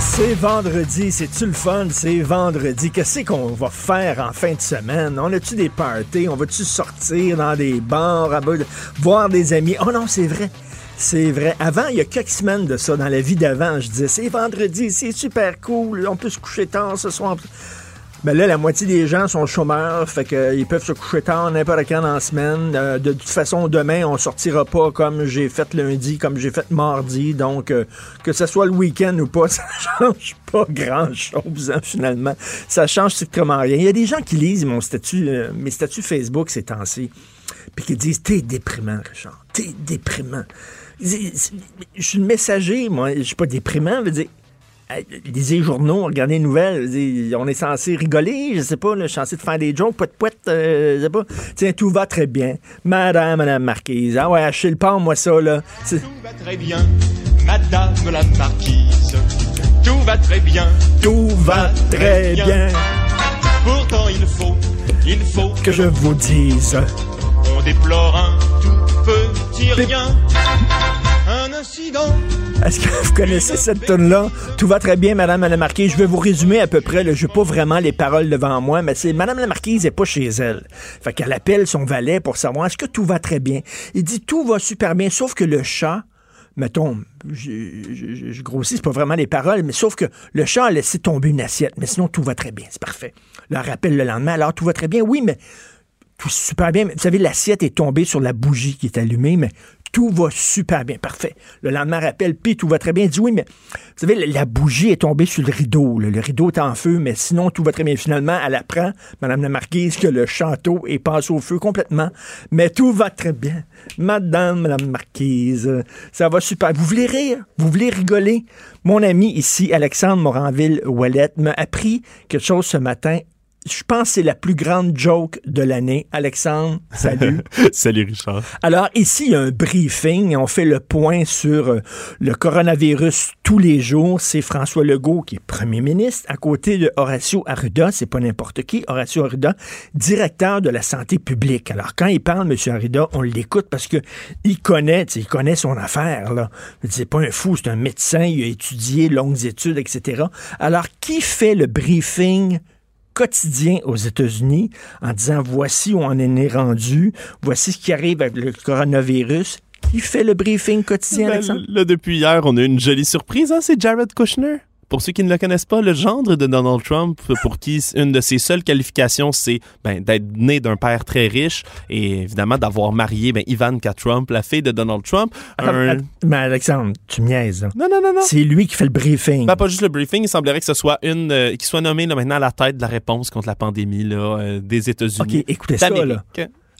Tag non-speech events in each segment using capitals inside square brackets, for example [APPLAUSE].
C'est vendredi, c'est-tu le fun? C'est vendredi. Qu'est-ce qu'on va faire en fin de semaine? On a-tu des parties? On va-tu sortir dans des bars, à voir des amis? Oh non, c'est vrai. C'est vrai. Avant, il y a quelques semaines de ça, dans la vie d'avant, je disais, c'est vendredi, c'est super cool, on peut se coucher tard ce soir. Mais là, la moitié des gens sont chômeurs, fait qu'ils peuvent se coucher tard n'importe quand dans la semaine. Euh, de toute façon, demain, on sortira pas comme j'ai fait lundi, comme j'ai fait mardi. Donc, euh, que ce soit le week-end ou pas, [LAUGHS] ça change pas grand-chose, hein, finalement. Ça change strictement rien. Il y a des gens qui lisent mon statut, euh, mes statuts Facebook ces temps-ci, puis qui disent, t'es déprimant, Richard, t'es déprimant. Je suis le messager, moi, je suis pas déprimant, je veux dire... Hey, Lisez les journaux, regardez les nouvelles. On est censé rigoler, je sais pas, là, je suis censé de faire des jokes, poète poète, euh, je sais pas. Tiens, tout va très bien. Madame, Madame Marquise. Ah ouais, achetez le pain, moi ça, là. Tout va très bien, Madame la Marquise. Tout va très bien, Tout va très bien, Pourtant il faut, il faut que je vous dise. On déplore un tout petit rien. Un incident. Est-ce que vous connaissez cette tune-là? Tout va très bien, Madame la Marquise. Je vais vous résumer à peu près. Je n'ai pas vraiment les paroles devant moi, mais c'est Madame la Marquise n'est pas chez elle. Fait qu'elle appelle son valet pour savoir est-ce que tout va très bien? Il dit tout va super bien, sauf que le chat, mettons, je, je- je- grossis, pas vraiment les paroles, mais sauf que le chat a laissé tomber une assiette, mais sinon tout va très bien, c'est parfait. Là, elle rappelle le lendemain, alors tout va très bien, oui, mais tout super bien. Vous savez, l'assiette est tombée sur la bougie qui est allumée, mais tout va super bien. Parfait. Le lendemain rappelle, puis tout va très bien. Il dit oui, mais vous savez, la, bougie est tombée sur le rideau. Le rideau est en feu, mais sinon, tout va très bien. Finalement, elle apprend, Madame la Marquise, que le château est passé au feu complètement. Mais tout va très bien. Madame la Marquise, ça va super. Vous voulez rire? Vous voulez rigoler? Mon ami ici, Alexandre Moranville-Ouellette, m'a appris quelque chose ce matin je pense que c'est la plus grande joke de l'année. Alexandre, salut. [LAUGHS] Salut Richard. Alors ici, il y a un briefing et on fait le point sur euh, le coronavirus tous les jours. C'est François Legault qui est premier ministre à côté de Horacio Arruda, c'est pas n'importe qui, Horacio Arruda, directeur de la santé publique. Alors quand il parle, M. Arruda, on l'écoute parce que il connaît, il connaît son affaire. Là. C'est pas un fou, c'est un médecin, il a étudié longues études, etc. Alors qui fait le briefing quotidien aux États-Unis en disant voici où on en est rendu, voici ce qui arrive avec le coronavirus. Qui fait le briefing quotidien, Ben, Alexandre? là, depuis hier, on a eu une jolie surprise. Hein? C'est Jared Kushner. Pour ceux qui ne le connaissent pas, le gendre de Donald Trump, pour qui une de ses seules qualifications, c'est ben, d'être né d'un père très riche et évidemment d'avoir marié ben, Ivanka Trump, la fille de Donald Trump. Attends, Un- attends, mais Alexandre, tu niaises. là. Non, non, non, non. C'est lui qui fait le briefing. Ben, pas juste le briefing, il semblerait que ce soit une euh, qui soit nommée là, maintenant à la tête de la réponse contre la pandémie là, euh, des États-Unis. OK, écoutez ça, là.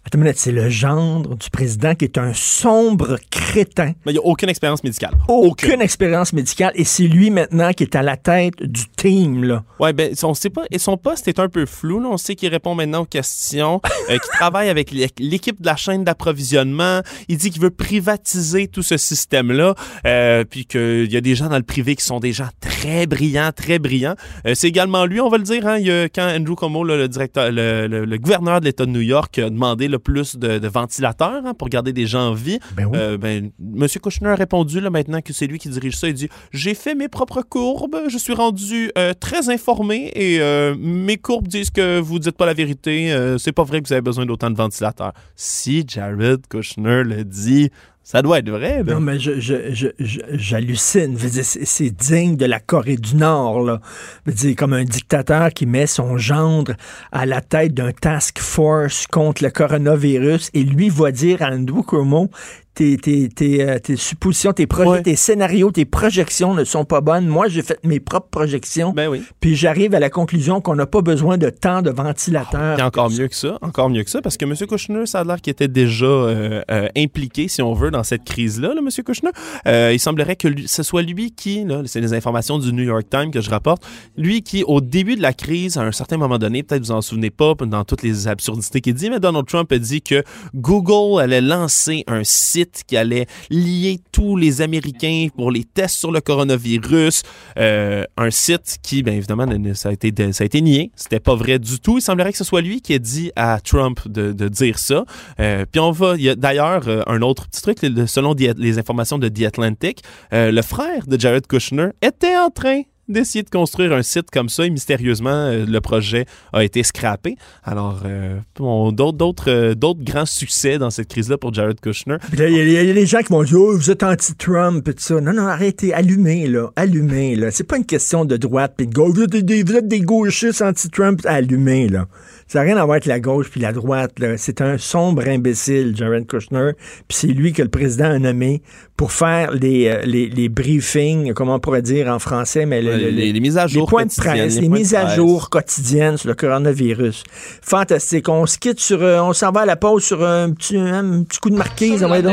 Attends une minute, c'est le gendre du président qui est un sombre crétin. Mais il n'y a aucune expérience médicale. Aucune expérience médicale. Et c'est lui maintenant qui est à la tête du team, là. Ouais, ben, on sait pas. Et son poste est un peu flou. Là. On sait qu'il répond maintenant aux questions, euh, [LAUGHS] qu'il travaille avec l'é- l'équipe de la chaîne d'approvisionnement. Il dit qu'il veut privatiser tout ce système-là, euh, puis qu'il y a des gens dans le privé qui sont des gens très brillants, très brillants. Euh, c'est également lui, on va le dire, hein, il y a, quand Andrew Cuomo, là, le directeur, le, le- le gouverneur de l'État de New York, a demandé le plus de, de ventilateurs hein, pour garder des gens en vie. Ben oui. Euh, ben, Monsieur Kushner a répondu là, maintenant que c'est lui qui dirige ça. Il dit J'ai fait mes propres courbes, je suis rendu euh, très informé et euh, mes courbes disent que vous dites pas la vérité. c'est pas vrai que vous avez besoin d'autant de ventilateurs. Si Jared Kushner le dit, Ça doit être vrai. Là. Non, mais je, je, je, je- j'hallucine. Je C'est c'est digne de la Corée du Nord. Là. Je veux dire, comme un dictateur qui met son gendre à la tête d'un task force contre le coronavirus et lui va dire à Andrew Cuomo tes, tes, tes, euh, tes suppositions, tes projets, Ouais. tes scénarios, tes projections ne sont pas bonnes. Moi, j'ai fait mes propres projections. Ben oui. Puis j'arrive à la conclusion qu'on n'a pas besoin de tant de ventilateurs. Et encore mieux que ça, encore mieux que ça, parce que M. Kushner, ça a l'air qu'il était déjà euh, euh, impliqué, si on veut, dans cette crise-là, là, M. Kushner. Euh, il semblerait que lui- ce soit lui qui, c'est les informations du New York Times que je rapporte, lui qui, au début de la crise, à un certain moment donné, peut-être vous en souvenez pas, dans toutes les absurdités qu'il dit, mais Donald Trump a dit que Google allait lancer un site qui allait lier tous les Américains pour les tests sur le coronavirus, euh, un site qui, bien évidemment, ça a été, ça a été nié. C'était pas vrai du tout. Il semblerait que ce soit lui qui ait dit à Trump de, dire ça. Euh, puis on va, il y a d'ailleurs euh, un autre petit truc, selon les informations de The Atlantic, le frère de Jared Kushner était en train d'essayer de construire un site comme ça et mystérieusement euh, le projet a été scrappé. Alors euh, euh, d'autres grands succès dans cette crise là pour Jared Kushner. Il y, a- des gens qui vont dire oh, vous êtes anti-Trump et tout ça. Non, non, arrêtez, allumez, là. Allumez, là. C'est pas une question de droite puis de gauche. Vous êtes des, vous des gauchistes anti-Trump. Allumez, là. Ça n'a rien à voir avec la gauche puis la droite, là. C'est un sombre imbécile, Jared Kushner. Puis c'est lui que le président a nommé pour faire les, euh, les, les briefings, comment on pourrait dire en français, mais le- le- les, les mises à les jour points de quotidiennes, presse, les mises à jour quotidiennes sur le coronavirus. Fantastique. On se quitte sur, euh, on s'en va à la pause sur un petit, un petit coup de marquise. on va donc.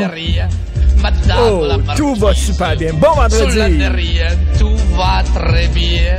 Oh, tout va super bien. Bon vendredi. tout va très bien.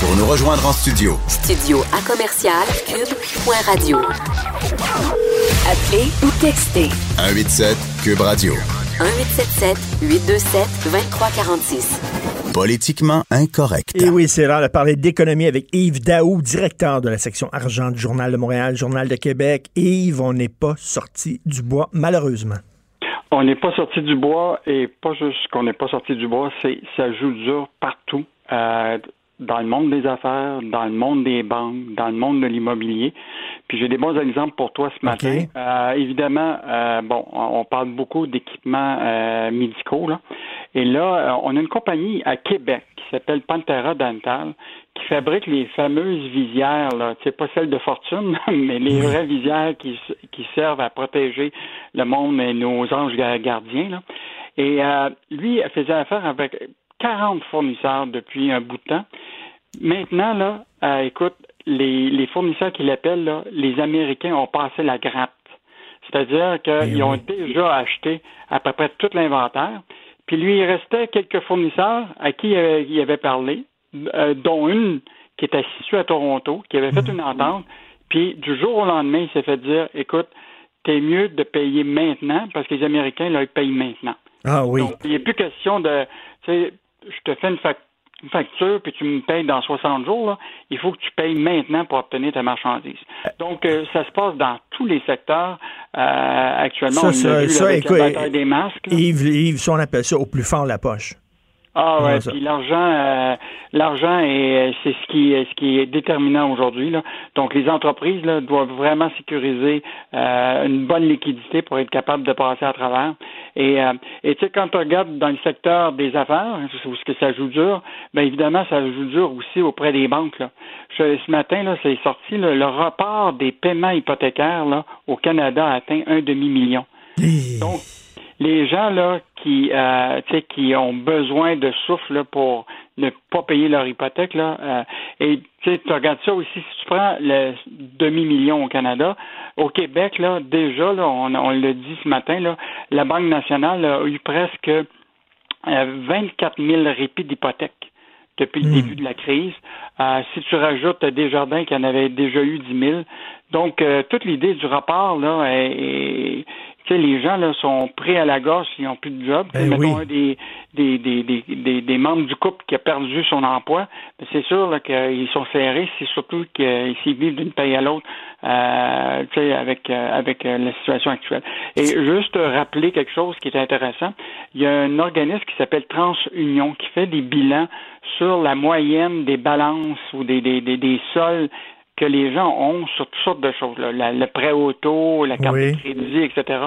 Pour nous rejoindre en studio, Studio à commercial cube.radio. Appelez ou textez 187 Cube Radio. 1877 827 2346. Politiquement incorrect. Et oui, c'est l'heure de parler d'économie avec Yves Daou, directeur de la section argent du Journal de Montréal, Journal de Québec. Yves, on n'est pas sorti du bois, malheureusement. On n'est pas sorti du bois et pas juste qu'on n'est pas sorti du bois, c'est ça joue dur partout. Euh, dans le monde des affaires, dans le monde des banques, dans le monde de l'immobilier. Puis j'ai des bons exemples pour toi ce matin. Euh, évidemment, euh, bon, on parle beaucoup d'équipements euh, médicaux. Là. Et là, on a une compagnie à Québec qui s'appelle Pantera Dental qui fabrique les fameuses visières, là, c'est pas celles de fortune, [LAUGHS] mais les vraies visières qui, qui servent à protéger le monde et nos anges ga- gardiens. Là. Et lui faisait affaire avec 40 fournisseurs depuis un bout de temps. Maintenant, là, euh, écoute, les, les fournisseurs qui l'appellent, là, les Américains ont passé la gratte. C'est-à-dire qu'ils ont déjà acheté à peu près tout l'inventaire. Puis lui, il restait quelques fournisseurs à qui il avait, il avait parlé, euh, dont une qui était située à Toronto, qui avait fait une entente. Puis du jour au lendemain, il s'est fait dire, écoute, t'es mieux de payer maintenant parce que les Américains, là, ils payent maintenant. Ah oui. Donc, il n'est plus question de, tu sais, je te fais une, fac- une facture puis tu me payes dans 60 jours. Là. Il faut que tu payes maintenant pour obtenir ta marchandise. Donc, euh, ça se passe dans tous les secteurs euh, actuellement. Ça, on ça, vu ça, avec écoute, la bataille des masques. là. Yves, Yves, on appelle ça au plus fort la poche. Ah ouais, puis l'argent, euh, l'argent est, c'est ce qui, est, ce qui est déterminant aujourd'hui. Là. Donc les entreprises là, doivent vraiment sécuriser euh, une bonne liquidité pour être capable de passer à travers. Et, euh, et tu sais, quand on regarde dans le secteur des affaires, où ce que ça joue dur, bien évidemment, ça joue dur aussi auprès des banques. Là. Je- ce matin, là, c'est sorti, là, le report des paiements hypothécaires là, au Canada a atteint un demi-million. Donc, les gens là qui euh, tu sais qui ont besoin de souffle là, pour ne pas payer leur hypothèque là euh, et tu regardes ça aussi si tu prends le demi million au Canada au Québec là déjà là on, on l'a dit ce matin là la Banque nationale a eu presque euh, 24 000 répits d'hypothèque depuis le début de la crise. Euh, si tu rajoutes Desjardins qui en avait déjà eu 10 000. Donc, euh, toute l'idée du rapport, là, est- Tu sais, les gens là, sont prêts à la gosse, ils n'ont plus de job. Ben Mettons oui. un des, des, des, des, membres du couple qui a perdu son emploi, ben, c'est sûr qu'ils sont serrés, c'est surtout qu'ils s'ils vivent d'une paye à l'autre, euh, tu sais, avec, euh, avec euh, la situation actuelle. Et juste rappeler quelque chose qui est intéressant, il y a un organisme qui s'appelle TransUnion qui fait des bilans sur la moyenne des balances ou des, des, des, des sols que les gens ont sur toutes sortes de choses, là. La- le prêt auto, la carte Oui. de crédit, etc.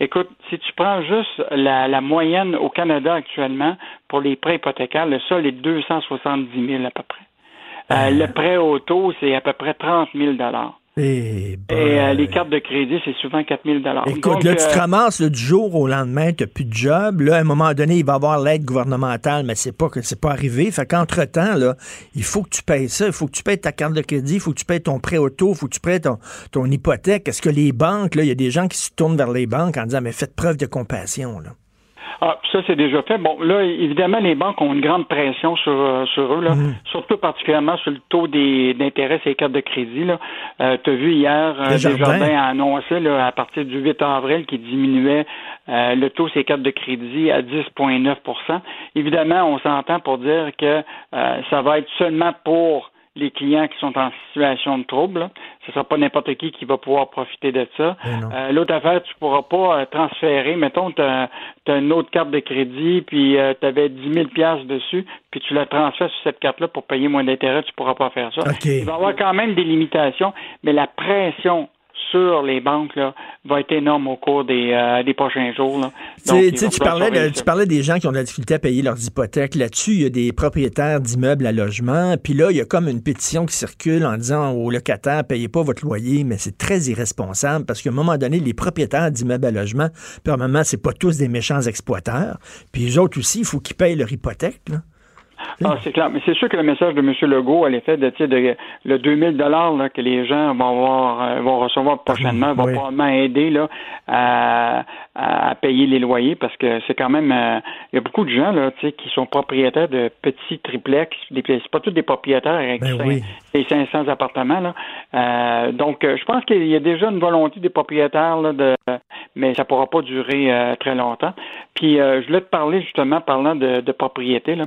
Écoute, si tu prends juste la, la moyenne au Canada actuellement pour les prêts hypothécaires, le sol est 270 000 à peu près. Ah. Euh, le prêt auto, c'est à peu près 30 000 Et, Et euh, les cartes de crédit, c'est souvent 4 000 Écoute, Donc, là, tu te euh, ramasses là, du jour au lendemain, tu n'as plus de job. Là, à un moment donné, il va y avoir l'aide gouvernementale, mais c'est pas que c'est pas arrivé. Fait qu'entre-temps, là, il faut que tu payes ça. Il faut que tu payes ta carte de crédit, il faut que tu payes ton prêt auto, il faut que tu payes ton, ton hypothèque. Est-ce que les banques, là, il y a des gens qui se tournent vers les banques en disant, mais faites preuve de compassion, là. Ah, ça, c'est déjà fait. Bon, là, évidemment, les banques ont une grande pression sur, euh, sur eux, là, Mhm. surtout particulièrement sur le taux des, d'intérêt sur les cartes de crédit. Là. Euh, tu as vu hier, euh, Desjardins. Desjardins a annoncé là, à partir du 8 avril qu'il diminuait euh, le taux les cartes de crédit à 10,9% Évidemment, on s'entend pour dire que euh, ça va être seulement pour les clients qui sont en situation de trouble. là. Ce ne sera pas n'importe qui qui va pouvoir profiter de ça. Non. Euh, L'autre affaire, tu pourras pas euh, transférer. Mettons, tu as, une autre carte de crédit, puis tu avais 10 000 piastres dessus, puis tu la transfères sur cette carte-là pour payer moins d'intérêt, tu pourras pas faire ça. Il va y avoir quand même des limitations, mais la pression sur les banques là, va être énorme au cours des, euh, des prochains jours. Là. Tu Donc, parlais, de- surveiller tu ça. parlais des gens qui ont de la difficulté à payer leurs hypothèques. Là-dessus, il y a des propriétaires d'immeubles à logement. Puis là, il y a comme une pétition qui circule en disant aux locataires, payez pas votre loyer, mais c'est très irresponsable parce qu'à un moment donné, les propriétaires d'immeubles à logement, premièrement, c'est pas tous des méchants exploiteurs. Puis les autres aussi, il faut qu'ils payent leur hypothèque. Là. Ah, c'est clair. Mais c'est sûr que le message de M. Legault, à l'effet de, de le 2000 dollars que les gens vont avoir, euh, vont recevoir prochainement, va oui. probablement aider là, à, à payer les loyers parce que c'est quand même, euh, il y a beaucoup de gens là, qui sont propriétaires de petits triplex. C'est pas tous des propriétaires avec Ben cinq- oui. des 500 appartements là. Euh, donc, je pense qu'il y a déjà une volonté des propriétaires là, de, mais ça pourra pas durer très longtemps. Puis, euh, je voulais te parler justement, parlant de, de propriété. Là.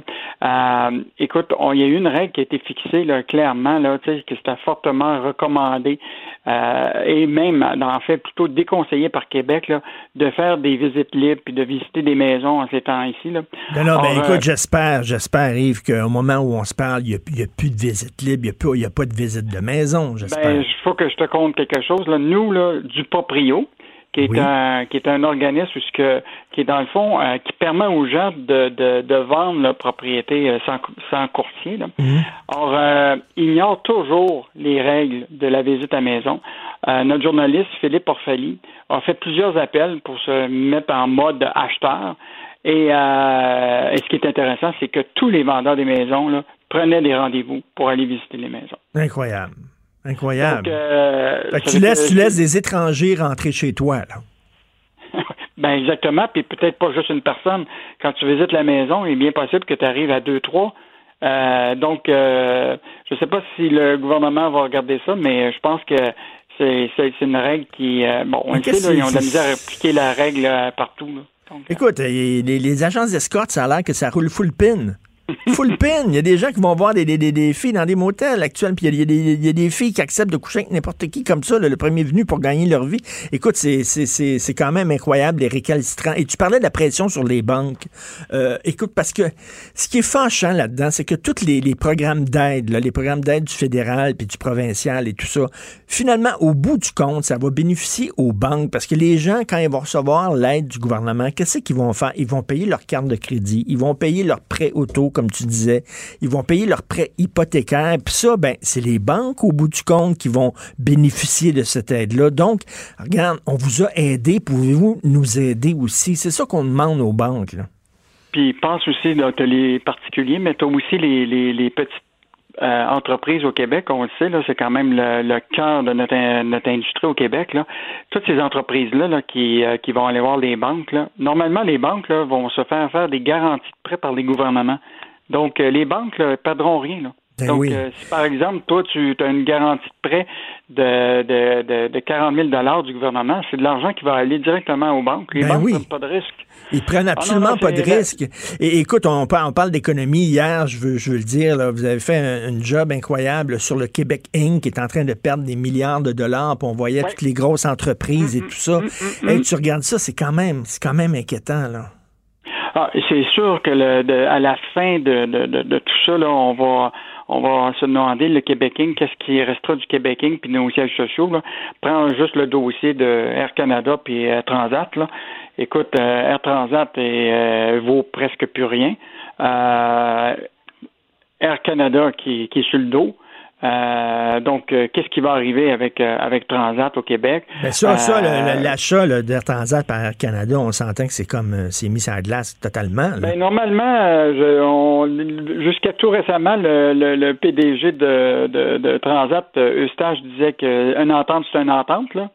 Euh, écoute, il y a eu une règle qui a été fixée là, clairement, là, que c'était fortement recommandé euh, et même, en fait, plutôt déconseillé par Québec là, de faire des visites libres puis de visiter des maisons en ces temps ici. Là. Non, non, mais Or, écoute, euh, j'espère, j'espère, Yves, qu'au moment où on se parle, il n'y a, plus de visite libre, il n'y a, pas- a de visite de maison, j'espère. Ben, il faut que je te compte quelque chose. Là. Nous, là, du Proprio, qui est Oui. un qui est un organisme où ce que- qui est dans le fond euh, qui permet aux gens de, de, de vendre leur propriété euh, sans, sans courtier. Là. Mhm. Or, euh, ignore toujours les règles de la visite à maison. Euh, notre journaliste Philippe Orfali a fait plusieurs appels pour se mettre en mode acheteur. Et, euh, et ce qui est intéressant, c'est que tous les vendeurs des maisons là, prenaient des rendez-vous pour aller visiter les maisons. Incroyable. Incroyable. Donc, euh, Fait que ça tu laisses, dire- tu laisses des étrangers rentrer chez toi, là. [LAUGHS] Ben exactement, puis peut-être pas juste une personne. Quand tu visites la maison, il est bien possible que tu arrives à deux, trois. Euh, donc, euh, je sais pas si le gouvernement va regarder ça, mais je pense que c'est c'est- c'est une règle qui... euh, bon, on le sait, là, ils ont de la misère à appliquer la règle partout. là. Donc, Écoute, les, les agences d'escorte, ça a l'air que ça roule full pin. Full pin. Il y a des gens qui vont voir des, des, des- filles dans des motels actuels, puis il y, a des- il y a des filles qui acceptent de coucher avec n'importe qui comme ça, le premier venu pour gagner leur vie. Écoute, c'est- quand même incroyable, les récalcitrants. Et tu parlais de la pression sur les banques. Euh, écoute, parce que ce qui est fâchant là-dedans, c'est que tous les, les programmes d'aide, les programmes d'aide du fédéral puis du provincial et tout ça, finalement, au bout du compte, ça va bénéficier aux banques parce que les gens, quand ils vont recevoir l'aide du gouvernement, qu'est-ce qu'ils vont faire? Ils vont payer leur carte de crédit, ils vont payer leur prêt auto, comme tu disais, ils vont payer leur prêt hypothécaire. Puis ça, ben, c'est les banques, au bout du compte, qui vont bénéficier de cette aide-là. Donc, regarde, on vous a aidé, pouvez-vous nous aider aussi? C'est ça qu'on demande aux banques. Puis pense aussi, tu as les particuliers, mais tu as aussi les, les, les petites euh, entreprises au Québec, on le sait, là, c'est quand même le, le cœur de notre, notre industrie au Québec. Là. Toutes ces entreprises-là là, qui, euh, qui vont aller voir les banques, là, normalement, les banques là, vont se faire faire des garanties de prêt par les gouvernements. Donc, euh, les banques ne perdront rien. Là. Ben Donc, oui. si par exemple, toi, tu as une garantie de prêt de, de, de, de 40 000 du gouvernement, c'est de l'argent qui va aller directement aux banques. Les Ben banques oui. prennent pas de risque. Ils prennent absolument Ah non, pas de c'est- risque. Et écoute, on parle, on parle d'économie hier, je veux, je veux le dire, là, vous avez fait un, un job incroyable sur le Québec Inc. qui est en train de perdre des milliards de dollars, puis on voyait Ouais. toutes les grosses entreprises et tout ça. Hey, tu regardes ça, c'est quand même, c'est quand même inquiétant, là. Ah, c'est sûr que le, de- à la fin de, de, de, de tout ça, là, on va on va se demander le Québec Inc, qu'est-ce qui restera du Québec Inc puis nos sièges sociaux. Là. Prends juste le dossier de Air Canada puis Air Transat. Là. Écoute, euh, Air Transat est, euh, vaut presque plus rien. Euh, Air Canada qui, qui est sur le dos. Euh, donc, euh, qu'est-ce qui va arriver avec euh, avec Transat au Québec? Mais ça, l'achat d'Air Transat par Air Canada, on s'entend que c'est comme, c'est mis sur la glace totalement. Ben, normalement, jusqu'à tout récemment, le, le, le PDG de, de, de Transat, Eustache, disait qu'une entente, c'est une entente, là.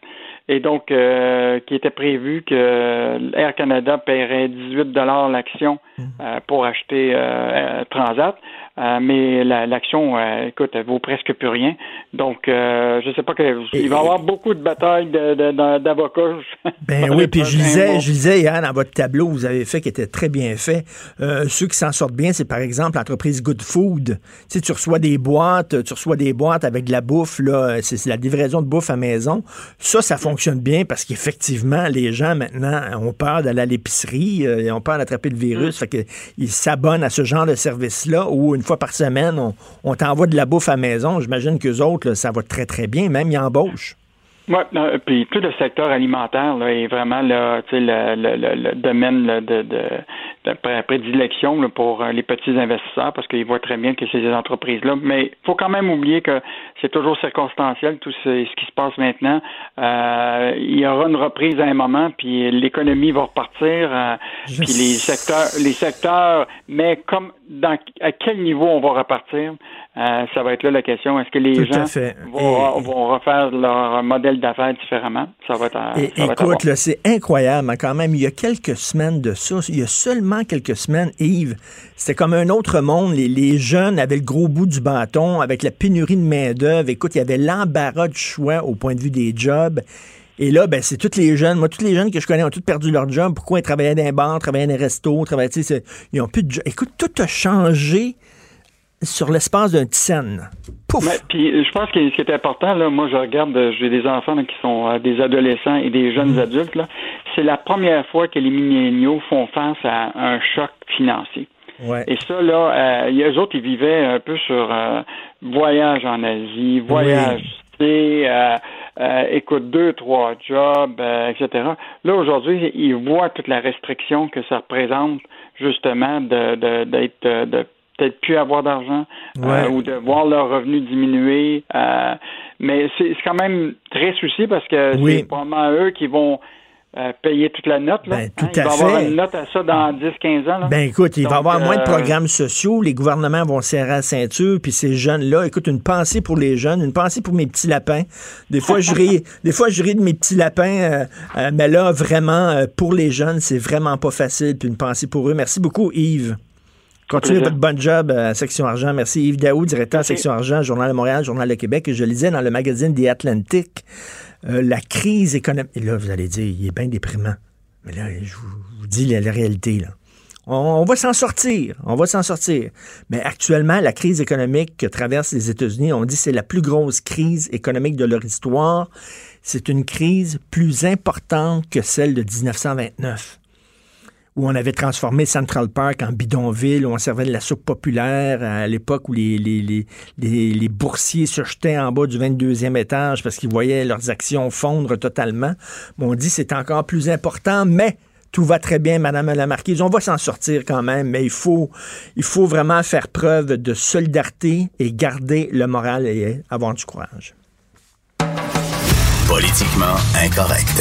Et donc, euh, qui était prévu que Air Canada paierait 18 l'action euh, pour acheter euh, euh, Transat. Euh, mais la- l'action, euh, écoute, elle vaut presque plus rien. Donc, euh, je sais pas que il va y avoir beaucoup de batailles d'avocats. [LAUGHS] Ben oui, puis je lisais, je lisais hier dans votre tableau, vous avez fait qui était très bien fait. Euh, ceux qui s'en sortent bien, c'est par exemple l'entreprise Good Food. Tu sais, tu reçois des boîtes, tu reçois des boîtes avec de la bouffe, là, c'est la livraison de bouffe à maison. Ça, ça fonctionne bien parce qu'effectivement, les gens maintenant ont peur d'aller à l'épicerie, ils ont peur d'attraper le virus, fait que ils s'abonnent à ce genre de service-là où une fois par semaine, on, t'envoie de la bouffe à maison. J'imagine qu'eux autres, ça va très très bien, même ils embauchent. Oui, puis tout le secteur alimentaire là, est vraiment là, tu sais, le, le, le, le domaine là, de, de, de pré- prédilection là, pour euh, les petits investisseurs parce qu'ils voient très bien que c'est ces entreprises-là. Mais il faut quand même oublier que c'est toujours circonstanciel tout ce, ce qui se passe maintenant. Euh, il y aura une reprise à un moment, puis l'économie va repartir, euh, puis les secteurs, les secteurs, mais comme dans à quel niveau on va repartir, euh, ça va être là la question. Est-ce que les Tout gens vont, Et- vont refaire leur modèle d'affaires différemment? Ça va être. à- Et, ça va écoute, c'est incroyable, quand même. Il y a quelques semaines de ça, il y a seulement quelques semaines, Yves, c'était comme un autre monde. Les, les jeunes avaient le gros bout du bâton avec la pénurie de main-d'œuvre. Écoute, il y avait l'embarras du choix au point de vue des jobs. Et là, ben, c'est tous les jeunes. Moi, tous les jeunes que je connais ont tous perdu leur job. Pourquoi ils travaillaient dans les bars, travaillaient dans les restos, travaillaient, tu sais, c'est- ils ont plus de job. Écoute, tout a changé sur l'espace d'un petit scène. Pouf! Mais, puis je pense que ce qui est important, là, moi je regarde, euh, j'ai des enfants là, qui sont euh, des adolescents et des jeunes Mm. adultes, là. C'est la première fois que les milléniaux font face à un choc financier. Ouais. Et ça, là, euh, eux autres, ils vivaient un peu sur euh, voyage en Asie, voyage, sais, euh, euh, écoute, deux, trois jobs, euh, etc. Là, aujourd'hui, ils voient toute la restriction que ça représente, justement, de- d'être de, de peut-être plus avoir d'argent Ouais. euh, ou de voir leurs revenus diminuer. euh, mais c'est quand même très souci parce que Oui. c'est probablement eux qui vont euh, payer toute la note. Là. Ben, tout Hein, il à va y avoir fait. une note à ça dans 10-15 ans. Là. Ben écoute, il va y avoir moins de programmes sociaux, les gouvernements vont serrer la ceinture, puis ces jeunes-là, écoute, une pensée pour les jeunes, une pensée pour mes petits lapins. Des fois, je ris, [LAUGHS] des fois, je ris de mes petits lapins, euh, mais là, vraiment, pour les jeunes, c'est vraiment pas facile, puis une pensée pour eux. Merci beaucoup, Yves. Continuez votre bon job à Section Argent. Merci Yves Daou, directeur à Merci. Section Argent, Journal de Montréal, Journal de Québec. Et je lisais dans le magazine The Atlantic, euh, la crise économique. Et là, vous allez dire, il est bien déprimant. Mais là, je vous, dis la, la réalité. Là. On, on va s'en sortir. On va s'en sortir. Mais actuellement, la crise économique que traversent les États-Unis, on dit que c'est la plus grosse crise économique de leur histoire. C'est une crise plus importante que celle de 1929 où on avait transformé Central Park en bidonville, où on servait de la soupe populaire à l'époque où les, les, les, les, boursiers se jetaient en bas du 22e étage parce qu'ils voyaient leurs actions fondre totalement. On dit c'est encore plus important, mais tout va très bien, Madame la Marquise. On va s'en sortir quand même, mais il faut, il faut vraiment faire preuve de solidarité et garder le moral et avoir du courage. Politiquement incorrect.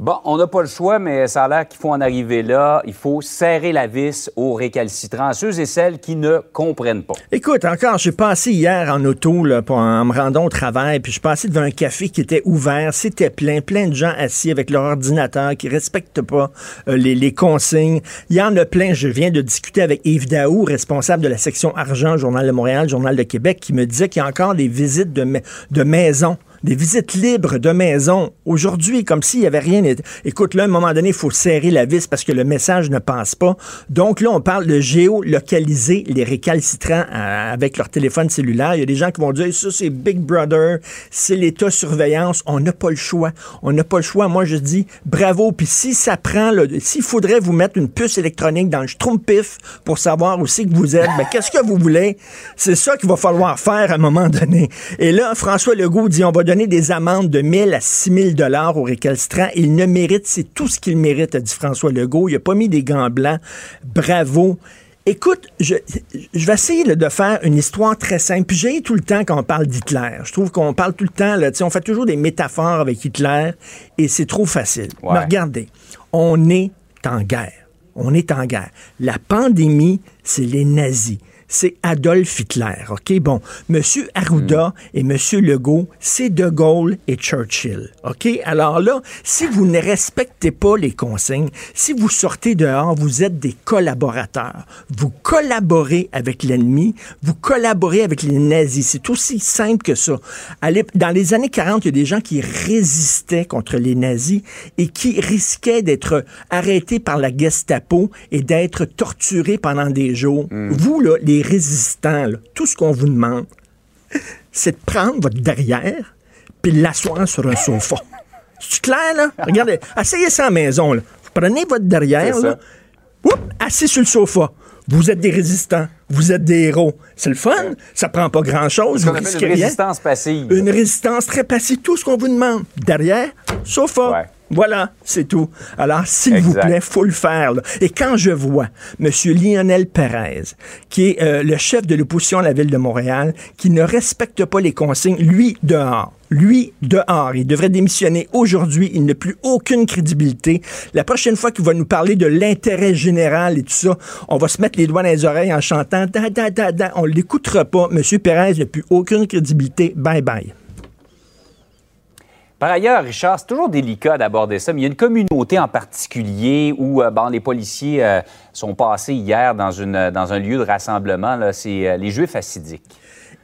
Bon, on n'a pas le choix, mais ça a l'air qu'il faut en arriver là. Il faut serrer la vis aux récalcitrants, ceux et celles qui ne comprennent pas. Écoute, encore, j'ai passé hier en auto là, en me rendant au travail, puis je passé devant un café qui était ouvert, c'était plein, plein de gens assis avec leur ordinateur qui respectent pas euh, les, consignes. Il y en a plein. Je viens de discuter avec Yves Daou, responsable de la section argent, Journal de Montréal, Journal de Québec, qui me disait qu'il y a encore des visites de, de maisons des visites libres de maison. Aujourd'hui, comme s'il n'y avait rien. Écoute, là, à un moment donné, il faut serrer la vis parce que le message ne passe pas. Donc là, on parle de géolocaliser les récalcitrants euh, avec leur téléphone cellulaire. Il y a des gens qui vont dire, ça, c'est Big Brother, c'est l'État-surveillance. On n'a pas le choix. On n'a pas le choix. Moi, je dis bravo. Puis si ça prend, s'il faudrait vous mettre une puce électronique dans le schtroumpif pour savoir aussi que vous êtes, ben, qu'est-ce que vous voulez? C'est ça qu'il va falloir faire à un moment donné. Et là, François Legault dit, on va donner des amendes de 1000 à 6000 dollars aux récalcitrants. Il ne mérite, c'est tout ce qu'il mérite, a dit François Legault. Il n'a pas mis des gants blancs. Bravo. Écoute, je, je vais essayer là, de faire une histoire très simple. Puis j'ai tout le temps quand on parle d'Hitler. Je trouve qu'on parle tout le temps, là, on fait toujours des métaphores avec Hitler et c'est trop facile. Ouais. Mais regardez, on est en guerre. On est en guerre. La pandémie, c'est les nazis. C'est Adolf Hitler, OK? Bon, M. Arruda et M. Legault, c'est De Gaulle et Churchill, OK? Alors là, si vous ne respectez pas les consignes, si vous sortez dehors, vous êtes des collaborateurs. Vous collaborez avec l'ennemi, vous collaborez avec les nazis. C'est aussi simple que ça. Dans les années 40, il y a des gens qui résistaient contre les nazis et qui risquaient d'être arrêtés par la Gestapo et d'être torturés pendant des jours. Vous, là, les résistants, là, tout ce qu'on vous demande, c'est de prendre votre derrière puis l'asseoir sur un sofa. C'est clair, là? Regardez, essayez ça à la maison, là. Vous prenez votre derrière, là, Oups, assis sur le sofa. Vous êtes des résistants. Vous êtes des héros. C'est le fun. Ça prend pas grand-chose. Vous risquez une rien. résistance passive. Une résistance très passive. Tout ce qu'on vous demande. Derrière, sofa. Ouais. Voilà, c'est tout. Alors, s'il vous plaît, faut le faire. là. Et quand je vois M. Lionel Pérez, qui est euh, le chef de l'opposition à la ville de Montréal, qui ne respecte pas les consignes, lui, dehors. Lui, dehors. Il devrait démissionner aujourd'hui. Il n'a plus aucune crédibilité. La prochaine fois qu'il va nous parler de l'intérêt général et tout ça, on va se mettre les doigts dans les oreilles en chantant da, da, da, da. On ne l'écoutera pas. M. Pérez n'a plus aucune crédibilité. Bye bye. Par ailleurs, Richard, c'est toujours délicat d'aborder ça, mais il y a une communauté en particulier où euh, les policiers euh, sont passés hier dans, une, dans un lieu de rassemblement. C'est euh, les Juifs assidiques.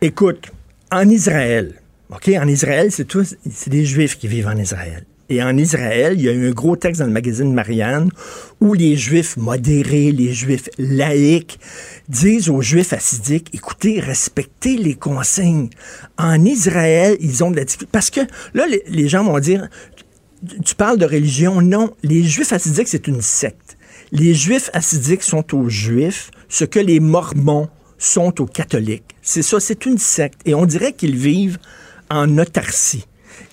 Écoute, en Israël, OK, en Israël, c'est tous, c'est Juifs qui vivent en Israël. Et en Israël, il y a eu un gros texte dans le magazine Marianne où les Juifs modérés, les Juifs laïcs disent aux Juifs assidiques, écoutez, respectez les consignes. En Israël, ils ont de la difficulté. Parce que là, les, gens vont dire, tu- tu parles de religion. Non, les Juifs assidiques, c'est une secte. Les Juifs assidiques sont aux Juifs ce que les Mormons sont aux catholiques. C'est ça, c'est une secte. Et on dirait qu'ils vivent en autarcie.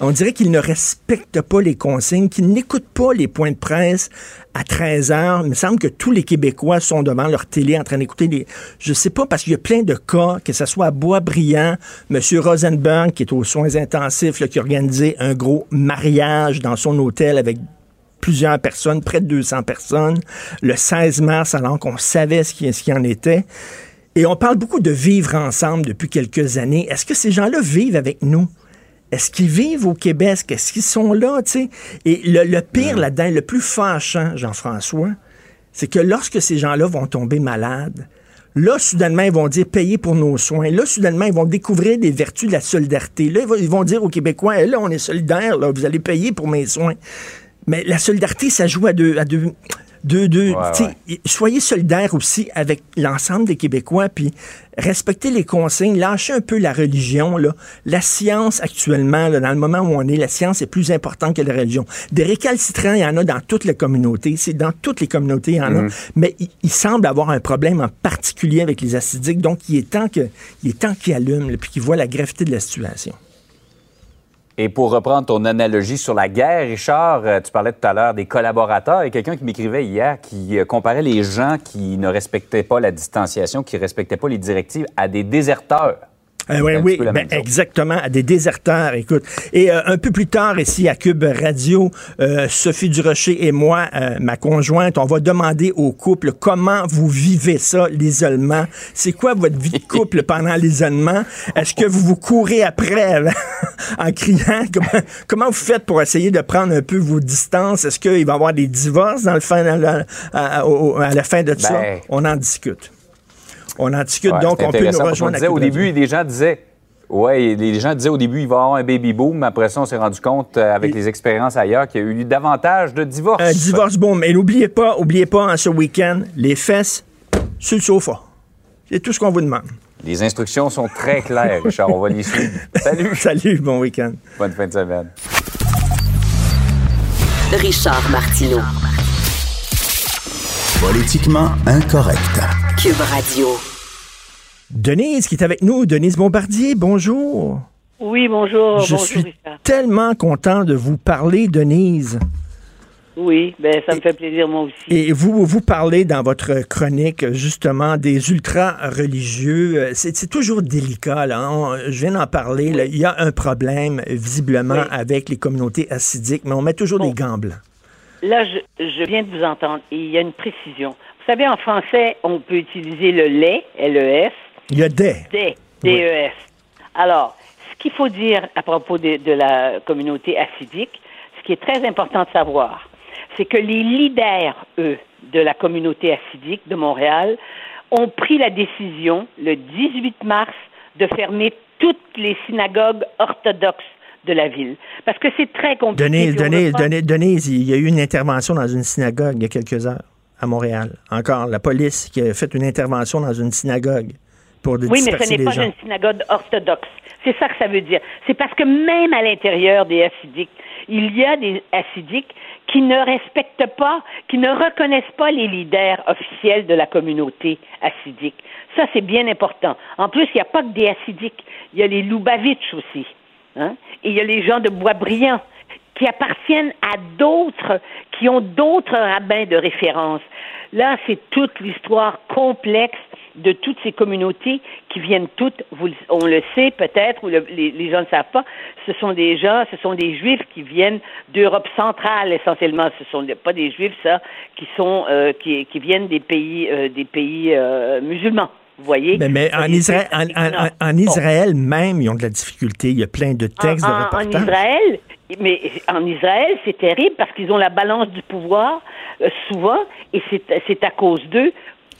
On dirait qu'ils ne respectent pas les consignes, qu'ils n'écoutent pas les points de presse à 13 heures. Il me semble que tous les Québécois sont devant leur télé en train d'écouter les... Je sais pas, parce qu'il y a plein de cas, que ce soit à Boisbriand, M. Rosenberg, qui est aux soins intensifs, là, qui a organisé un gros mariage dans son hôtel avec plusieurs personnes, près de 200 personnes, le 16 mars, alors qu'on savait ce qui, ce en était. Et on parle beaucoup de vivre ensemble depuis quelques années. Est-ce que ces gens-là vivent avec nous? Est-ce qu'ils vivent au Québec? Est-ce qu'ils sont là? Et le, le pire là-dedans, le plus fâchant, Jean-François, c'est que lorsque ces gens-là vont tomber malades, là, soudainement, ils vont dire payer pour nos soins. Là, soudainement, ils vont découvrir des vertus de la solidarité. Là, ils vont- ils vont dire aux Québécois, Eh, là, on est solidaires, là, vous allez payer pour mes soins. Mais la solidarité, ça joue à deux. À deux deux, deux, Ouais, tu sais, soyez solidaires aussi avec l'ensemble des Québécois, puis respectez les consignes, lâchez un peu la religion. Là. La science, actuellement, là, dans le moment où on est, la science est plus importante que la religion. Des récalcitrants, il y en a dans toutes les communautés. C'est dans toutes les communautés, il y en a. Mais il, il semble avoir un problème en particulier avec les acidiques. Donc, il est temps que, il est temps qu'ils allument, puis qu'ils voient la gravité de la situation. Et pour reprendre ton analogie sur la guerre, Richard, euh, tu parlais tout à l'heure des collaborateurs. A quelqu'un qui m'écrivait hier qui euh, comparait les gens qui ne respectaient pas la distanciation, qui ne respectaient pas les directives, à des déserteurs. Euh, oui, oui, ben, exactement, à des déserteurs, écoute. Et euh, un peu plus tard, ici à Cube Radio, euh, Sophie Durocher et moi, euh, ma conjointe, on va demander au couple comment vous vivez ça, l'isolement. C'est quoi votre vie de couple [LAUGHS] pendant l'isolement? Est-ce que vous vous courez après [LAUGHS] en criant? Comment, comment vous faites pour essayer de prendre un peu vos distances? Est-ce qu'il va y avoir des divorces dans le fin, dans la- à, à la fin de ça? Ben, On en discute. On en discute, Ouais, donc on peut nous rejoindre disait, Au début, les gens disaient. Oui, les gens disaient au début, il va y avoir un baby boom. mais Après ça, on s'est rendu compte, euh, avec les expériences ailleurs, qu'il y a eu davantage de divorces. Un divorce bon, mais n'oubliez pas, oubliez pas, en ce week-end, les fesses sur le sofa. C'est tout ce qu'on vous demande. Les instructions sont très claires, Richard. On va les suivre. Salut. [LAUGHS] Salut, bon week-end. Bonne fin de semaine. Richard Martineau. Politiquement incorrect. Cube Radio. Denise qui est avec nous, Denise Bombardier, bonjour. Oui, bonjour. Je bonjour, suis Richard. tellement content de vous parler, Denise. Oui, ben, ça me fait plaisir, moi aussi. Et vous, vous parlez dans votre chronique justement des ultra-religieux. Euh, C'est toujours délicat. Là. On- je viens d'en parler. là. Il y a un problème visiblement Oui. avec les communautés assidiques, mais on met toujours Bon. des gants blancs. Là, je, je viens de vous entendre et il y a une précision. Vous savez, en français, on peut utiliser le lait, L-E-S, Il y a des. D, D-E-S. Alors, ce qu'il faut dire à propos de, de la communauté assidique, ce qui est très important de savoir, c'est que les leaders, eux, de la communauté assidique de Montréal ont pris la décision, le 18 mars, de fermer toutes les synagogues orthodoxes de la ville. Parce que c'est très compliqué. Denise, Denise, Denise, Denise, il y a eu une intervention dans une synagogue il y a quelques heures à Montréal. Encore, la police qui a fait une intervention dans une synagogue pour Oui, mais ce n'est pas gens. une synagogue orthodoxe. C'est ça que ça veut dire. C'est parce que même à l'intérieur des hassidiques, il y a des hassidiques qui ne respectent pas, qui ne reconnaissent pas les leaders officiels de la communauté hassidique. Ça, c'est bien important. En plus, il n'y a pas que des hassidiques. Il y a les Lubavitch aussi. Hein? Et il y a les gens de Boisbriand qui appartiennent à d'autres, qui ont d'autres rabbins de référence. Là, c'est toute l'histoire complexe de toutes ces communautés qui viennent toutes, vous, on le sait peut-être, ou le- les, les gens ne savent pas, ce sont des gens, ce sont des juifs qui viennent d'Europe centrale essentiellement. Ce sont des- pas des juifs, ça, qui sont, euh, qui, qui viennent des pays, euh, des pays euh, musulmans. Vous voyez? Mais, mais en, Israël, en, en- en même, ils ont de la difficulté. Il y a plein de textes, de en- en reportages. Israël, mais en Israël, c'est terrible parce qu'ils ont la balance du pouvoir euh, souvent, et c'est c'est à cause d'eux,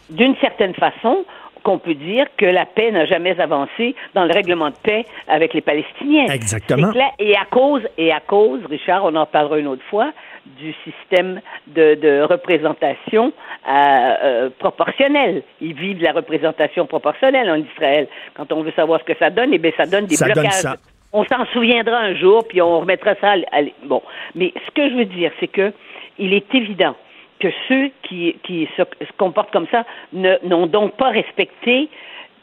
d'une certaine façon, qu'on peut dire que la paix n'a jamais avancé dans le règlement de paix avec les Palestiniens. Exactement. Clair. Et à cause, et à cause, Richard, on en parlera une autre fois, du système de, de représentation euh, euh, proportionnelle. Ils vivent la représentation proportionnelle en Israël. Quand on veut savoir ce que ça donne, eh bien, ça donne des Ça donne blocages. ça. On s'en souviendra un jour, puis on remettra ça. À, bon, mais ce que je veux dire, c'est que il est évident que ceux qui, qui se, comportent comme ça n'ont donc pas respecté,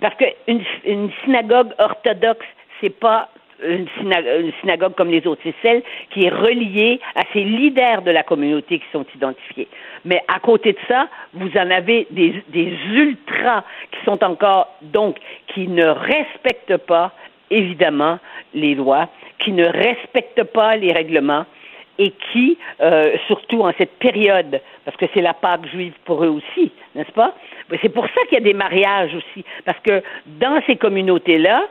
parce qu'une une synagogue orthodoxe, c'est pas une synagogue comme les autres, c'est celle qui est reliée à ces leaders de la communauté qui sont identifiés. Mais à côté de ça, vous en avez des, des ultras qui sont encore, donc, qui ne respectent pas, évidemment, les lois, qui ne respectent pas les règlements, et qui, euh, surtout en cette période, parce que c'est la Pâque juive pour eux aussi, n'est-ce pas? Mais C'est pour ça qu'il y a des mariages aussi, parce que dans ces communautés-là,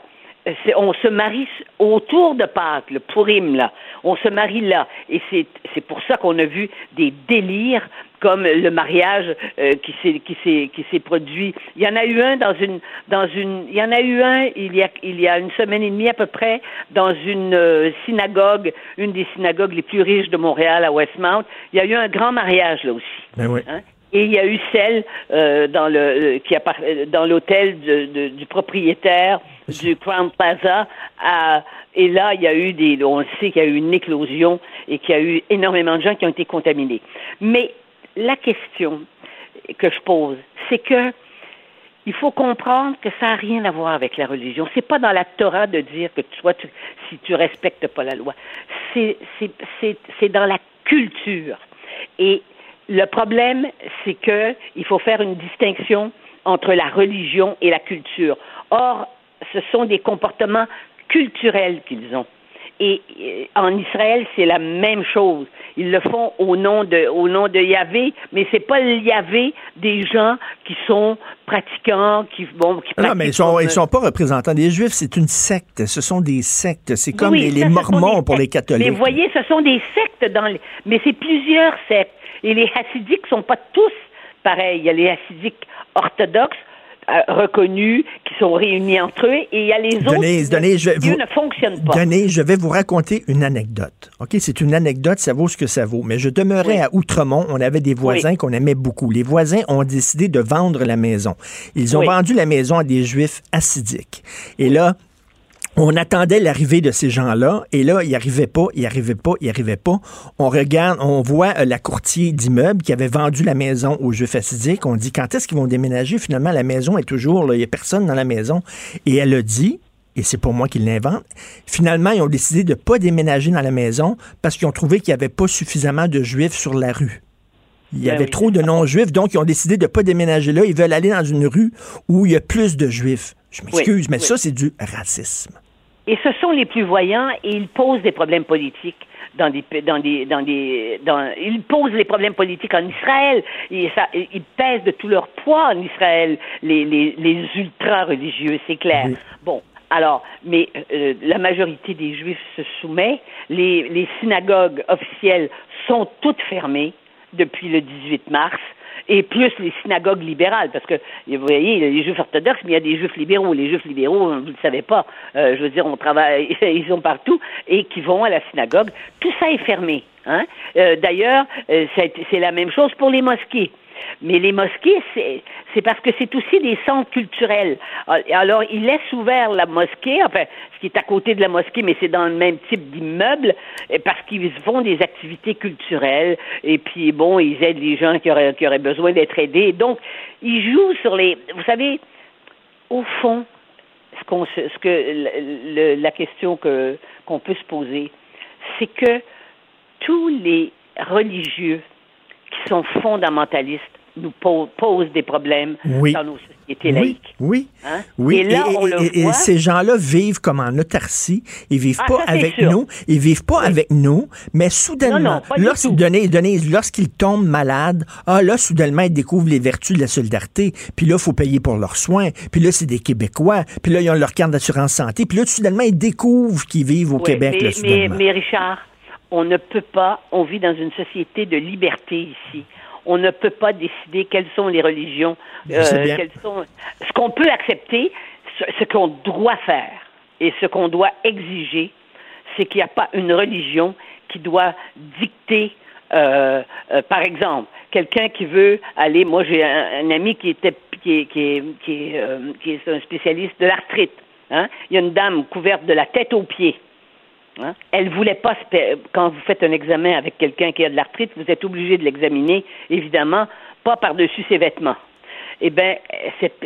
on se marie autour de Pâques, le Purim, là. On se marie là. Et c'est c'est pour ça qu'on a vu des délires comme le mariage euh, qui s'est qui s'est qui s'est produit. Il y en a eu un dans une dans une il y en a eu un il y a il y a une semaine et demie à peu près dans une euh, synagogue, une des synagogues les plus riches de Montréal à Westmount. Il y a eu un grand mariage là aussi. Ben oui. Hein? Et il y a eu celle euh, dans le euh, qui appart- euh, dans l'hôtel de- de- du propriétaire du Crown Plaza. à- et là, il y a eu des, on le sait qu'il y a eu une éclosion et qu'il y a eu énormément de gens qui ont été contaminés. Mais la question que je pose, c'est que il faut comprendre que ça n'a rien à voir avec la religion. C'est pas dans la Torah de dire que toi, tu, si tu respectes pas la loi. C'est, c'est, c'est, c'est dans la culture. Et le problème, c'est que il faut faire une distinction entre la religion et la culture. Or, ce sont des comportements culturels qu'ils ont. Et euh, en Israël, c'est la même chose. Ils le font au nom de, au nom de Yahvé, mais c'est pas le Yahvé des gens qui sont pratiquants, qui bon, qui Non, mais ils sont, ils sont pas représentants des Juifs. C'est une secte. Ce sont des sectes. C'est comme Oui, les, ça, Mormons pour les catholiques. Mais voyez, ce sont des sectes dans les... Mais c'est plusieurs sectes. Et les hassidiques sont pas tous pareils. Il y a les hassidiques orthodoxes euh, reconnus qui sont réunis entre eux et il y a les autres Denise, qui, Denise, je vous- ne fonctionnent pas. Denise, je vais vous raconter une anecdote. OK, c'est une anecdote, ça vaut ce que ça vaut. Mais je demeurais Oui. à Outremont, on avait des voisins Oui. qu'on aimait beaucoup. Les voisins ont décidé de vendre la maison. Ils ont Oui. vendu la maison à des juifs assidiques. Et là, on attendait l'arrivée de ces gens-là, et là, ils arrivaient pas, ils arrivaient pas, ils arrivaient pas. On regarde, on voit euh, la courtier d'immeuble qui avait vendu la maison aux Juifs assidiques. On dit, quand est-ce qu'ils vont déménager? Finalement, la maison est toujours là, il y a personne dans la maison. Et elle a dit, et c'est pour moi qu'ils l'inventent, finalement, ils ont décidé de pas déménager dans la maison parce qu'ils ont trouvé qu'il n'y avait pas suffisamment de Juifs sur la rue. Il y Ben avait oui. trop de non-juifs, donc ils ont décidé de pas déménager là. Ils veulent aller dans une rue où il y a plus de juifs. Je m'excuse, Oui, mais oui. ça, c'est du racisme. Et ce sont les plus voyants et ils posent des problèmes politiques dans des dans des dans des dans ils posent les problèmes politiques en Israël. Et ça ils pèsent de tout leur poids en Israël les les, les ultra religieux c'est clair. Bon alors mais euh, la majorité des juifs se soumet. Les les synagogues officielles sont toutes fermées depuis le 18 mars et plus les synagogues libérales, parce que vous voyez, il y a les juifs orthodoxes, mais il y a des juifs libéraux. Les juifs libéraux, vous ne le savez pas, euh, je veux dire, on travaille, [LAUGHS] ils sont partout et qui vont à la synagogue. Tout ça est fermé. Hein? Euh, D'ailleurs, euh, c'est c'est la même chose pour les mosquées. Mais les mosquées, c'est parce que c'est aussi des centres culturels. Alors, ils laissent ouvert la mosquée, enfin, ce qui est à côté de la mosquée, mais c'est dans le même type d'immeuble, parce qu'ils font des activités culturelles, et puis, bon, ils aident les gens qui auraient, besoin d'être aidés. Donc, ils jouent sur les... Vous savez, au fond, ce, que la question que qu'on peut se poser, c'est que tous les religieux qui sont fondamentalistes nous po- posent des problèmes Oui. dans nos sociétés Oui, laïques. oui. Hein? Oui, Et là, on le et voit. ces gens-là vivent comme en autarcie. Ils vivent Ah, pas ça, avec sûr. nous. Ils vivent pas avec nous. Mais soudainement, lorsqu'ils lorsqu'ils tombent malades, ah là, soudainement, ils découvrent les vertus de la solidarité. Puis là, il faut payer pour leurs soins. Puis là, c'est des Québécois. Puis là, ils ont leur carte d'assurance santé. Puis là, soudainement, ils découvrent qu'ils vivent au Oui, Québec, mais, là, mais, soudainement. mais Richard, on ne peut pas, on vit dans une société de liberté ici. On ne peut pas décider quelles sont les religions, quelles sont. Ce qu'on peut accepter, ce, ce qu'on doit faire et ce qu'on doit exiger, c'est qu'il n'y a pas une religion qui doit dicter. euh, euh, par exemple, quelqu'un qui veut aller, moi j'ai un, un ami qui était qui est, qui est, qui est, euh, qui est un spécialiste de l'arthrite. Hein? Il y a une dame couverte de la tête aux pieds. Hein? Elle voulait pas quand vous faites un examen avec quelqu'un qui a de l'arthrite, vous êtes obligé de l'examiner, évidemment, pas par-dessus ses vêtements. Eh bien, cette,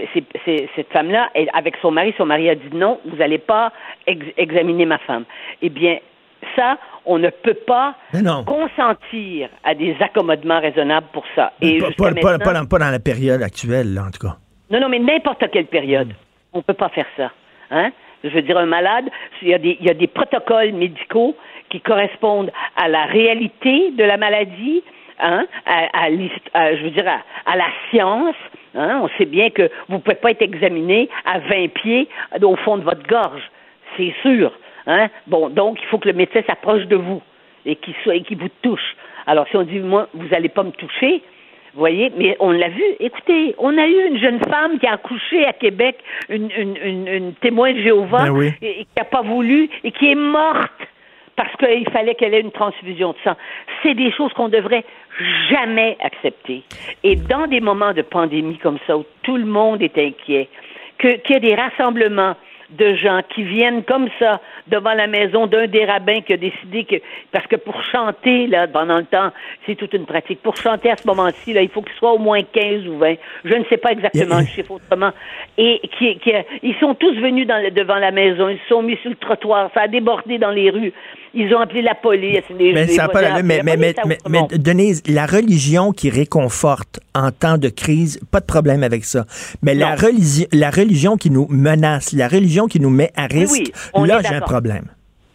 cette femme-là, avec son mari, son mari a dit non, vous n'allez pas ex- examiner ma femme. Eh bien, ça, on ne peut pas consentir à des accommodements raisonnables pour ça. Et Pas, pas- dans, pas dans la période actuelle, là, en tout cas. non, non, mais n'importe quelle période. On ne peut pas faire ça. Hein? Je veux dire, un malade, il y, a des, protocoles médicaux qui correspondent à la réalité de la maladie, hein? à, je veux dire, à, la science. Hein? On sait bien que vous ne pouvez pas être examiné à 20 pieds au fond de votre gorge. C'est sûr. Hein? Bon, donc, il faut que le médecin s'approche de vous et qu'il soit- et qu'il vous touche. Alors, si on dit, moi, vous n'allez pas me toucher, vous voyez, mais on l'a vu. Écoutez, on a eu une jeune femme qui a accouché à Québec, une, une, une, une témoin de Jéhovah, Ben oui. et, et qui n'a pas voulu et qui est morte parce qu'il fallait qu'elle ait une transfusion de sang. C'est des choses qu'on devrait jamais accepter. Et dans des moments de pandémie comme ça, où tout le monde est inquiet, que- qu'il y ait des rassemblements de gens qui viennent comme ça devant la maison d'un des rabbins qui a décidé que parce que pour chanter là pendant le temps c'est toute une pratique. Pour chanter à ce moment-ci là il faut qu'il soit au moins 15 ou 20 je ne sais pas exactement le chiffre autrement. Et qui, qui ils sont tous venus devant la maison. Ils se sont mis sur le trottoir. Ça a débordé dans les rues ils ont appelé la police. Les, Mais les ça pas mais, la mais, police à mais, Outremont. mais, Denise, la religion qui réconforte en temps de crise, pas de problème avec ça. Mais la, religi- la religion qui nous menace, la religion qui nous met à risque, oui, là, j'ai un problème.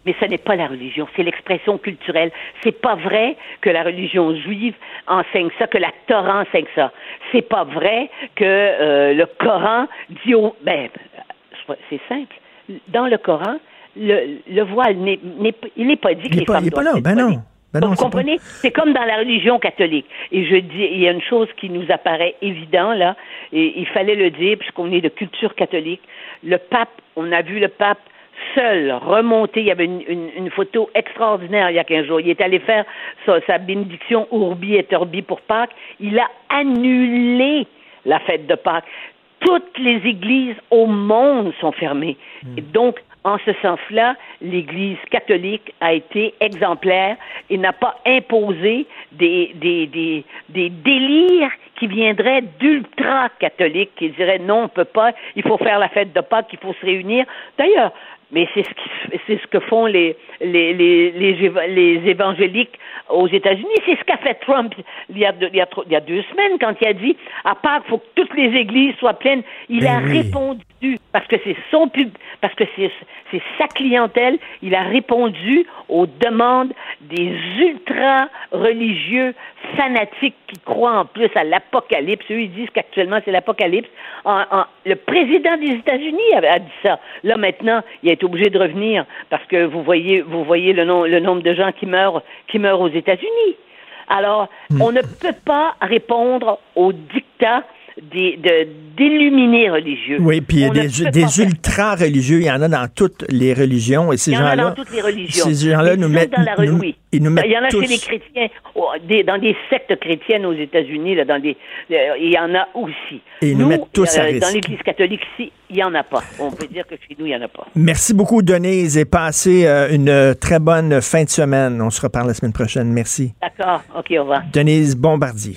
Mais ce n'est pas la religion, c'est l'expression culturelle. C'est pas vrai que la religion juive enseigne ça, que la Torah enseigne ça. C'est pas vrai que euh, le Coran dit au. Ben, c'est simple. Dans le Coran, le, le voile n'est, n'est il n'est pas dit que Il les pas, femmes il est pas doivent là. Ben. Ben non, Vous pas- comprenez? C'est comme dans la religion catholique. Et je dis, il y a une chose qui nous apparaît évident là, et il fallait le dire puisqu'on est de culture catholique. Le pape, on a vu le pape seul remonter. Il y avait une, une- une photo extraordinaire il y a 15 jours. Il est allé faire sa, sa bénédiction Urbi et Orbi pour Pâques. Il a annulé la fête de Pâques. Toutes les églises au monde sont fermées. Et donc, en ce sens-là, l'Église catholique a été exemplaire et n'a pas imposé des, des, des, des délires qui viendraient d'ultra-catholiques, qui diraient non, on ne peut pas, il faut faire la fête de Pâques, il faut se réunir. D'ailleurs, mais c'est ce, qui- c'est ce que font les, les, les, les, les évangéliques aux États-Unis. C'est ce qu'a fait Trump il y, a deux, il, y a tro- il y a deux semaines quand il a dit à part faut que toutes les églises soient pleines. Il Ben a oui. répondu parce que c'est son pub, parce que c'est c'est sa clientèle. Il a répondu aux demandes des ultra religieux fanatiques qui croient en plus à l'apocalypse. Eux ils disent qu'actuellement c'est l'apocalypse. En- en- le président des États-Unis a, a dit ça. Là maintenant, il a été obligé de revenir parce que vous voyez, vous voyez le, nom- le nombre de gens qui meurent, qui meurent aux États-Unis. Alors, on ne peut pas répondre aux dictats des, de, d'illuminés religieux. Oui, puis il y a des, ultra-religieux, il y en a dans toutes les religions, et ces Il y en a gens-là, dans toutes les religions. ces gens-là nous mettent, dans la nous- oui. ils nous mettent Il y en a tous... chez les chrétiens, oh, des- dans des sectes chrétiennes aux États-Unis, là, dans des, euh, il y en a aussi. Et ils nous mettent tous à euh, risque. Dans l'Église catholique, ici, il n'y en a pas. On peut dire que chez nous, il n'y en a pas. Merci beaucoup, Denise, et passez euh, une très bonne fin de semaine. On se reparle la semaine prochaine. Merci. D'accord. OK, au revoir. Denise Bombardier.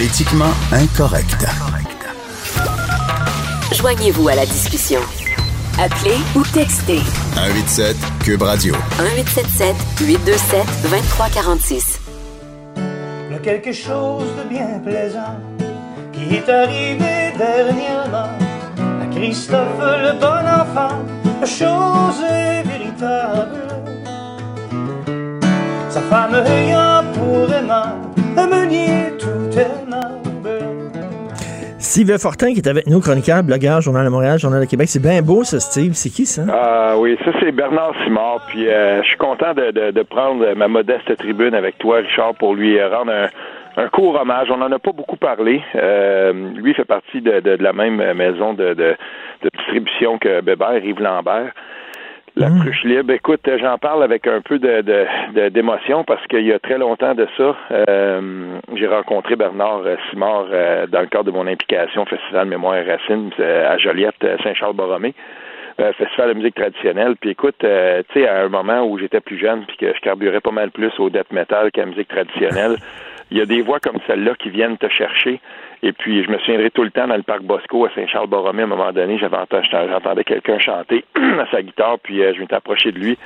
Politiquement incorrect. Joignez-vous à la discussion. Appelez ou textez 187 Cube Radio. 1877 827 2346. Il y a quelque chose de bien plaisant qui est arrivé dernièrement à Christophe le bon enfant. La chose est véritable. Sa femme ayant Steve Fortin qui est avec nous, chroniqueur, blogueur, Journal de Montréal, Journal de Québec. C'est bien beau, ça, Steve. C'est qui, ça? Ah oui, ça c'est Bernard Simard. Puis euh, je suis content de, de, de prendre ma modeste tribune avec toi, Richard, pour lui rendre un, un court hommage. On n'en a pas beaucoup parlé. Euh, lui fait partie de, de, de la même maison de, de, de distribution que Bébert, Yves Lambert. La cruche libre. Écoute, euh, j'en parle avec un peu de, de, de- d'émotion parce qu'il y a très longtemps de ça, euh, j'ai rencontré Bernard euh, Simard euh, dans le cadre de mon implication au Festival Mémoire et Racine à Joliette, Saint-Charles-Borromée. euh, festival de musique traditionnelle. Puis écoute, euh, tu sais, à un moment où j'étais plus jeune, puis que je carburais pas mal plus au death metal qu'à la musique traditionnelle, il y a des voix comme celle-là qui viennent te chercher. Et puis, je me souviendrai tout le temps dans le parc Bosco à Saint-Charles-Borromée, à un moment donné, j'entendais quelqu'un chanter [CLEARS THROAT] à sa guitare, puis euh, je m'étais approché de lui.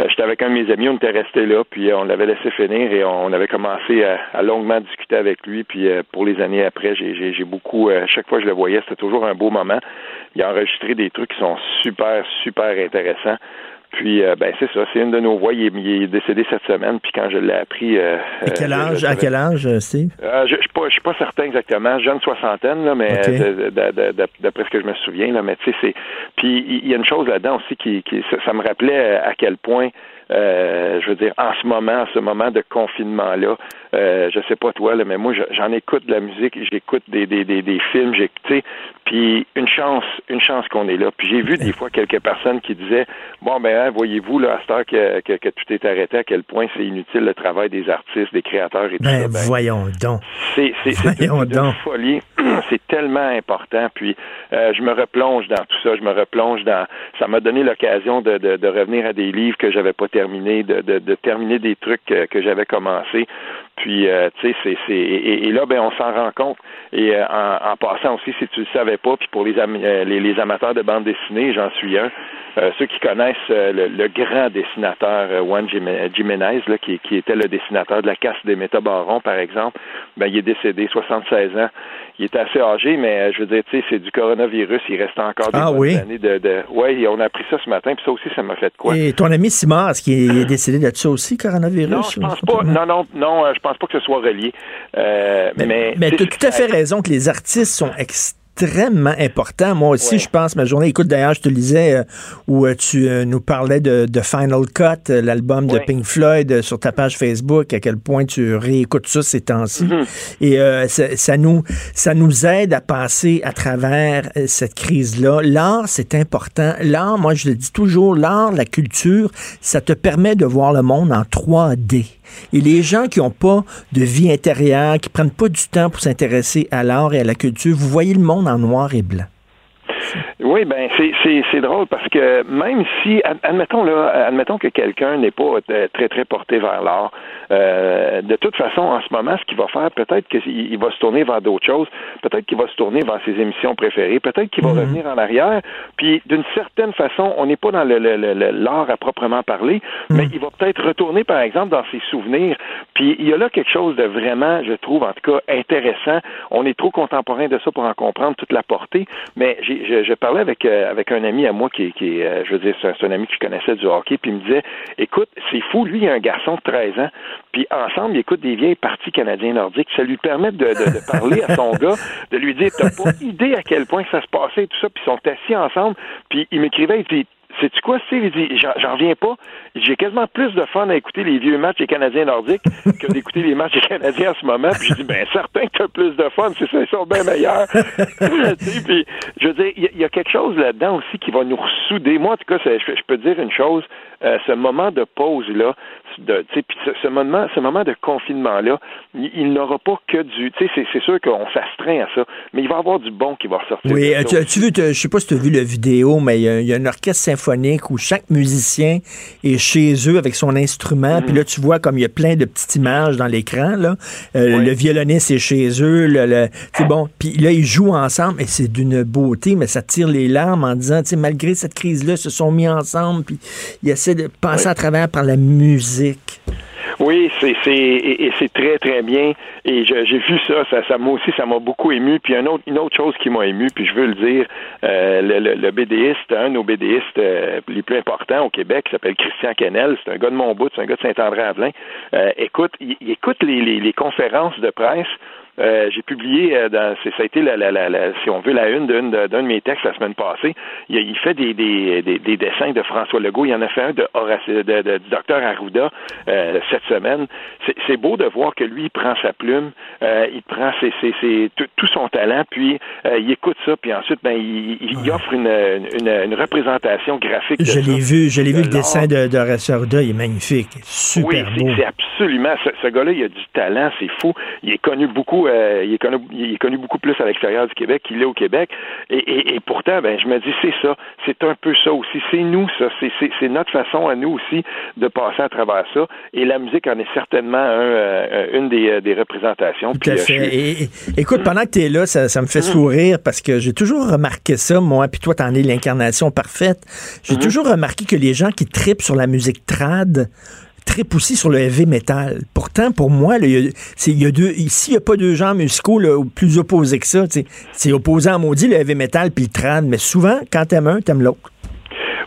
Euh, J'étais avec un de mes amis, on était resté là, puis euh, on l'avait laissé finir et on avait commencé à, longuement discuter avec lui. Puis euh, pour les années après, j'ai- beaucoup, chaque fois que je le voyais, c'était toujours un beau moment. Il a enregistré des trucs qui sont super, super intéressants. Puis, euh, ben c'est ça, c'est une de nos voix. Il est, il est décédé cette semaine. Puis quand je l'ai appris, euh, À quel euh, âge, je à quel âge, euh, Steve? euh, je ne suis suis pas certain exactement, jeune soixantaine là, mais euh, d'après ce que je me souviens là, mais tu sais c'est. Puis il y a une chose là-dedans aussi qui, qui ça, ça me rappelait à quel point, euh, je veux dire, en ce moment, en ce moment de confinement là, Euh, je sais pas toi, là, mais moi, je- j'en écoute de la musique, j'écoute des, des, des, des films, sais, puis une chance, une chance qu'on est là. Puis j'ai vu des fois quelques personnes qui disaient, bon, ben, hein, voyez-vous, là, à cette heure que, que, que tout est arrêté, à quel point c'est inutile le travail des artistes, des créateurs et tout Ben, ça. Ben, voyons donc. c'est c'est c'est Voyons une, folie. [CLEARS THROAT] C'est tellement important. Puis euh, je me replonge dans tout ça. Je me replonge dans. Ça m'a donné l'occasion de, de, de revenir à des livres que j'avais pas terminés, de, de, de terminer des trucs que, que j'avais commencé. Puis euh, tu sais, c'est c'est et, et là ben on s'en rend compte. Et euh, en, en passant aussi, si tu le savais pas, puis pour les, am- euh, les les amateurs de bande dessinée, j'en suis un. Euh, ceux qui connaissent le, le grand dessinateur Juan Jiménez, là, qui, qui était le dessinateur de la casse des métabarons, par exemple, ben, il est décédé, 76 ans. Il est assez âgé, mais je veux dire, tu sais, c'est du coronavirus. Il reste encore des Ah oui? années de, de... Oui, on a appris ça ce matin, puis ça aussi, ça m'a fait de quoi. Et ton ami Simard, est-ce qu'il est [COUGHS] décédé de ça aussi, coronavirus? Non, je pense pas. Non, non, non, je pense pas que ce soit relié. Euh, mais Mais tu as tout à fait raison que les artistes sont extrêmement importants. Moi aussi, je pense, ma journée, écoute, d'ailleurs, je te lisais euh, où euh, tu euh, nous parlais de, de Final Cut, l'album de. Pink Floyd, sur ta page Facebook, à quel point tu réécoutes ça ces temps-ci. Mm-hmm. Et ça, ça nous, ça nous aide à passer à travers cette crise-là. L'art, c'est important. L'art, moi, je le dis toujours, l'art, la culture, ça te permet de voir le monde en 3D. Et les gens qui n'ont pas de vie intérieure, qui prennent pas du temps pour s'intéresser à l'art et à la culture, vous voyez le monde en noir et blanc. Oui, ben c'est drôle parce que même si ad- admettons là, admettons que quelqu'un n'est pas euh, très très porté vers l'art, euh, de toute façon en ce moment, ce qu'il va faire, peut-être qu'il il va se tourner vers d'autres choses, peut-être qu'il va se tourner vers ses émissions préférées, peut-être qu'il va revenir en arrière. Puis d'une certaine façon, on n'est pas dans le le- le- le- l'art à proprement parler, mais il va peut-être retourner par exemple dans ses souvenirs. Puis il y a là quelque chose de vraiment, je trouve en tout cas intéressant. On est trop contemporain de ça pour en comprendre toute la portée, mais j'ai- je, je parlais avec euh, avec un ami à moi qui, qui euh, je veux dire, c'est un, ami que je connaissais du hockey, puis il me disait, écoute, c'est fou, lui, il a un garçon de 13 ans, puis ensemble, il écoute des vieilles parties canadiens nordiques, ça lui permet de, de, de parler à son [LAUGHS] gars, de lui dire, t'as pas idée à quel point ça se passait et tout ça, puis ils sont assis ensemble, puis il m'écrivait, il dit, Sais-tu quoi, Steve? Il dit, j'en reviens pas. J'ai quasiment plus de fun à écouter les vieux matchs des Canadiens nordiques [LAUGHS] que d'écouter les matchs des Canadiens en ce moment. Puis je dis, ben, certain que t'as plus de fun. C'est ça, ils sont bien meilleurs. [LAUGHS] Puis, je veux dire, il y, a- il y a quelque chose là-dedans aussi qui va nous ressouder. Moi, en tout cas, je, je peux dire une chose. euh, ce moment de pause-là, de, puis ce, ce moment, ce moment de confinement-là, il, il n'aura pas que du, tu sais, c'est- sûr qu'on s'astreint à ça, mais il va y avoir du bon qui va ressortir. Oui, euh, tu, tu vu, tu- je sais pas si tu as vu la vidéo, mais il y, a- il y a un orchestre symphonique où chaque musicien est chez eux avec son instrument. Puis là, tu vois comme il y a plein de petites images dans l'écran. là. Euh, Le violoniste est chez eux. Le, le- c'est bon. Puis là, ils jouent ensemble et c'est d'une beauté, mais ça tire les larmes en disant, tu sais, malgré cette crise-là, ils se sont mis ensemble. Puis ils essaient de passer à travers par la musique. Oui, c'est c'est c'est très très bien et j'ai vu ça, ça, ça moi aussi ça m'a beaucoup ému. Puis un autre, une autre chose qui m'a ému, puis je veux le dire, euh, le, le, BDiste, un de nos BDistes euh, les plus importants au Québec, s'appelle Christian Kennel, c'est un gars de Montbout, c'est un gars de Saint-André-Avelin. Euh, écoute, il, écoute les, les conférences de presse. Euh, j'ai publié euh, dans ça a été la, la, la, la- si on veut la une d'un de, mes textes la semaine passée. Il, il fait des, des, des, des dessins de François Legault. Il en a fait un de, Horace, de, docteur Arruda euh, cette semaine. C'est, beau de voir que lui il prend sa plume, euh, il prend ses, ses, ses- tout, tout son talent, puis il écoute ça, puis ensuite ben il, offre une, une, une représentation graphique. De Je l'ai vu, je l'ai vu, le De dessin de, de Horace Arruda, il est magnifique. Super oui, c'est- absolument. Ce, ce gars-là, il a du talent, c'est fou. Il est connu beaucoup. Euh, il est connu, il est connu beaucoup plus à l'extérieur du Québec qu'il est au Québec. Et, et, et pourtant, ben, je me dis, c'est ça. C'est un peu ça aussi. C'est nous, ça. C'est, notre façon à nous aussi de passer à travers ça. Et la musique en est certainement un, euh, une des, euh, des représentations. Tout Puis, à fait. suis- Et- écoute, pendant que tu es là, ça, ça me fait Mm-hmm. sourire parce que j'ai toujours remarqué ça, moi, puis toi, t'en es l'incarnation parfaite. J'ai Mm-hmm. toujours remarqué que les gens qui tripent sur la musique trad tripent aussi sur le heavy metal. Pourtant, pour moi, il y a, deux, ici, il n'y a pas deux genres musicaux là, plus opposés que ça. C'est opposé en maudit, le heavy metal puis le trad, mais souvent, quand t'aimes un, t'aimes l'autre.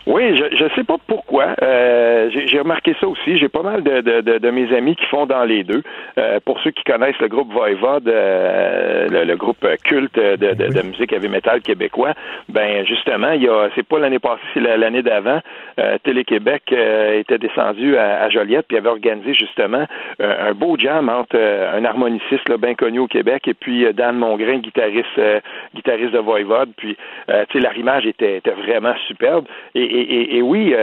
Oui, je ne sais pas pourquoi. Euh, j'ai remarqué ça aussi. J'ai pas mal de, de, de, mes amis qui font dans les deux. Euh, pour ceux qui connaissent le groupe Voivod, euh, le, groupe culte de, de, musique heavy metal québécois, ben justement, il y a, c'est pas l'année passée, c'est l'année d'avant. Télé-Québec était descendu à, Joliette puis avait organisé justement un beau jam entre un harmoniciste bien connu au Québec et puis Dan Mongrain, guitariste, guitariste de Voivod. Puis, tu sais, l'arrimage était, était vraiment superbe. Et, et oui,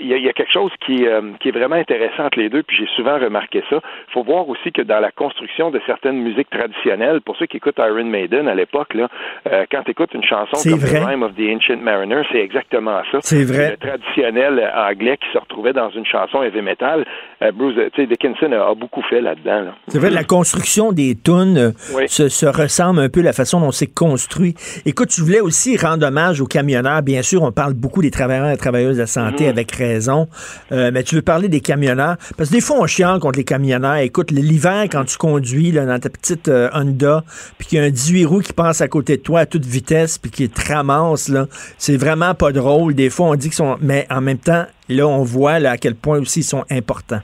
il y, a, quelque chose qui, euh, qui est vraiment intéressant entre les deux, puis j'ai souvent remarqué ça. Il faut voir aussi que dans la construction de certaines musiques traditionnelles, pour ceux qui écoutent Iron Maiden à l'époque, là, euh, quand tu écoutes une chanson comme The Rime of the Ancient Mariner, c'est exactement ça. C'est vrai. Le traditionnel anglais qui se retrouvait dans une chanson heavy metal. Euh, Bruce, Dickinson a, beaucoup fait là-dedans. C'est vrai, la construction des tunes se, se, ressemble un peu à la façon dont c'est construit. Écoute, tu voulais aussi rendre hommage aux camionneurs. Bien sûr, on parle beaucoup des travailleurs travailleuses de la santé, avec raison. Euh, mais tu veux parler des camionneurs? Parce que des fois, on chiant contre les camionneurs. Écoute, l'hiver, quand tu conduis là, dans ta petite euh, Honda, puis qu'il y a un 18 roues qui passe à côté de toi à toute vitesse, puis qui te ramasse, là, c'est vraiment pas drôle. Des fois, on dit qu'ils sont... Mais en même temps, là, on voit là, à quel point aussi ils sont importants.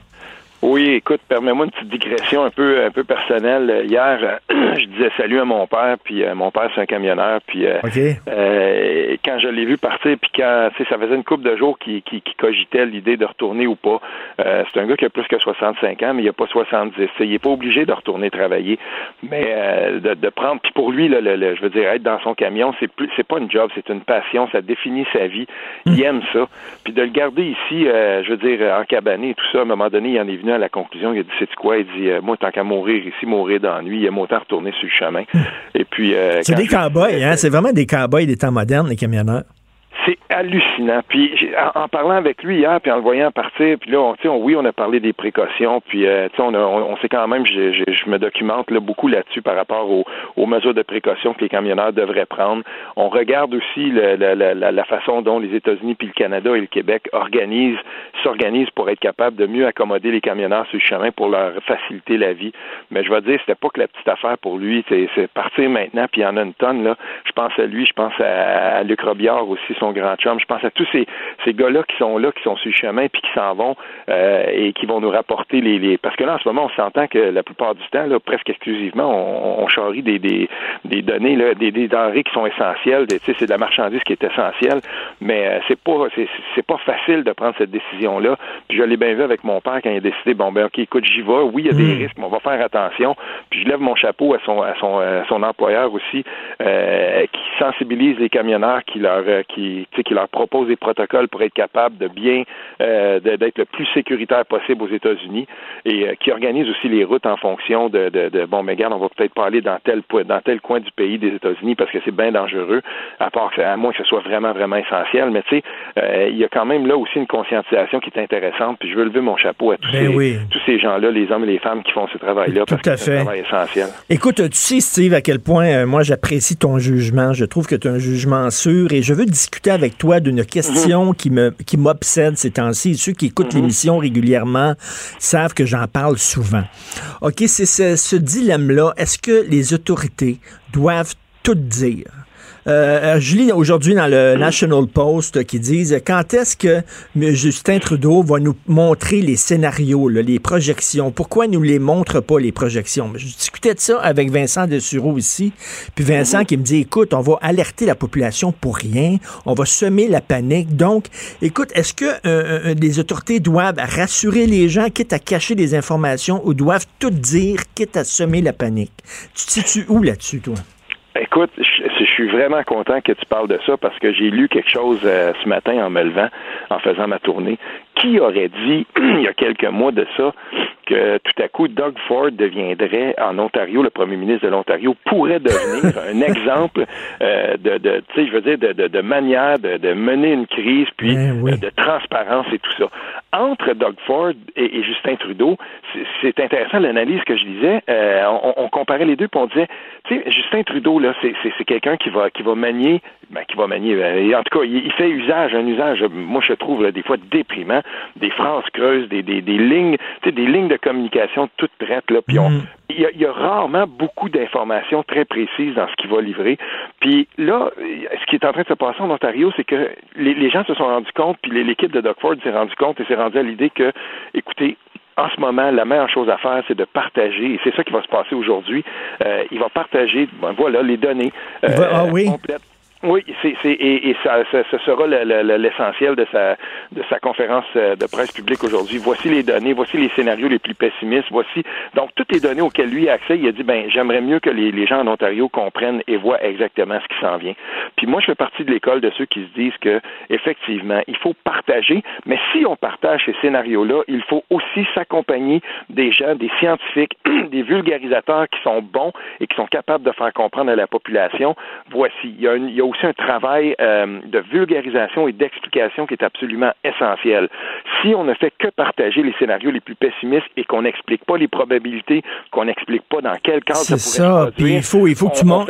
Oui, écoute, permets-moi une petite digression un peu un peu personnelle. Hier, [CLEARS THROAT] je disais salut à mon père, puis euh, mon père c'est un camionneur, puis euh, euh, quand je l'ai vu partir, puis quand ça faisait une couple de jours qui qui, cogitait l'idée de retourner ou pas. c'est un gars qui a plus que 65 ans, mais il a pas 70. Il est pas obligé de retourner travailler, mais de, de, prendre. Puis pour lui, là, le, je veux dire, être dans son camion, c'est plus c'est pas une job, c'est une passion, ça définit sa vie. Il hmm. aime ça. Puis de le garder ici, je veux dire, en cabané et tout ça, à un moment donné, il en est venu à la conclusion, il a dit, c'est quoi? Il dit, euh, moi, tant qu'à mourir ici, mourir d'ennui, il aime autant retourner sur le chemin. [LAUGHS] Et puis... Euh, c'est des cowboys, hein? C'est vraiment des cowboys des temps modernes, les camionneurs. C'est hallucinant. Puis en, parlant avec lui hier, puis en le voyant partir, puis là, on, on, oui, on a parlé des précautions, puis euh, on, on, sait quand même, je, me documente là, beaucoup là-dessus par rapport aux, aux, mesures de précaution que les camionneurs devraient prendre. On regarde aussi le, la, la, la, façon dont les États-Unis, puis le Canada et le Québec organisent, s'organisent pour être capables de mieux accommoder les camionneurs sur le chemin pour leur faciliter la vie. Mais je vais dire, c'était pas que la petite affaire pour lui, c'est partir maintenant, puis il y en a une tonne là. Je pense à lui, je pense à, à Luc Robillard aussi, grand chum. Je pense à tous ces, ces gars-là qui sont là, qui sont sur le chemin, puis qui s'en vont euh, et qui vont nous rapporter les, les, Parce que là, en ce moment, on s'entend que la plupart du temps, là, presque exclusivement, on, on charrie des, des, des données, là, des, des denrées qui sont essentielles. C'est de la marchandise qui est essentielle, mais euh, c'est pas c'est pas facile de prendre cette décision-là. Puis je l'ai bien vu avec mon père quand il a décidé, bon ben ok, écoute, j'y vais. Oui, il y a des hmm. risques, mais on va faire attention. Puis je lève mon chapeau à son à son, à son employeur aussi, euh, qui sensibilise les camionneurs, qui leur qui qui leur propose des protocoles pour être capable de bien euh, d'être le plus sécuritaire possible aux États-Unis et euh, qui organise aussi les routes en fonction de, de, bon mais regarde, on va peut-être pas aller dans tel dans tel coin du pays des États-Unis parce que c'est bien dangereux, à part à moins que ce soit vraiment, vraiment essentiel. Mais tu sais, euh, il y a quand même là aussi une conscientisation qui est intéressante. Puis je veux lever mon chapeau à tous ben ces, tous ces gens-là, les hommes et les femmes qui font ce travail-là, parce que c'est un travail essentiel. Écoute, tu sais, Steve, à quel point moi j'apprécie ton jugement. Je trouve que tu as un jugement sûr et je veux discuter avec toi d'une question qui me qui m'obsède ces temps-ci. Ceux qui écoutent mhm. l'émission régulièrement savent que j'en parle souvent. OK, c'est ce, ce dilemme-là. Est-ce que les autorités doivent tout dire? Euh, euh, je lis aujourd'hui dans le National Post qui disent quand est-ce que Justin Trudeau va nous montrer les scénarios, les projections? Pourquoi il nous les montre pas, les projections? Je discutais de ça avec Vincent Dessureau ici. Puis Vincent qui me dit, écoute, on va alerter la population pour rien. On va semer la panique. Donc, écoute, est-ce que euh, les autorités doivent rassurer les gens, quitte à cacher des informations, ou doivent tout dire, quitte à semer la panique? Tu te situes où là-dessus, toi? Écoute, suis vraiment content que tu parles de ça parce que j'ai lu quelque chose euh, ce matin en me levant, en faisant ma tournée. Qui aurait dit, [CLEARS THROAT] il y a quelques mois de ça, que tout à coup, Doug Ford deviendrait en Ontario, le premier ministre de l'Ontario, pourrait devenir [LAUGHS] un exemple euh, de, de tu sais, je veux dire, de, de, de manière de, de, mener une crise, puis ben euh, de transparence et tout ça. Entre Doug Ford et, Justin Trudeau, c'est intéressant l'analyse que je disais. Euh, on, on, comparait les deux, puis on disait, tu sais, Justin Trudeau là, c'est quelqu'un qui va qui va manier, ben, qui va manier. Euh, en tout cas, il, fait usage, un usage. Moi, je trouve là, des fois déprimant, des phrases creuses, des, des, des lignes, tu sais, des lignes de communication toutes prêtes là, puis on, mm. il y, a, il y a rarement beaucoup d'informations très précises dans ce qu'il va livrer. Puis là, ce qui est en train de se passer en Ontario, c'est que les, les gens se sont rendus compte, puis l'équipe de Doug Ford s'est rendu compte et s'est rendu à l'idée que, écoutez, en ce moment, la meilleure chose à faire, c'est de partager, et c'est ça qui va se passer aujourd'hui. Euh, il va partager, ben, voilà, les données euh, ah oui. complètes. Oui, c'est, c'est et, et ça, ça, ça sera le- le- le- l'essentiel de sa de sa conférence euh, de presse publique aujourd'hui. Voici les données, voici les scénarios les plus pessimistes, voici donc toutes les données auxquelles lui a accès. Il a dit ben j'aimerais mieux que les, les gens en Ontario comprennent et voient exactement ce qui s'en vient. Puis moi je fais partie de l'école de ceux qui se disent que effectivement il faut partager, mais si on partage ces scénarios-là, il faut aussi s'accompagner des gens, des scientifiques, [CLEARS THROAT] des vulgarisateurs qui sont bons et qui sont capables de faire comprendre à la population. Voici, il y a, une- il y a aussi un travail euh, de vulgarisation et d'explication qui est absolument essentiel. Si on ne fait que partager les scénarios les plus pessimistes et qu'on n'explique pas les probabilités, qu'on n'explique pas dans quel cadre ça C'est pourrait ça. se Puis il faut, il faut que tu montes.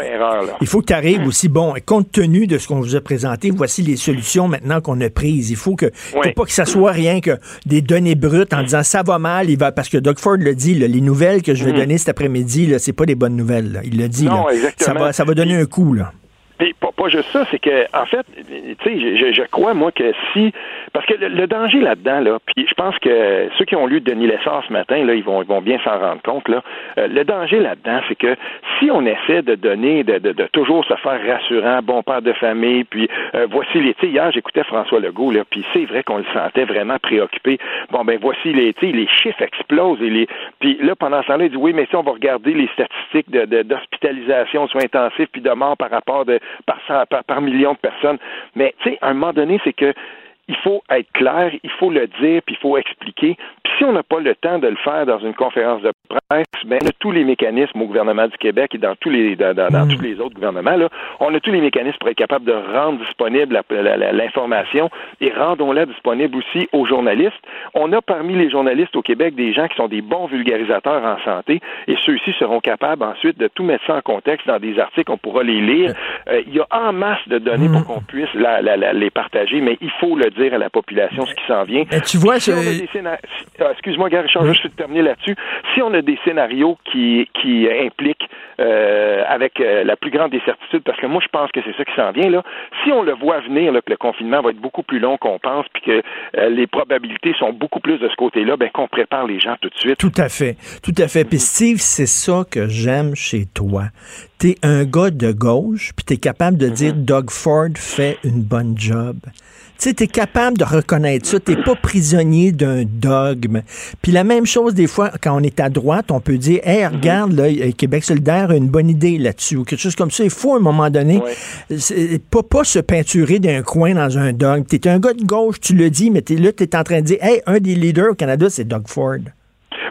Il faut que tu arrives aussi. Bon, compte tenu de ce qu'on vous a présenté, voici les solutions maintenant qu'on a prises. Il faut que, faut Oui. pas que ça soit rien que des données brutes en disant ça va mal. Il va parce que Doug Ford l'a dit. là, les nouvelles que je vais Mhm. donner cet après-midi, c'est pas des bonnes nouvelles. là. Il l'a dit. Non, là. Ça va, ça va donner un coup là. Puis pas, pas juste ça, c'est que en fait, tu sais, je, je- crois moi que si parce que le, le danger là-dedans là, puis je pense que ceux qui ont lu Denis Lessard ce matin là, ils vont ils vont bien s'en rendre compte là. Euh, le danger là-dedans, c'est que si on essaie de donner, de, de, de toujours se faire rassurant, bon père de famille, puis euh, voici les, tu hier j'écoutais François Legault là, puis c'est vrai qu'on le sentait vraiment préoccupé. Bon ben voici les, tu les chiffres explosent et les, puis là pendant ce temps-là il dit oui mais si on va regarder les statistiques de de- d'hospitalisation, soins intensifs puis de morts par rapport de par, par, par million de personnes. Mais tu sais, à un moment donné, c'est que il faut être clair, il faut le dire, puis il faut expliquer. Puis si on n'a pas le temps de le faire dans une conférence de presse, ben, on a tous les mécanismes au gouvernement du Québec et dans tous les dans, dans- dans tous les autres gouvernements. Là, on a tous les mécanismes pour être capable de rendre disponible l'information et rendons-la disponible aussi aux journalistes. On a parmi les journalistes au Québec des gens qui sont des bons vulgarisateurs en santé et ceux-ci seront capables ensuite de tout mettre ça en contexte dans des articles, on pourra les lire. Euh, il y a en masse de données pour qu'on puisse la- la- la- les partager, mais il faut le dire à la population ce qui s'en vient. Mais tu vois, Si je- ah, excuse-moi, Gary Richard, juste de terminer là-dessus. Si on a des scénarios qui, qui impliquent euh, avec euh, la plus grande des certitudes, parce que moi je pense que c'est ça qui s'en vient là. Si on le voit venir, là, que le confinement va être beaucoup plus long qu'on pense, puis que euh, les probabilités sont beaucoup plus de ce côté-là, ben qu'on prépare les gens tout de suite. Tout à fait. Tout à fait. Puis Steve, c'est ça que j'aime chez toi. T'es un gars de gauche, puis t'es capable de dire Doug Ford fait une bonne job. Tu sais, t'es capable de reconnaître ça. T'es pas prisonnier d'un dogme. Puis la même chose, des fois, quand on est à droite, on peut dire, hey, regarde, là, euh, Québec solidaire a une bonne idée là-dessus, ou quelque chose comme ça. Il faut, à un moment donné, pas, pas se peinturer d'un coin dans un dogme. T'es un gars de gauche, tu le dis, mais t'es là, t'es en train de dire, hey, un des leaders au Canada, c'est Doug Ford.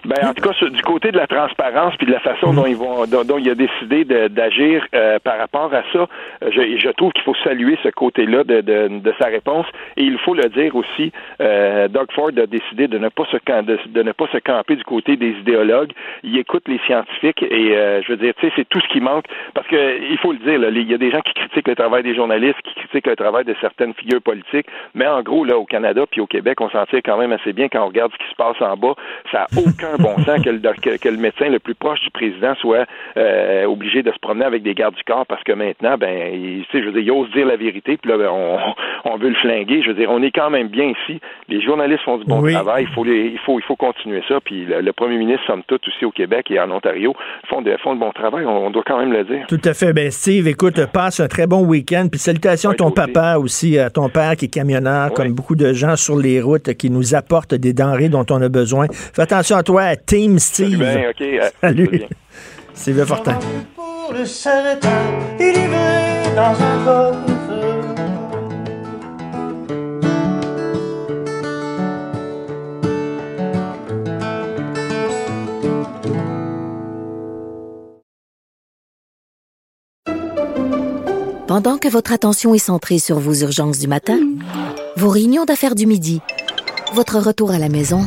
Ben, en tout cas, sur- du côté de la transparence puis de la façon dont ils vont, dont, dont il a décidé d'agir euh, par rapport à ça, euh, je, je trouve qu'il faut saluer ce côté-là de, de, de sa réponse et il faut le dire aussi. Euh, Doug Ford a décidé de ne pas se de, de ne pas se camper du côté des idéologues. Il écoute les scientifiques et euh, je veux dire, tu sais, c'est tout ce qui manque parce que il faut le dire. Là, il y a des gens qui critiquent le travail des journalistes, qui critiquent le travail de certaines figures politiques, mais en gros là, au Canada puis au Québec, on s'en tire quand même assez bien quand on regarde ce qui se passe en bas. Ça n'a [LAUGHS] aucun bon [LAUGHS] sens que le, que, le médecin le plus proche du président soit euh, obligé de se promener avec des gardes du corps parce que maintenant, ben, il, je veux dire, il ose dire la vérité, puis là, ben, on, on veut le flinguer. Je veux dire, on est quand même bien ici. Les journalistes font du bon Oui. travail. Il faut, les, il faut, il faut continuer ça. Puis le, le premier ministre, somme toute, aussi au Québec et en Ontario, font de, font de bon travail. On, on doit quand même le dire. Tout à fait. Ben, Steve, écoute, passe un très bon week-end. Puis salutations à ton papa aussi, à ton père qui est camionneur, comme beaucoup de gens sur les routes qui nous apportent des denrées dont on a besoin. Fais attention à toi, Team Steve. Ben, OK. euh, [LAUGHS] Salut. c'est bien. Steve Fortin. Pour le Sarratin, il y va dans un coffre. Pendant que votre attention est centrée sur vos urgences du matin, vos réunions d'affaires du midi, votre retour à la maison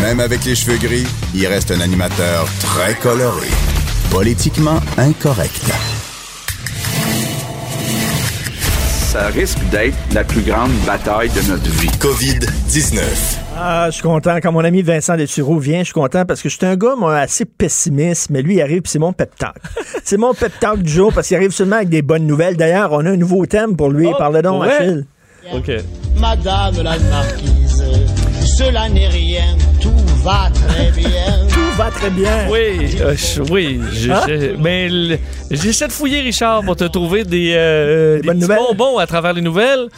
même avec les cheveux gris, il reste un animateur très coloré, politiquement incorrect. Ça risque d'être la plus grande bataille de notre vie. COVID-19. Ah, je suis content. Quand mon ami Vincent Dessureau vient, je suis content parce que je suis un gars, moi, assez pessimiste, mais lui, il arrive, c'est mon pep talk. [LAUGHS] c'est mon pep talk du jour parce qu'il arrive seulement avec des bonnes nouvelles. D'ailleurs, on a un nouveau thème pour lui. Oh, Parle donc, ouais? Achille. OK. Madame la marquise, cela n'est rien, tout va très bien. [LAUGHS] Tout va très bien. Oui, euh, je- oui. je- Hein? je- mais le- j'essaie de fouiller, Richard, pour te trouver des, euh, des petits bonbons à travers les nouvelles.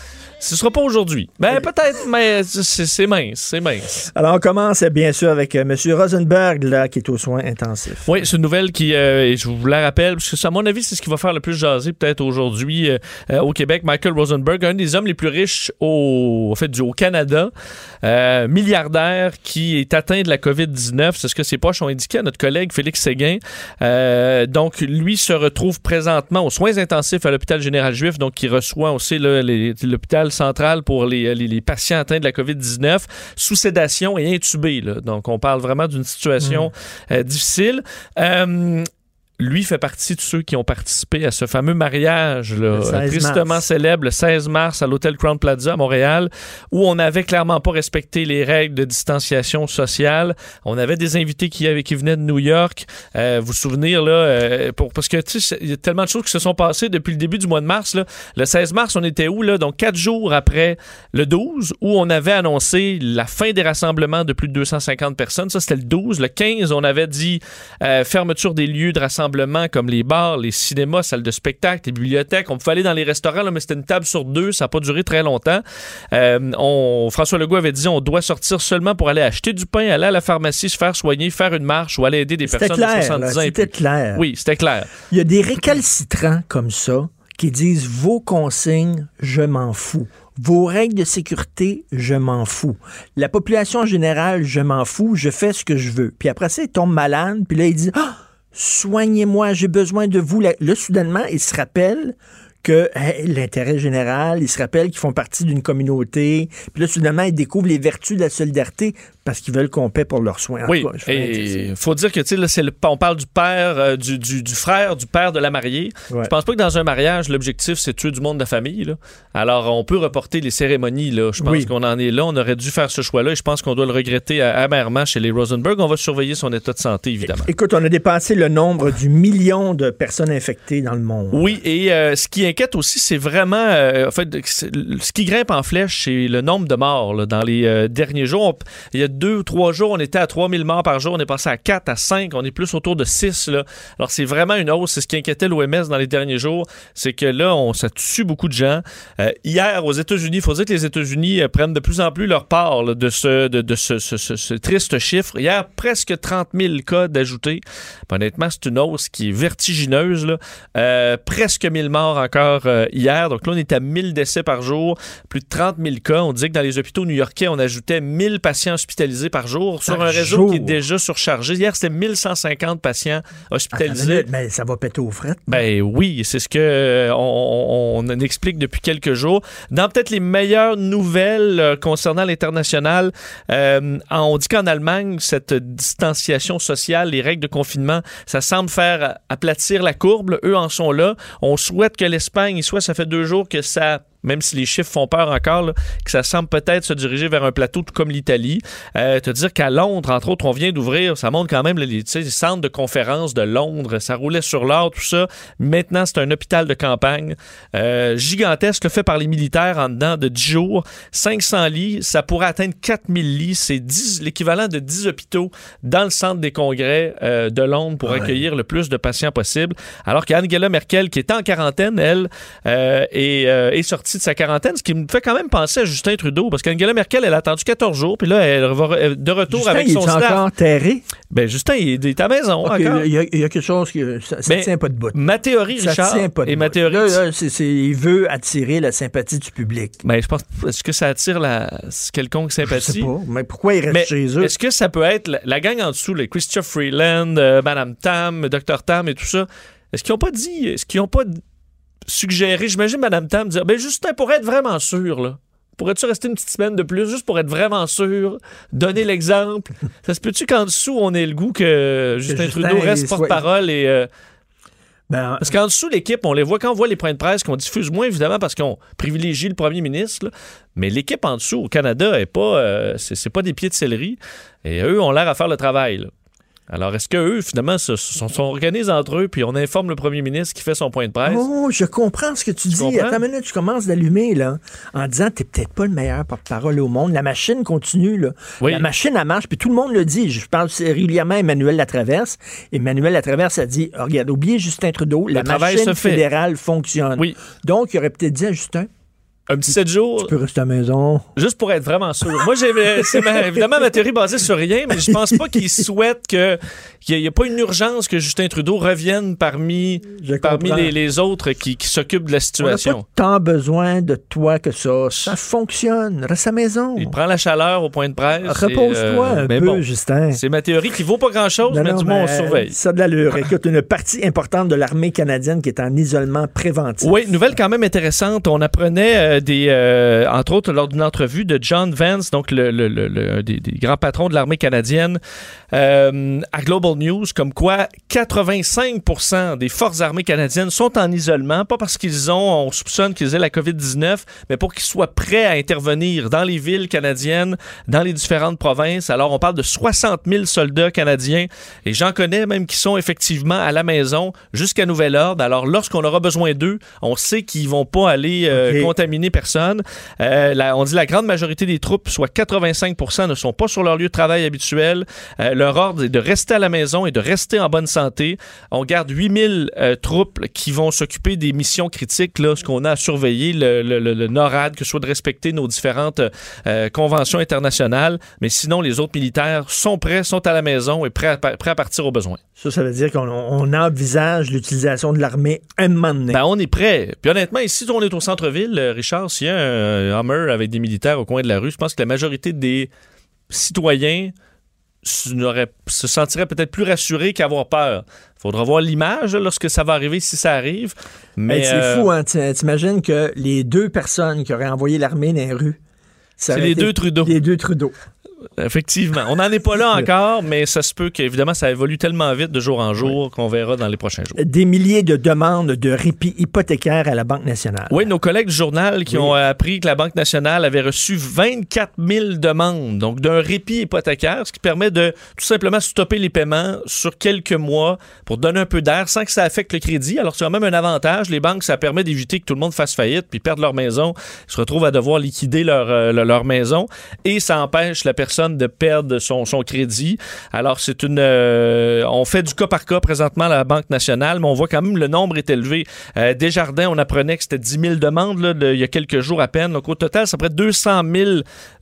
Ce sera pas aujourd'hui. Ben, peut-être, mais c'est mince, c'est mince. Alors, on commence bien sûr avec euh, M. Rosenberg, là, qui est aux soins intensifs. Oui, c'est une nouvelle qui, euh, je vous la rappelle, parce que ça, à mon avis, c'est ce qui va faire le plus jaser peut-être aujourd'hui euh, euh, au Québec. Michael Rosenberg, un des hommes les plus riches au, en fait, du, au Canada, euh, milliardaire qui est atteint de la COVID-19. C'est ce que ses poches ont indiqué à notre collègue Félix Séguin. Euh, donc, lui se retrouve présentement aux soins intensifs à l'hôpital général juif, donc qui reçoit aussi l'hôpital central pour les, les- les patients atteints de la COVID-19, sous sédation et intubés. là. Donc, on parle vraiment d'une situation euh, difficile. Euh, lui fait partie de ceux qui ont participé à ce fameux mariage là, Le 16 tristement mars. célèbre le 16 mars à l'hôtel Crown Plaza à Montréal, où on n'avait clairement pas respecté les règles de distanciation sociale. On avait des invités qui, avaient, qui venaient de New York. Euh, vous vous souvenez, là, euh, pour, parce que tu sais, il y a tellement de choses qui se sont passées depuis le début du mois de mars. Là. Le 16 mars, on était où? Là? Donc, quatre jours après le 12, où on avait annoncé la fin des rassemblements de plus de 250 personnes. Ça, c'était le 12. Le 15, on avait dit euh, fermeture des lieux de rassemblement comme les bars, les cinémas, salles de spectacle, les bibliothèques. On pouvait aller dans les restaurants, là, mais c'était une table sur deux. Ça n'a pas duré très longtemps. Euh, on, François Legault avait dit on doit sortir seulement pour aller acheter du pain, aller à la pharmacie, se faire soigner, faire une marche ou aller aider des personnes de clair, 70 là, ans. c'était clair. Oui, c'était clair. Il y a des récalcitrants comme ça qui disent vos consignes, je m'en fous. Vos règles de sécurité, je m'en fous. La population en général, je m'en fous, je fais ce que je veux. Puis après ça, il tombe malade, puis là, il dit Ah, soignez-moi, j'ai besoin de vous. Là, soudainement, il se rappelle que hey, l'intérêt général, il se rappelle qu'ils font partie d'une communauté. Puis là, soudainement, ils découvrent les vertus de la solidarité parce qu'ils veulent qu'on paie pour leurs soins. Oui, et il faut dire que, tu sais, on parle du père, euh, du, du- du frère, du père de la mariée. Ouais. Je pense pas que dans un mariage, l'objectif, c'est de tuer du monde de la famille. là. Alors, on peut reporter les cérémonies. Là. Je pense Oui. qu'on en est là. On aurait dû faire ce choix-là et je pense qu'on doit le regretter amèrement chez les Rosenberg. On va surveiller son état de santé, évidemment. Écoute, on a dépassé le nombre du million de personnes infectées dans le monde. Oui, et euh, ce qui inquiète aussi, c'est vraiment, euh, en fait, ce qui grimpe en flèche, c'est le nombre de morts dans les euh, derniers jours. Il y a deux ou trois jours, on était à 3000 morts par jour, on est passé à 4, à 5, on est plus autour de 6. Là. Alors, c'est vraiment une hausse. C'est ce qui inquiétait l'OMS dans les derniers jours, c'est que là, on, ça tue beaucoup de gens. Euh, hier, aux États-Unis, il faut dire que les États-Unis prennent de plus en plus leur part de, ce, triste chiffre. Hier, presque 30 000 cas d'ajoutés. Honnêtement, c'est une hausse qui est vertigineuse. Là. Presque 1000 morts encore euh, hier. Donc là, on est à 1000 décès par jour, plus de 30 000 cas. On dit que dans les hôpitaux new-yorkais, on ajoutait 1000 patients hospitalisés par jour sur Par un réseau jour. qui est déjà surchargé. Hier, c'était 1150 patients hospitalisés. minute, mais ça va péter aux frettes. Ben oui, c'est ce que euh, on, on- on explique depuis quelques jours. Dans peut-être les meilleures nouvelles euh, concernant l'international, on dit qu'en Allemagne, cette distanciation sociale, les règles de confinement, ça semble faire aplatir la courbe. Eux en sont là. On souhaite que l'Espagne, soit ça fait deux jours que ça même si les chiffres font peur encore, là, que ça semble peut-être se diriger vers un plateau tout comme l'Italie. Euh, te dire qu'à Londres, entre autres, on vient d'ouvrir, ça montre quand même là, les, centres de conférences de Londres, ça roulait sur l'or, tout ça. Maintenant, c'est un hôpital de campagne euh, gigantesque, fait par les militaires en dedans de 10 jours. 500 lits, ça pourrait atteindre 4000 lits. C'est 10 l'équivalent de 10 hôpitaux dans le centre des congrès euh, de Londres pour Ouais. accueillir le plus de patients possible. Alors qu'Angela Merkel, qui est en quarantaine, elle, est, est sortie de sa quarantaine, ce qui me fait quand même penser à Justin Trudeau, parce qu'Angela Merkel, elle a attendu 14 jours, puis là, elle va re- de retour Justin, avec il son est staff. encore terré? Ben, Justin, il est à la maison encore. il, y a, il y a quelque chose qui ça, ça Mais tient pas de bout. Ma théorie, Ça Richard, tient pas de et ma théorie, Là, là, il veut attirer la sympathie du public. Ben, je pense, est-ce que ça attire la, quelconque Je sais sympathie? pas, mais pourquoi il reste Mais chez eux? Est-ce que ça peut être la, la gang en dessous, les Christopher Freeland, euh, Madame Tam, Dr Tam et tout ça? Est-ce qu'ils n'ont pas dit, est-ce qu'ils n'ont pas suggéré, j'imagine Madame Tam dire, ben Justin, pour être vraiment sûr, là, pourrais-tu rester une petite semaine de plus juste pour être vraiment sûr, donner l'exemple? ça se peut-tu qu'en dessous, on ait le goût que Justin, Justin, Trudeau reste porte-parole et. euh, Ben, parce qu'en dessous, l'équipe, on les voit quand on voit les points de presse qu'on diffuse moins, évidemment, parce qu'on privilégie le premier ministre. là. Mais l'équipe en dessous, au Canada, est pas, euh, c'est, c'est pas des pieds de céleri. Et eux ont l'air à faire le travail. là. Alors, est-ce qu'eux, finalement, se, sont, sont organisés entre eux, puis on informe le premier ministre qui fait son point de presse? Oh, je comprends ce que tu, dis. Attends une minute, tu commences d'allumer, là, en disant t'es peut-être pas le meilleur porte-parole au monde. La machine continue, là. Oui. La machine, elle marche, puis tout le monde le dit. Je parle régulièrement à Emmanuel Latraverse. Emmanuel Latraverse a dit, oh, regarde, oubliez Justin Trudeau, la machine fédérale fonctionne. Oui. Donc, il aurait peut-être dit à Justin, Un petit 7 jours, tu peux rester à la maison. juste pour être vraiment sûr. Moi, j'ai, c'est ma- évidemment ma théorie basée sur rien, mais je pense pas qu'ils souhaitent que, qu'il n'y a, pas une urgence que Justin Trudeau revienne parmi, Je parmi les, les autres qui, qui s'occupent de la On n'a situation. pas tant besoin de toi que ça. Ça fonctionne. Reste à la maison. Il prend la chaleur au point de presse. Repose-toi et, euh, un mais peu, bon, Justin. C'est ma théorie qui vaut pas grand-chose, mais non, du moins, on surveille. Ça a de l'allure. Écoute, une partie importante de l'armée canadienne qui est en isolement préventif. Oui, nouvelle quand même intéressante. On apprenait euh, des, euh, entre autres, lors d'une entrevue de John Vance, donc le, le- le- le- des grands patrons de l'armée canadienne, euh, à Global News, comme quoi 85% des forces armées canadiennes sont en isolement, pas parce qu'ils ont, on soupçonne qu'ils aient la COVID-19, mais pour qu'ils soient prêts à intervenir dans les villes canadiennes, dans les différentes provinces. Alors, on parle de 60 000 soldats canadiens, et j'en connais même qui sont effectivement à la maison jusqu'à nouvel ordre. Alors, lorsqu'on aura besoin d'eux, on sait qu'ils vont pas aller euh, contaminer personne. Euh, la- on dit la grande majorité des troupes, soit 85 ne sont pas sur leur lieu de travail habituel. Euh, leur ordre est de rester à la maison et de rester en bonne santé. On garde 8000 euh, troupes qui vont s'occuper des missions critiques, là, ce qu'on a à surveiller, le, le- le- le NORAD, que ce soit de respecter nos différentes euh, conventions internationales. Mais sinon, les autres militaires sont prêts, sont à la maison et prêts à, prêts à partir au besoin. Ça, ça veut dire qu'on on envisage l'utilisation de l'armée un moment donné. Ben, on est prêt. Puis honnêtement, ici, on est au centre-ville, euh, Richard, s'il y a un Hummer avec des militaires au coin de la rue, je pense que la majorité des citoyens se sentiraient peut-être plus rassurés qu'avoir peur. faudra voir l'image lorsque ça va arriver, si ça arrive. Mais Hey, c'est euh, fou, hein? Tu- T'imagines que les deux personnes qui auraient envoyé l'armée dans les rues, C'est les été deux Trudeau. Les deux Trudeau. Effectivement. On n'en est pas là [LAUGHS] encore, mais ça se peut qu'évidemment, ça évolue tellement vite de jour en jour qu'on verra dans les prochains jours. Des milliers de demandes de répit hypothécaire à la Banque nationale. Oui, nos collègues du journal qui Oui. ont appris que la Banque nationale avait reçu 24 000 demandes, donc d'un répit hypothécaire, ce qui permet de tout simplement stopper les paiements sur quelques mois pour donner un peu d'air sans que ça affecte le crédit. Alors, c'est quand même un avantage. Les banques, ça permet d'éviter que tout le monde fasse faillite puis perde leur maison, se retrouvent à devoir liquider leur, euh, le- leur maison et ça empêche la personne de perdre son, son crédit. Alors, c'est une. euh, on fait du cas par cas présentement à la Banque nationale, mais on voit quand même le nombre est élevé. Euh, Desjardins, on apprenait que c'était 10 000 demandes là, de- il y a quelques jours à peine. Donc, au total, ça près de 200 000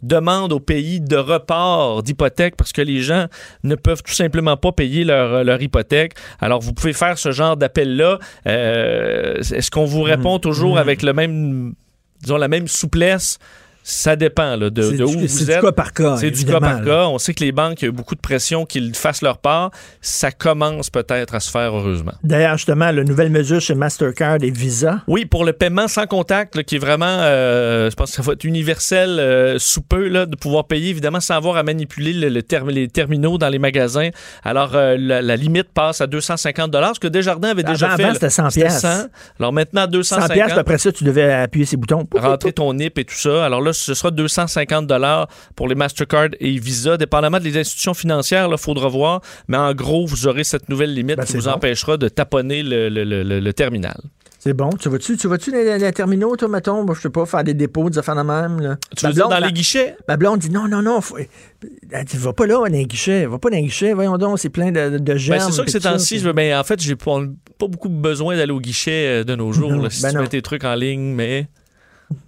demandes au pays de report d'hypothèque parce que les gens ne peuvent tout simplement pas payer leur, leur hypothèque. Alors, vous pouvez faire ce genre d'appel-là. Euh, Est-ce qu'on vous répond toujours avec le même, disons, la même souplesse? Ça dépend là, de, où du- vous c'est du êtes. cas par cas, C'est du cas par là. cas. On sait que les banques, il y a beaucoup de pression qu'ils fassent leur part. Ça commence peut-être à se faire, heureusement. D'ailleurs, justement, la nouvelle mesure chez Mastercard et Visa. Oui, pour le paiement sans contact, là, qui est vraiment, euh, je pense que ça va être universel euh, sous peu, là, de pouvoir payer, évidemment, sans avoir à manipuler le, le terme- les terminaux dans les magasins. Alors, euh, la, la limite passe à 250 ce que Desjardins avait déjà fait. avant, c'était 100 piastres. Alors maintenant, 100 250 piastres, puis après ça, tu devais appuyer ces boutons. rentrer ton NIP et tout ça. Alors là, ce sera 250 dollars pour les Mastercard et Visa, dépendamment des institutions financières, il faudra voir. Mais en gros, vous aurez cette nouvelle limite Ben, qui vous bon. empêchera de taponner le, le- le- le- le terminal. C'est bon. Tu vas-tu, tu vas-tu dans les, terminaux, toi, mettons? Moi, je sais pas, faire des dépôts, des affaires de même, là. Tu veux dire dans les guichets? Ma blonde dit non, non, non. Faut... Elle dit, va pas là, dans les guichets. Va pas dans les guichets. Voyons donc, c'est plein de, de germes. Ben, c'est sûr que ces temps-ci, ben, en fait, j'ai pas, pas beaucoup besoin d'aller au guichet euh, de nos jours. Non, là, si ben tu non. mets tes trucs en ligne, mais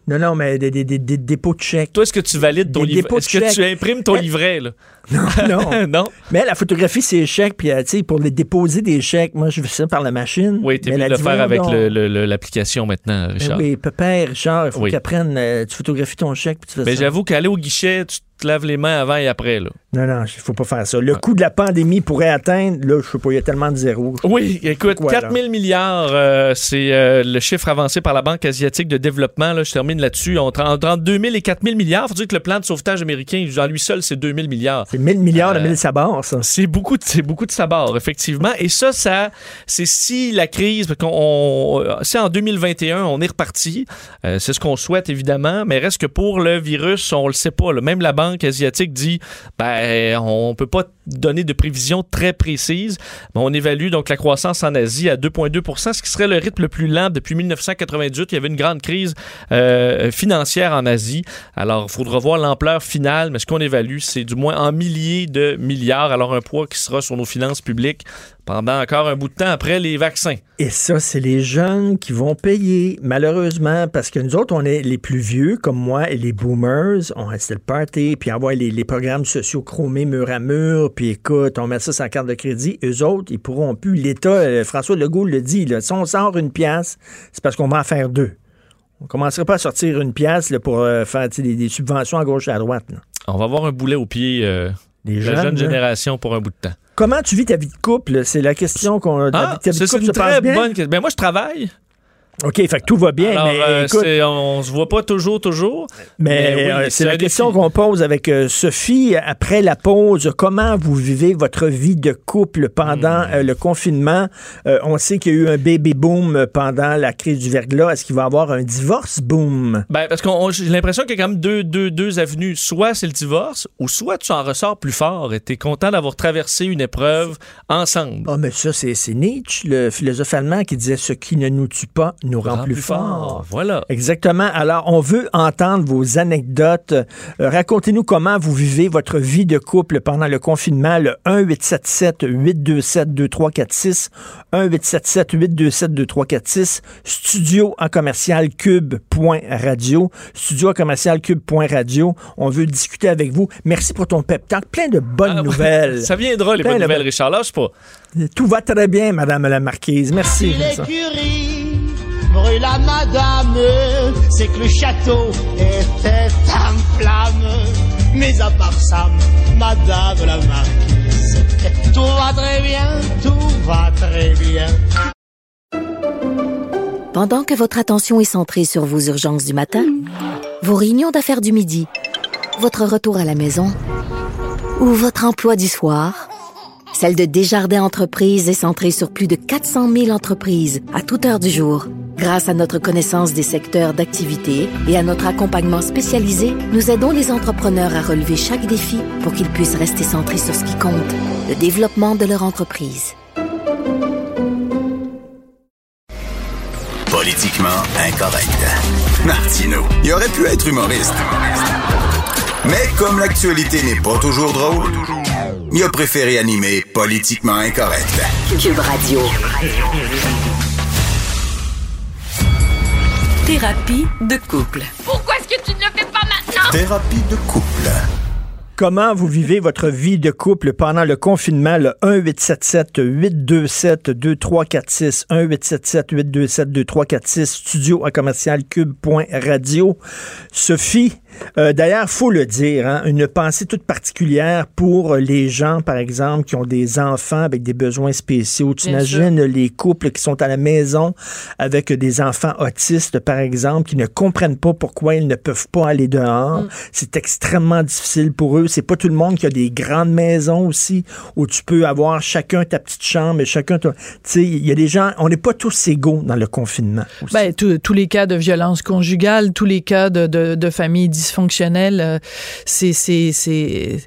Non, non, mais des, des, des- des dépôts de chèques. Toi, est-ce que tu valides ton livret? Est-ce que tu imprimes ton livret, là? [LAUGHS] Non, non. [LAUGHS] non? Mais la photographie, c'est chèques, puis euh, tu sais, pour les déposer des chèques, moi, je fais ça par la machine. Oui, mieux elle de le faire avec l'application maintenant, Ben Richard. oui, pépère, Richard, il faut Oui. qu'il apprenne. euh, tu photographies ton chèque, puis tu fais Mais ça. j'avoue qu'aller au guichet, tu te laves les mains avant et après, là. Non, non, il faut pas faire ça. Le coût de la pandémie pourrait atteindre, là, je sais pas, il y a tellement de zéros. Oui, écoute, Quoi, 4 là? 000 milliards, euh, c'est le chiffre avancé par la Banque asiatique de développement. Là, je termine là-dessus. Entre, entre 2 000 et 4 000 milliards. faut dire que le plan de sauvetage américain, en lui seul, c'est 2 000 milliards. C'est 1000 milliards de Euh, 1000 sabords, ça. C'est beaucoup, de- c'est beaucoup de sabords, effectivement. Et ça, ça, c'est si la crise, qu'on, on- si en 2021 on est reparti, euh, c'est ce qu'on souhaite évidemment, mais reste que pour le virus, on le sait pas. là. Même la banque asiatique dit, ben, on peut pas donner de prévisions très précises. On évalue donc la croissance en Asie à 2,2% ce qui serait le rythme le plus lent depuis 1998. Il y avait une grande crise euh, financière en Asie. Alors, il faudra voir l'ampleur finale, mais ce qu'on évalue, c'est du moins en milliers de milliards. Alors, un poids qui sera sur nos finances publiques pendant encore un bout de temps après les vaccins. Et ça, c'est les jeunes qui vont payer, malheureusement, parce que nous autres, on est les plus vieux, comme moi, et les boomers, on restait le party, puis envoie les, les programmes sociaux chromés mur à mur, puis écoute, on met ça sur la carte de crédit. Eux autres, ils pourront plus. L'État, euh, François Legault le dit, là, si on sort une pièce, c'est parce qu'on va en faire deux. On commencerait pas à sortir une pièce là, pour euh, faire des, des subventions à gauche et à droite. là. On va avoir un boulet au pied euh, Des de jeunes, la jeune génération pour un bout de temps. Comment tu vis ta vie de couple? C'est la question qu'on Ah, vie de c'est couple une très bonne question. Ben, moi, je travaille. OK, fait que tout va bien, Alors, mais euh, écoute, on se voit pas toujours, toujours. Mais, oui, euh, c'est la question qu'on pose avec euh, Sophie après la pause. Comment vous vivez votre vie de couple pendant Hmm. euh, le confinement? On sait qu'il y a eu un baby boom pendant la crise du verglas. Est-ce qu'il va y avoir un divorce boom? Ben, parce que j'ai l'impression qu'il y a quand même deux, deux, deux avenues. Soit c'est le divorce, ou soit tu en ressors plus fort et t'es content d'avoir traversé une épreuve ensemble. Ah, mais ça, c'est Nietzsche, le philosophe allemand, qui disait Ce qui ne nous tue pas nous rend, plus, fort. Voilà. Exactement. Alors, on veut entendre vos anecdotes. Euh, Racontez-nous comment vous vivez votre vie de couple pendant le confinement. Le 1-877-827-2346. 1-877-827-2346. Studio en commercial cube.radio. Studio en commercial cube.radio. On veut discuter avec vous. Merci pour ton pep talk. Plein de bonnes nouvelles. [LAUGHS] Ça viendra, les Plein bonnes de nouvelles, Richard. Lâche pas. Tout va très bien, Madame la Marquise. Merci. À madame, c'est que le château était en flamme. Mais à part ça, madame la marquise, tout va très bien, tout va très bien. Pendant que votre attention est centrée sur vos urgences du matin, vos réunions d'affaires du midi, votre retour à la maison ou votre emploi du soir, celle de Desjardins Entreprises est centrée sur plus de 400 000 entreprises à toute heure du jour. Grâce à notre connaissance des secteurs d'activité et à notre accompagnement spécialisé, nous aidons les entrepreneurs à relever chaque défi pour qu'ils puissent rester centrés sur ce qui compte, le développement de leur entreprise. Politiquement incorrect. Martino, il aurait pu être humoriste. Mais comme l'actualité n'est pas toujours drôle, il a préféré animer Politiquement incorrect. Cube Radio. Thérapie de couple. Pourquoi est-ce que tu ne le fais pas maintenant? Thérapie de couple. Comment vous vivez votre vie de couple pendant le confinement? Le 1-877-827-2346. 1-877-827-2346. Studio à commercial cube.radio. Sophie, euh, d'ailleurs, faut le dire, hein, une pensée toute particulière pour les gens, par exemple, qui ont des enfants avec des besoins spéciaux. Tu Bien imagines les couples qui sont à la maison avec des enfants autistes, par exemple, qui ne comprennent pas pourquoi ils ne peuvent pas aller dehors. C'est extrêmement difficile pour eux. C'est pas tout le monde qui a des grandes maisons aussi où tu peux avoir chacun ta petite chambre et chacun. Tu sais, il y a des gens... On n'est pas tous égaux dans le confinement. aussi. Ben, tous- les cas de violence conjugale, tous les cas de, de, de familles dysfonctionnelles, euh, c'est c'est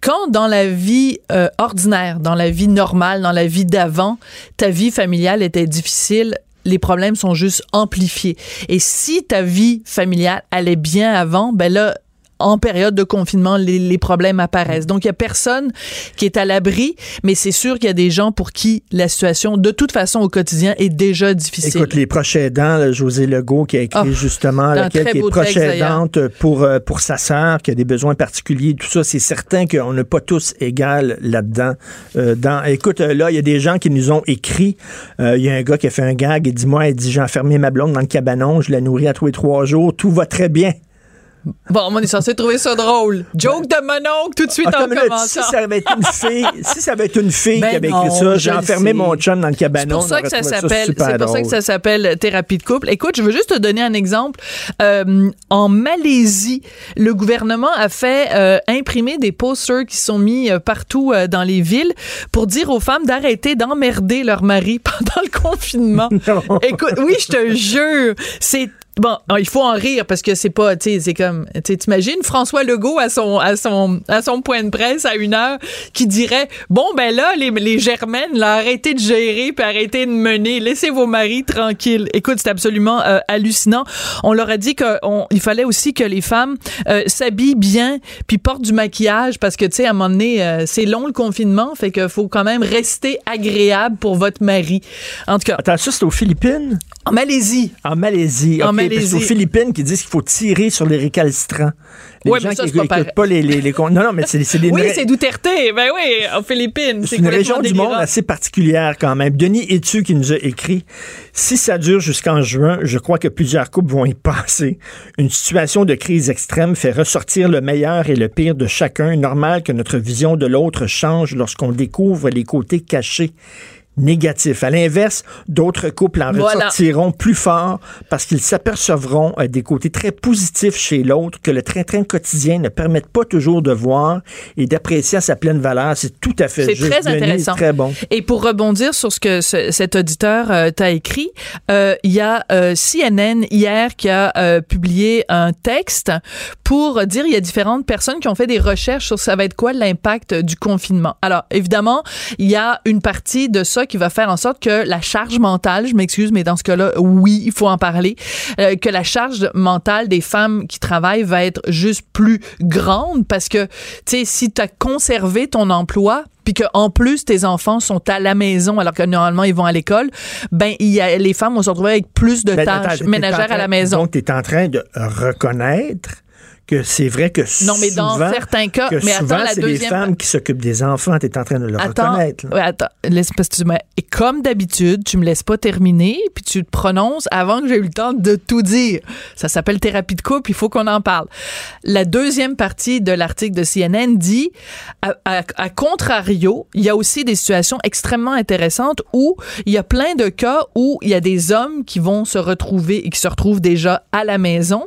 quand dans la vie euh, ordinaire, dans la vie normale, dans la vie d'avant, ta vie familiale était difficile. Les problèmes sont juste amplifiés. Et si ta vie familiale allait bien avant, ben là, en période de confinement, les, les problèmes apparaissent. Donc, il y a personne qui est à l'abri, mais c'est sûr qu'il y a des gens pour qui la situation, de toute façon, au quotidien, est déjà difficile. Écoute, les proches aidants, là, José Legault qui a écrit Oh, justement laquelle qui est proche aidante pour, euh, pour sa sœur qui a des besoins particuliers, tout ça, c'est certain qu'on n'est pas tous égales là-dedans. Euh, dans, écoute, euh, là, il y a des gens qui nous ont écrit. Euh, Il y a un gars qui a fait un gag et dit Moi, il dit J'ai enfermé ma blonde dans le cabanon, je la nourris à tous les trois jours, tout va très bien. Bon, on est censé trouver ça drôle. Joke de mon oncle, tout de suite Attends en commençant. si ça avait été une fille, si ça avait été une fille Ben qui avait non, écrit ça, j'ai enfermé mon chum dans le C'est cabanon. pour ça que ça s'appelle. C'est pour ça que ça s'appelle thérapie de couple. Écoute, je veux juste te donner un exemple. Euh, en Malaisie, le gouvernement a fait euh, imprimer des posters qui sont mis euh, partout dans les villes pour dire aux femmes d'arrêter d'emmerder leur mari [LAUGHS] pendant le confinement. [LAUGHS] Écoute, oui, je te jure, c'est Bon, ah, il faut en rire parce que c'est pas, tu sais, c'est comme, tu sais, t'imagines François Legault à son, à son, à son point de presse à une heure qui dirait, bon, ben là, les, les germaines, là, arrêtez de gérer puis arrêtez de mener, laissez vos maris tranquilles. Écoute, c'est absolument euh, hallucinant. On leur a dit qu'il fallait aussi que les femmes euh, s'habillent bien puis portent du maquillage parce que, tu sais, à un moment donné, euh, c'est long le confinement, fait qu'il faut quand même rester agréable pour votre mari. En tout cas. Attends, ça, c'est aux Philippines? En Malaisie. En Malaisie. En OK, parce aux Philippines qui disent qu'il faut tirer sur les récalcitrants. Les Ouais, gens mais ça, qui c'est pas n'écoutent pas les, les, les Non, non, mais c'est c'est des Oui, c'est Duterte. Ben oui, en Philippines. C'est une région du monde délirant. assez particulière quand même. Denis Etu qui nous a écrit Si ça dure jusqu'en juin, je crois que plusieurs couples vont y passer. Une situation de crise extrême fait ressortir le meilleur et le pire de chacun. Normal que notre vision de l'autre change lorsqu'on découvre les côtés cachés négatifs. À l'inverse, d'autres couples en Voilà. ressortiront plus forts parce qu'ils s'apercevront euh, des côtés très positifs chez l'autre que le train-train quotidien ne permet pas toujours de voir et d'apprécier à sa pleine valeur. C'est tout à fait C'est très intéressant. Très bon. Et pour rebondir sur ce que ce- cet auditeur euh, t'a écrit, euh, il y a CNN hier qui a publié un texte pour dire il y a différentes personnes qui ont fait des recherches sur ça va être quoi l'impact du confinement. Alors évidemment, il y a une partie de ça qui va faire en sorte que la charge mentale, je m'excuse, mais dans ce cas-là, oui, il faut en parler, euh, que la charge mentale des femmes qui travaillent va être juste plus grande parce que, tu sais, si tu as conservé ton emploi, puis qu'en plus tes enfants sont à la maison alors que normalement ils vont à l'école, ben il y a, les femmes vont se retrouver avec plus de Ben, tâches ménagères à la maison. Donc, tu es en train de reconnaître que c'est vrai que Non, mais dans souvent- certains cas- que mais attends, souvent, la c'est les deuxième- femmes qui s'occupent des enfants. Tu es en train de le Attends, reconnaître. là. ouais, attends, laisse parce que tu et comme d'habitude, tu me laisses pas terminer, puis tu te prononces avant que j'ai eu le temps de tout dire. Ça s'appelle thérapie de couple, il faut qu'on en parle. La deuxième partie de l'article de CNN dit, à, à- à contrario, il y a aussi des situations extrêmement intéressantes où il y a plein de cas où il y a des hommes qui vont se retrouver et qui se retrouvent déjà à la maison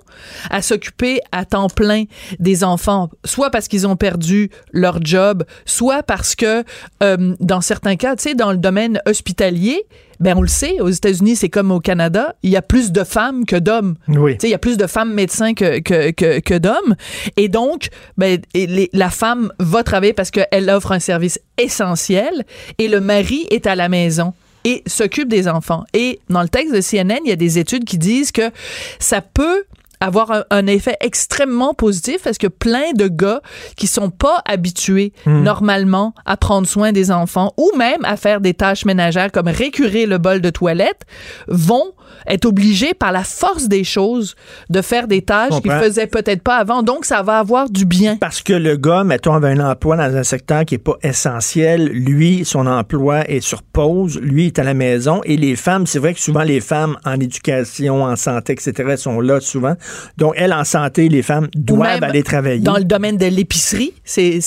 à s'occuper à temps plein des enfants, soit parce qu'ils ont perdu leur job, soit parce que euh, dans certains cas, tu sais, dans le domaine hospitalier, ben on le sait, aux États-Unis, c'est comme au Canada, il y a plus de femmes que d'hommes. Oui. Tu sais, il y a plus de femmes médecins que, que, que, que d'hommes. Et donc, ben, les- la femme va travailler parce qu'elle offre un service essentiel et le mari est à la maison et s'occupe des enfants. Et dans le texte de CNN, il y a des études qui disent que ça peut avoir un, un effet extrêmement positif parce que plein de gars qui sont pas habitués Hmm. normalement à prendre soin des enfants ou même à faire des tâches ménagères comme récurer le bol de toilette vont être obligés par la force des choses de faire des tâches qu'ils faisaient peut-être pas avant. Donc, ça va avoir du bien. Parce que le gars, mettons, avait un emploi dans un secteur qui est pas essentiel. Lui, son emploi est sur pause. Lui est à la maison. Et les femmes, c'est vrai que souvent les femmes en éducation, en santé, etc., sont là souvent. Donc, elles, en santé, les femmes doivent aller travailler. Dans le domaine de l'épicerie, c'est...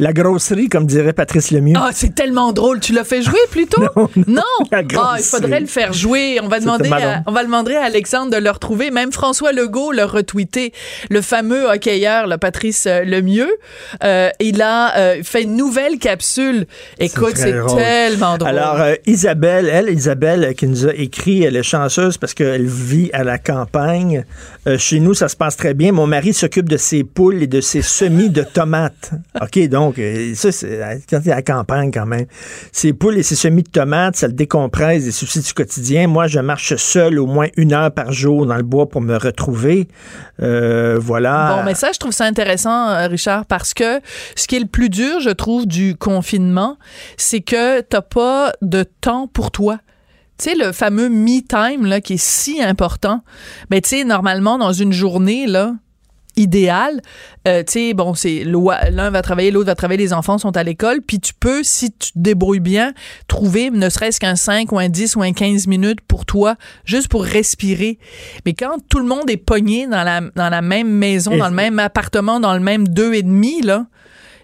La grosserie, comme dirait Patrice Lemieux. Ah, c'est tellement drôle. Tu l'as fait jouer [LAUGHS] plutôt? non. La Ah, il faudrait le faire jouer. On va demander, marrant. À, on va demander à Alexandre de le retrouver. Même François Legault l'a retweeté. Le fameux hockeyeur, Patrice euh, Lemieux. Euh, il a euh, fait une nouvelle capsule. Écoute, c'est tellement drôle. Alors, euh, Isabelle, elle, Isabelle, euh, qui nous a écrit, elle est chanceuse parce qu'elle vit à la campagne. Euh, chez nous, ça se passe très bien. Mon mari s'occupe de ses poules et de ses semis de tomates. [LAUGHS] OK, donc, euh, ça, c'est quand il est à la campagne quand même. Ses poules et ses semis de tomates, ça le décompresse des soucis du quotidien. Moi, je marche seul au moins une heure par jour dans le bois pour me retrouver. Euh, voilà. Bon, mais ça, je trouve ça intéressant, euh, Richard, parce que ce qui est le plus dur, je trouve, du confinement, c'est que t'as pas de temps pour toi. Tu sais, le fameux me time, là, qui est si important. Mais tu sais, normalement, dans une journée, là, idéal. Euh, tu sais, bon, c'est l'un va travailler, l'autre va travailler, les enfants sont à l'école, puis tu peux, si tu te débrouilles bien, trouver ne serait-ce qu'un 5 ou un 10 ou un 15 minutes pour toi, juste pour respirer. Mais quand tout le monde est pogné dans la, dans la même maison, dans le même appartement, dans le même deux et demi, là,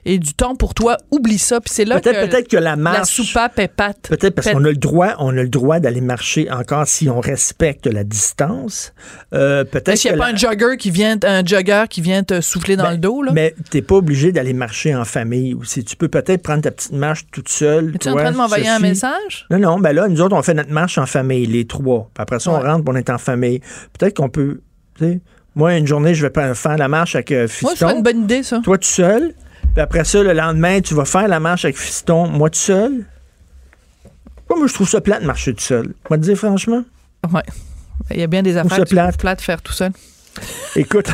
et du temps pour toi, oublie ça. Puis c'est là peut-être, que, peut-être que la marche, la soupape est pâte. Peut-être parce qu'on a le droit, on a le droit d'aller marcher encore si on respecte la distance. Euh, peut-être qu'il n'y a pas la- un jogger qui vient, un jogger qui vient te souffler dans Ben, le dos, là? Mais t'es pas obligé d'aller marcher en famille aussi. Tu peux peut-être prendre ta petite marche toute seule. Es-tu en toi, train de m'envoyer un message? Non, non, ben là, nous autres, on fait notre marche en famille, les trois. Puis après ça, on rentre, on est en famille. Peut-être qu'on peut, tu sais, moi, une journée, je vais pas faire la marche avec euh, Fiston. Moi, c'est pas une bonne idée, ça. Toi, tout seul? Puis après ça, le lendemain, tu vas faire la marche avec Fiston, moi, tout seul? Moi, je trouve ça plate de marcher tout seul. Moi, te dire franchement. Ouais. Il y a bien des affaires ça que plate. plate faire tout seul. Écoute,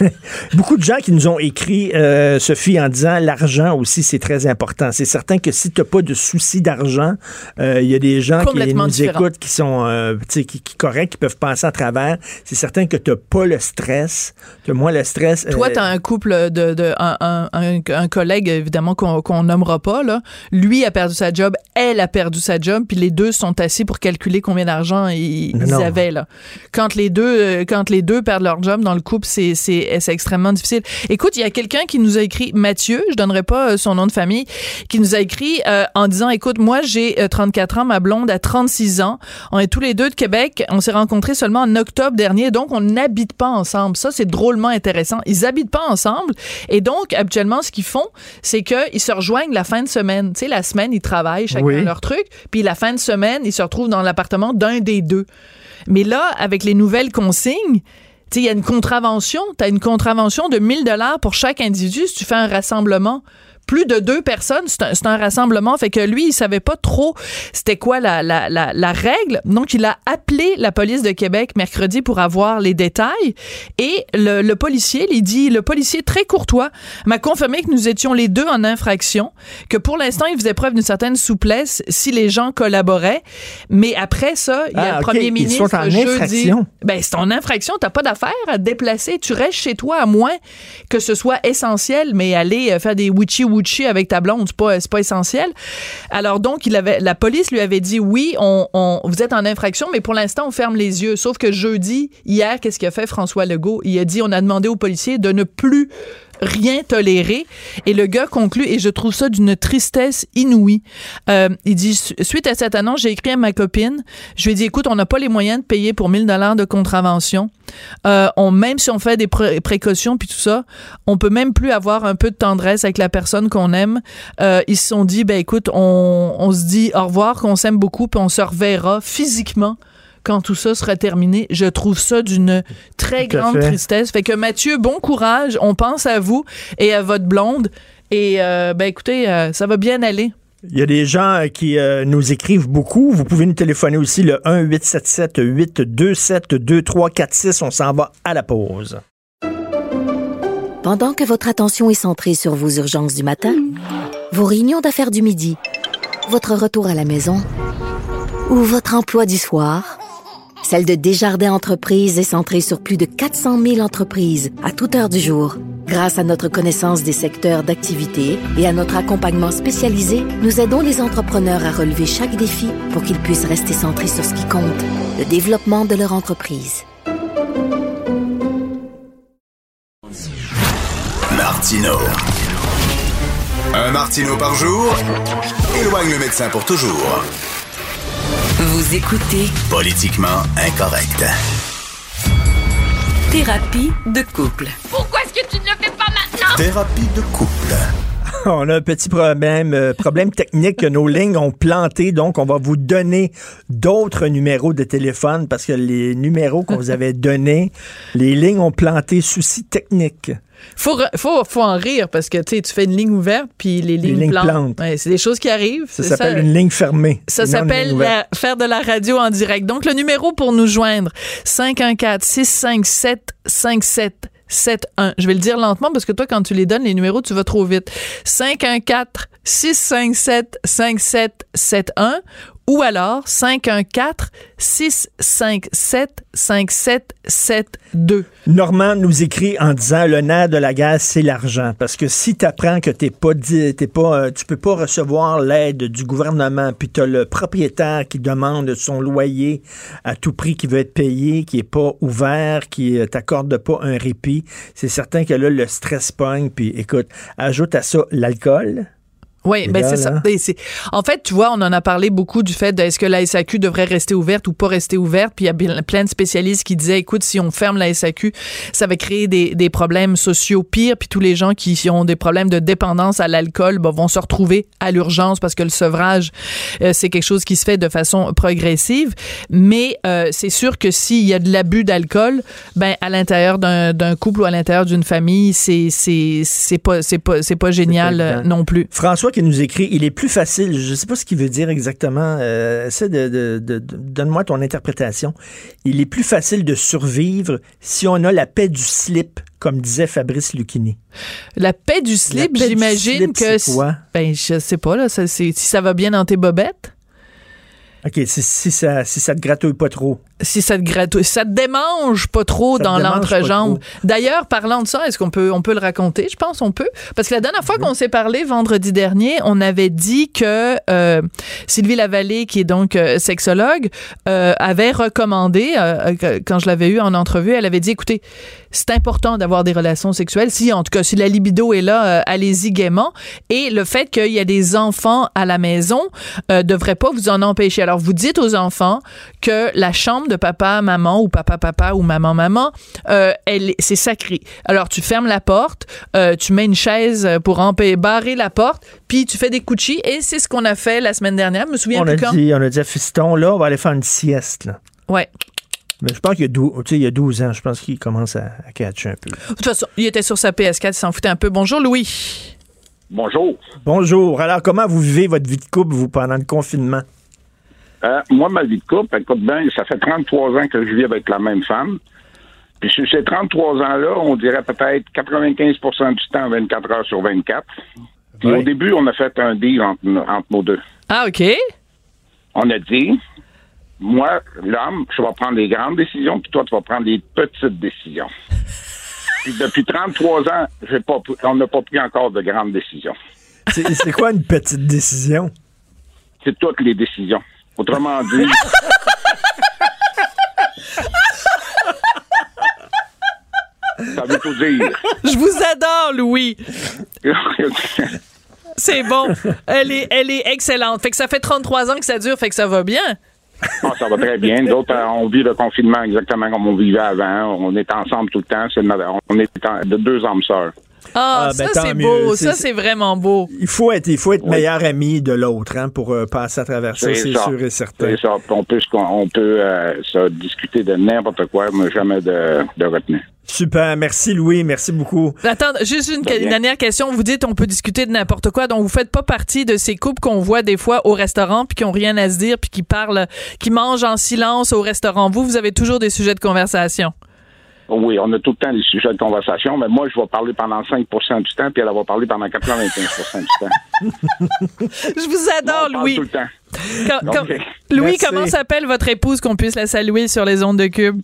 [LAUGHS] beaucoup de gens qui nous ont écrit, euh, Sophie, en disant l'argent aussi, c'est très important. C'est certain que si tu n'as pas de souci d'argent, euh, il y a des gens qui nous différent. écoutent, qui sont euh, qui, qui corrects, qui peuvent passer à travers. C'est certain que tu n'as pas le stress. Tu moins le stress. Toi, tu as un couple de, de un, un- un- un collègue évidemment qu'on qu'on nommera pas là. Lui a perdu sa job, elle a perdu sa job, puis les deux sont assis pour calculer combien d'argent ils, avaient là. Quand les deux quand les deux perdent leur job dans le couple, c'est c'est c'est extrêmement difficile. Écoute, il y a quelqu'un qui nous a écrit Mathieu, je donnerai pas euh, son nom de famille, qui nous a écrit euh, en disant écoute, moi j'ai euh, 34 ans, ma blonde a 36 ans, on est tous les deux de Québec, on s'est rencontrés seulement en octobre dernier, donc on n'habite pas ensemble. Ça c'est drôlement intéressant. Ils habitent pas ensemble et donc habituellement ce qu'ils font, c'est que ils se rejoignent la fin de semaine. Tu sais la semaine ils travaillent chacun Oui. leur truc, puis la fin de semaine ils se retrouvent dans l'appartement d'un des deux. Mais là avec les nouvelles consignes il y a une contravention. Tu une contravention de 1000 dollars pour chaque individu si tu fais un rassemblement. Plus de deux personnes, c'est un, rassemblement. Fait que lui, il savait pas trop c'était quoi la, la, la, la règle. Donc, il a appelé la police de Québec mercredi pour avoir les détails. Et le, le policier, il dit, le policier très courtois m'a confirmé que nous étions les deux en infraction, que pour l'instant, il faisait preuve d'une certaine souplesse si les gens collaboraient. Mais après ça, il y a Ah, le premier ils ministre sont en jeudi. infraction. Ben, c'est en infraction. T'as pas d'affaire à te déplacer. Tu restes chez toi à moins que ce soit essentiel, mais aller euh, faire des witchy avec ta blonde, c'est pas, pas essentiel. Alors donc, il avait, la police lui avait dit oui, on, on- vous êtes en infraction, mais pour l'instant, on ferme les yeux. Sauf que jeudi, hier, qu'est-ce qu'a fait François Legault? Il a dit, on a demandé aux policiers de ne plus rien tolérer. Et le gars conclut, et je trouve ça d'une tristesse inouïe. Euh, il dit, Su- suite à cette annonce, j'ai écrit à ma copine. Je lui ai dit, écoute, on n'a pas les moyens de payer pour 1000 dollars de contravention. Euh, on, même si on fait des pré- précautions puis tout ça, on peut même plus avoir un peu de tendresse avec la personne qu'on aime. Euh, ils se sont dit, ben écoute, on, on se dit au revoir, qu'on s'aime beaucoup, puis on se reverra physiquement quand tout ça sera terminé. Je trouve ça d'une très Tout grande fait. tristesse. Fait que Mathieu, bon courage. On pense à vous et à votre blonde. Et euh, ben écoutez, euh, ça va bien aller. Il y a des gens euh, qui euh, nous écrivent beaucoup. Vous pouvez nous téléphoner aussi le 1-877-827-2346. On s'en va à la pause. Pendant que votre attention est centrée sur vos urgences du matin, vos réunions d'affaires du midi, votre retour à la maison ou votre emploi du soir, celle de Desjardins Entreprises est centrée sur plus de 400 000 entreprises à toute heure du jour. Grâce à notre connaissance des secteurs d'activité et à notre accompagnement spécialisé, nous aidons les entrepreneurs à relever chaque défi pour qu'ils puissent rester centrés sur ce qui compte, le développement de leur entreprise. Martino. Un Martino par jour éloigne le médecin pour toujours. Vous écoutez Politiquement incorrect. Thérapie de couple. Pourquoi est-ce que tu ne le fais pas maintenant? Thérapie de couple. On a un petit problème, euh, problème technique que nos lignes ont planté, donc on va vous donner d'autres numéros de téléphone parce que les numéros qu'on vous avait donnés, les lignes ont planté, souci technique. Faut, faut, faut en rire parce que tu fais une ligne ouverte puis les lignes, plantent. Ouais, c'est des choses qui arrivent. Ça s'appelle une ligne fermée. Ça s'appelle faire de la radio en direct. Donc, le numéro pour nous joindre, 514-657-5771. Je vais le dire lentement parce que toi, quand tu les donnes, les numéros, tu vas trop vite. 514-657-5771 ou alors 514-657-5772. Normand nous écrit en disant le nerf de la guerre, c'est l'argent. Parce que si tu apprends que t'es pas, t'es pas, euh, tu peux pas recevoir l'aide du gouvernement, puis tu as le propriétaire qui demande son loyer à tout prix, qui veut être payé, qui est pas ouvert, qui euh, t'accorde pas un répit, c'est certain que là, le stress pogne. Puis écoute, ajoute à ça l'alcool. Oui, ben c'est ça. hein? Et En fait, tu vois, on en a parlé beaucoup du fait de est-ce que la SAQ devrait rester ouverte ou pas rester ouverte? Puis il y a plein de spécialistes qui disaient, écoute, si on ferme la SAQ, ça va créer des, des problèmes sociaux pires. Puis tous les gens qui ont des problèmes de dépendance à l'alcool ben, vont se retrouver à l'urgence parce que le sevrage, euh, c'est quelque chose qui se fait de façon progressive. Mais euh, c'est sûr que s'il y a de l'abus d'alcool, ben à l'intérieur d'un d'un couple ou à l'intérieur d'une famille, c'est c'est c'est pas c'est pas c'est pas génial euh, non plus. François qui nous écrit, il est plus facile, je ne sais pas ce qu'il veut dire exactement, euh, essaie de, de- de- de- donne-moi ton interprétation. Il est plus facile de survivre si on a la paix du slip, comme disait Fabrice Lucchini. La paix du slip, j'imagine que. c'est quoi? Ben, je sais pas, là. ça, c'est- si ça va bien dans tes bobettes, OK, si, si ça, si ça te gratouille pas trop. Si ça te gratouille, ça te démange pas trop Ça dans l'entrejambe. D'ailleurs, parlant de ça, est-ce qu'on peut, on peut le raconter? Je pense on peut. Parce que la dernière fois qu'on s'est parlé, vendredi dernier, on avait dit que euh, Sylvie Lavallée, qui est donc euh, sexologue, euh, avait recommandé, quand je l'avais eu en entrevue, elle avait dit, écoutez, c'est important d'avoir des relations sexuelles. Si, en tout cas, si la libido est là, allez-y gaiement. Et le fait qu'il y a des enfants à la maison devrait pas vous en empêcher. Alors, vous dites aux enfants que la chambre de papa, maman ou papa, papa ou maman, maman, euh, elle, c'est sacré. Alors, tu fermes la porte, euh, tu mets une chaise pour barrer la porte, puis tu fais des couchis. Et c'est ce qu'on a fait la semaine dernière. Je me souviens On a, plus quand. dit, on a dit à Fiston, là, on va aller faire une sieste. Là. Ouais. Mais je pense qu'il y a 12, tu sais, il y a 12 ans, je pense qu'il commence à, à catcher un peu. De toute façon, il était sur sa PS4, il s'en foutait un peu. Bonjour, Louis. Bonjour. Bonjour. Alors, comment vous vivez votre vie de couple, vous, pendant le confinement? Euh, moi, ma vie de couple, écoute bien, ça fait 33 ans que je vis avec la même femme. Puis sur ces 33 ans-là, on dirait peut-être 95% du temps, 24 heures sur 24. Puis au début, on a fait un deal entre, entre nos deux. Ah, OK. On a dit, moi, l'homme, je vais prendre les grandes décisions, puis toi, tu vas prendre les petites décisions. [LAUGHS] puis depuis 33 ans, j'ai pas, pr- on n'a pas pris encore de grandes décisions. C'est quoi une petite décision? C'est toutes les décisions. Autrement dit, ça veut tout dire. Je vous adore, Louis. C'est bon. Elle est, elle est excellente. Fait que ça fait 33 ans que ça dure, fait que ça va bien. Ah, ça va très bien. D'autres, euh, on vit le confinement exactement comme on vivait avant. On est ensemble tout le temps. On est de deux âmes sœurs. Ah, Ah, ben, ça, tant c'est beau. Ça, c'est vraiment beau. Il faut être, il faut être meilleur ami de l'autre hein, pour euh, passer à travers ça, c'est sûr et certain. Ça. On peut, on peut euh, se discuter de n'importe quoi, mais jamais de, de retenue. Super. Merci, Louis. Merci beaucoup. Attends, juste une, une dernière question. Vous dites on peut discuter de n'importe quoi, donc vous faites pas partie de ces couples qu'on voit des fois au restaurant puis qui ont rien à se dire puis qui parlent, qui mangent en silence au restaurant. Vous, vous avez toujours des sujets de conversation. Oui, on a tout le temps des sujets de conversation, mais moi, je vais parler pendant 5% du temps, puis elle va parler pendant 95% du temps. [LAUGHS] Je vous adore, On parle Louis. tout le temps. Quand- quand- Ok. Louis, Merci. comment s'appelle votre épouse qu'on puisse la saluer sur les ondes de Cube?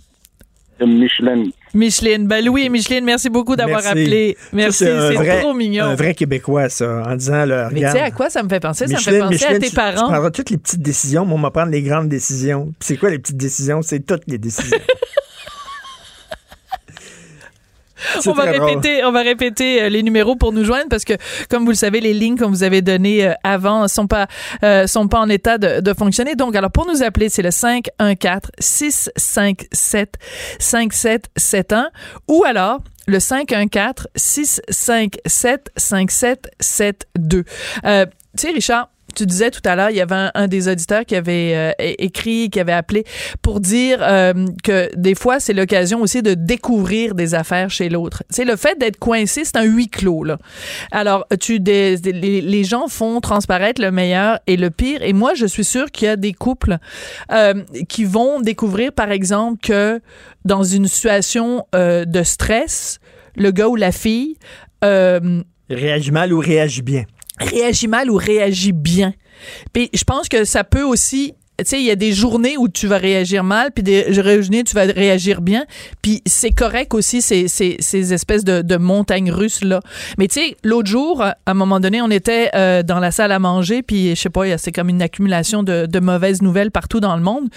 Micheline. Micheline. Ben, Louis et Micheline, merci beaucoup d'avoir Merci. appelé. Merci, un c'est vrai- trop mignon. Un vrai Québécois, ça, en disant, là, Mais tu sais à quoi ça me fait penser? ça me Micheline, fait penser Micheline, à tes tu, parents. Tu prendras toutes les petites décisions, moi, on va prendre les grandes décisions. Puis c'est quoi les petites décisions? C'est toutes les décisions. [LAUGHS] On va drôle. répéter, on va répéter euh, les numéros pour nous joindre parce que, comme vous le savez, les lignes qu'on vous avait données euh, avant sont pas euh, sont pas en état de, de fonctionner. Donc, alors pour nous appeler, c'est le 514 657 5771 ou alors le 514-657-5772. Euh, tu sais, Richard, tu disais tout à l'heure, il y avait un, des auditeurs qui avait euh, écrit, qui avait appelé pour dire euh, que des fois, c'est l'occasion aussi de découvrir des affaires chez l'autre. C'est le fait d'être coincé, c'est un huis clos. Là. Alors, tu des, les, les, gens font transparaître le meilleur et le pire. Et moi, je suis sûre qu'il y a des couples euh, qui vont découvrir, par exemple, que dans une situation euh, de stress, le gars ou la fille réagit mal ou réagit bien réagit mal ou réagit bien. Puis je pense que ça peut aussi tu sais, il y a des journées où tu vas réagir mal, puis des journées où tu vas réagir bien, puis c'est correct aussi ces, ces, ces espèces de, de montagnes russes là. Mais tu sais, l'autre jour, à un moment donné, on était euh, dans la salle à manger, puis je sais pas, c'est comme une accumulation de, de, mauvaises nouvelles partout dans le monde.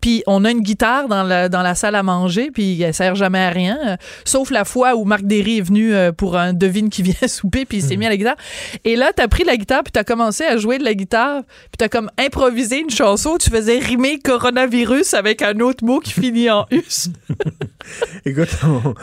Puis on a une guitare dans la, dans la salle à manger, puis elle sert jamais à rien, euh, sauf la fois où Marc Derry est venu euh, pour un devine qui [LAUGHS] vient souper, puis il s'est hmm. mis à la guitare. Et là, t'as pris la guitare, puis t'as commencé à jouer de la guitare, puis t'as comme improvisé une chanson tu faisais rimer coronavirus avec un autre mot qui finit en us. [LAUGHS] Écoute,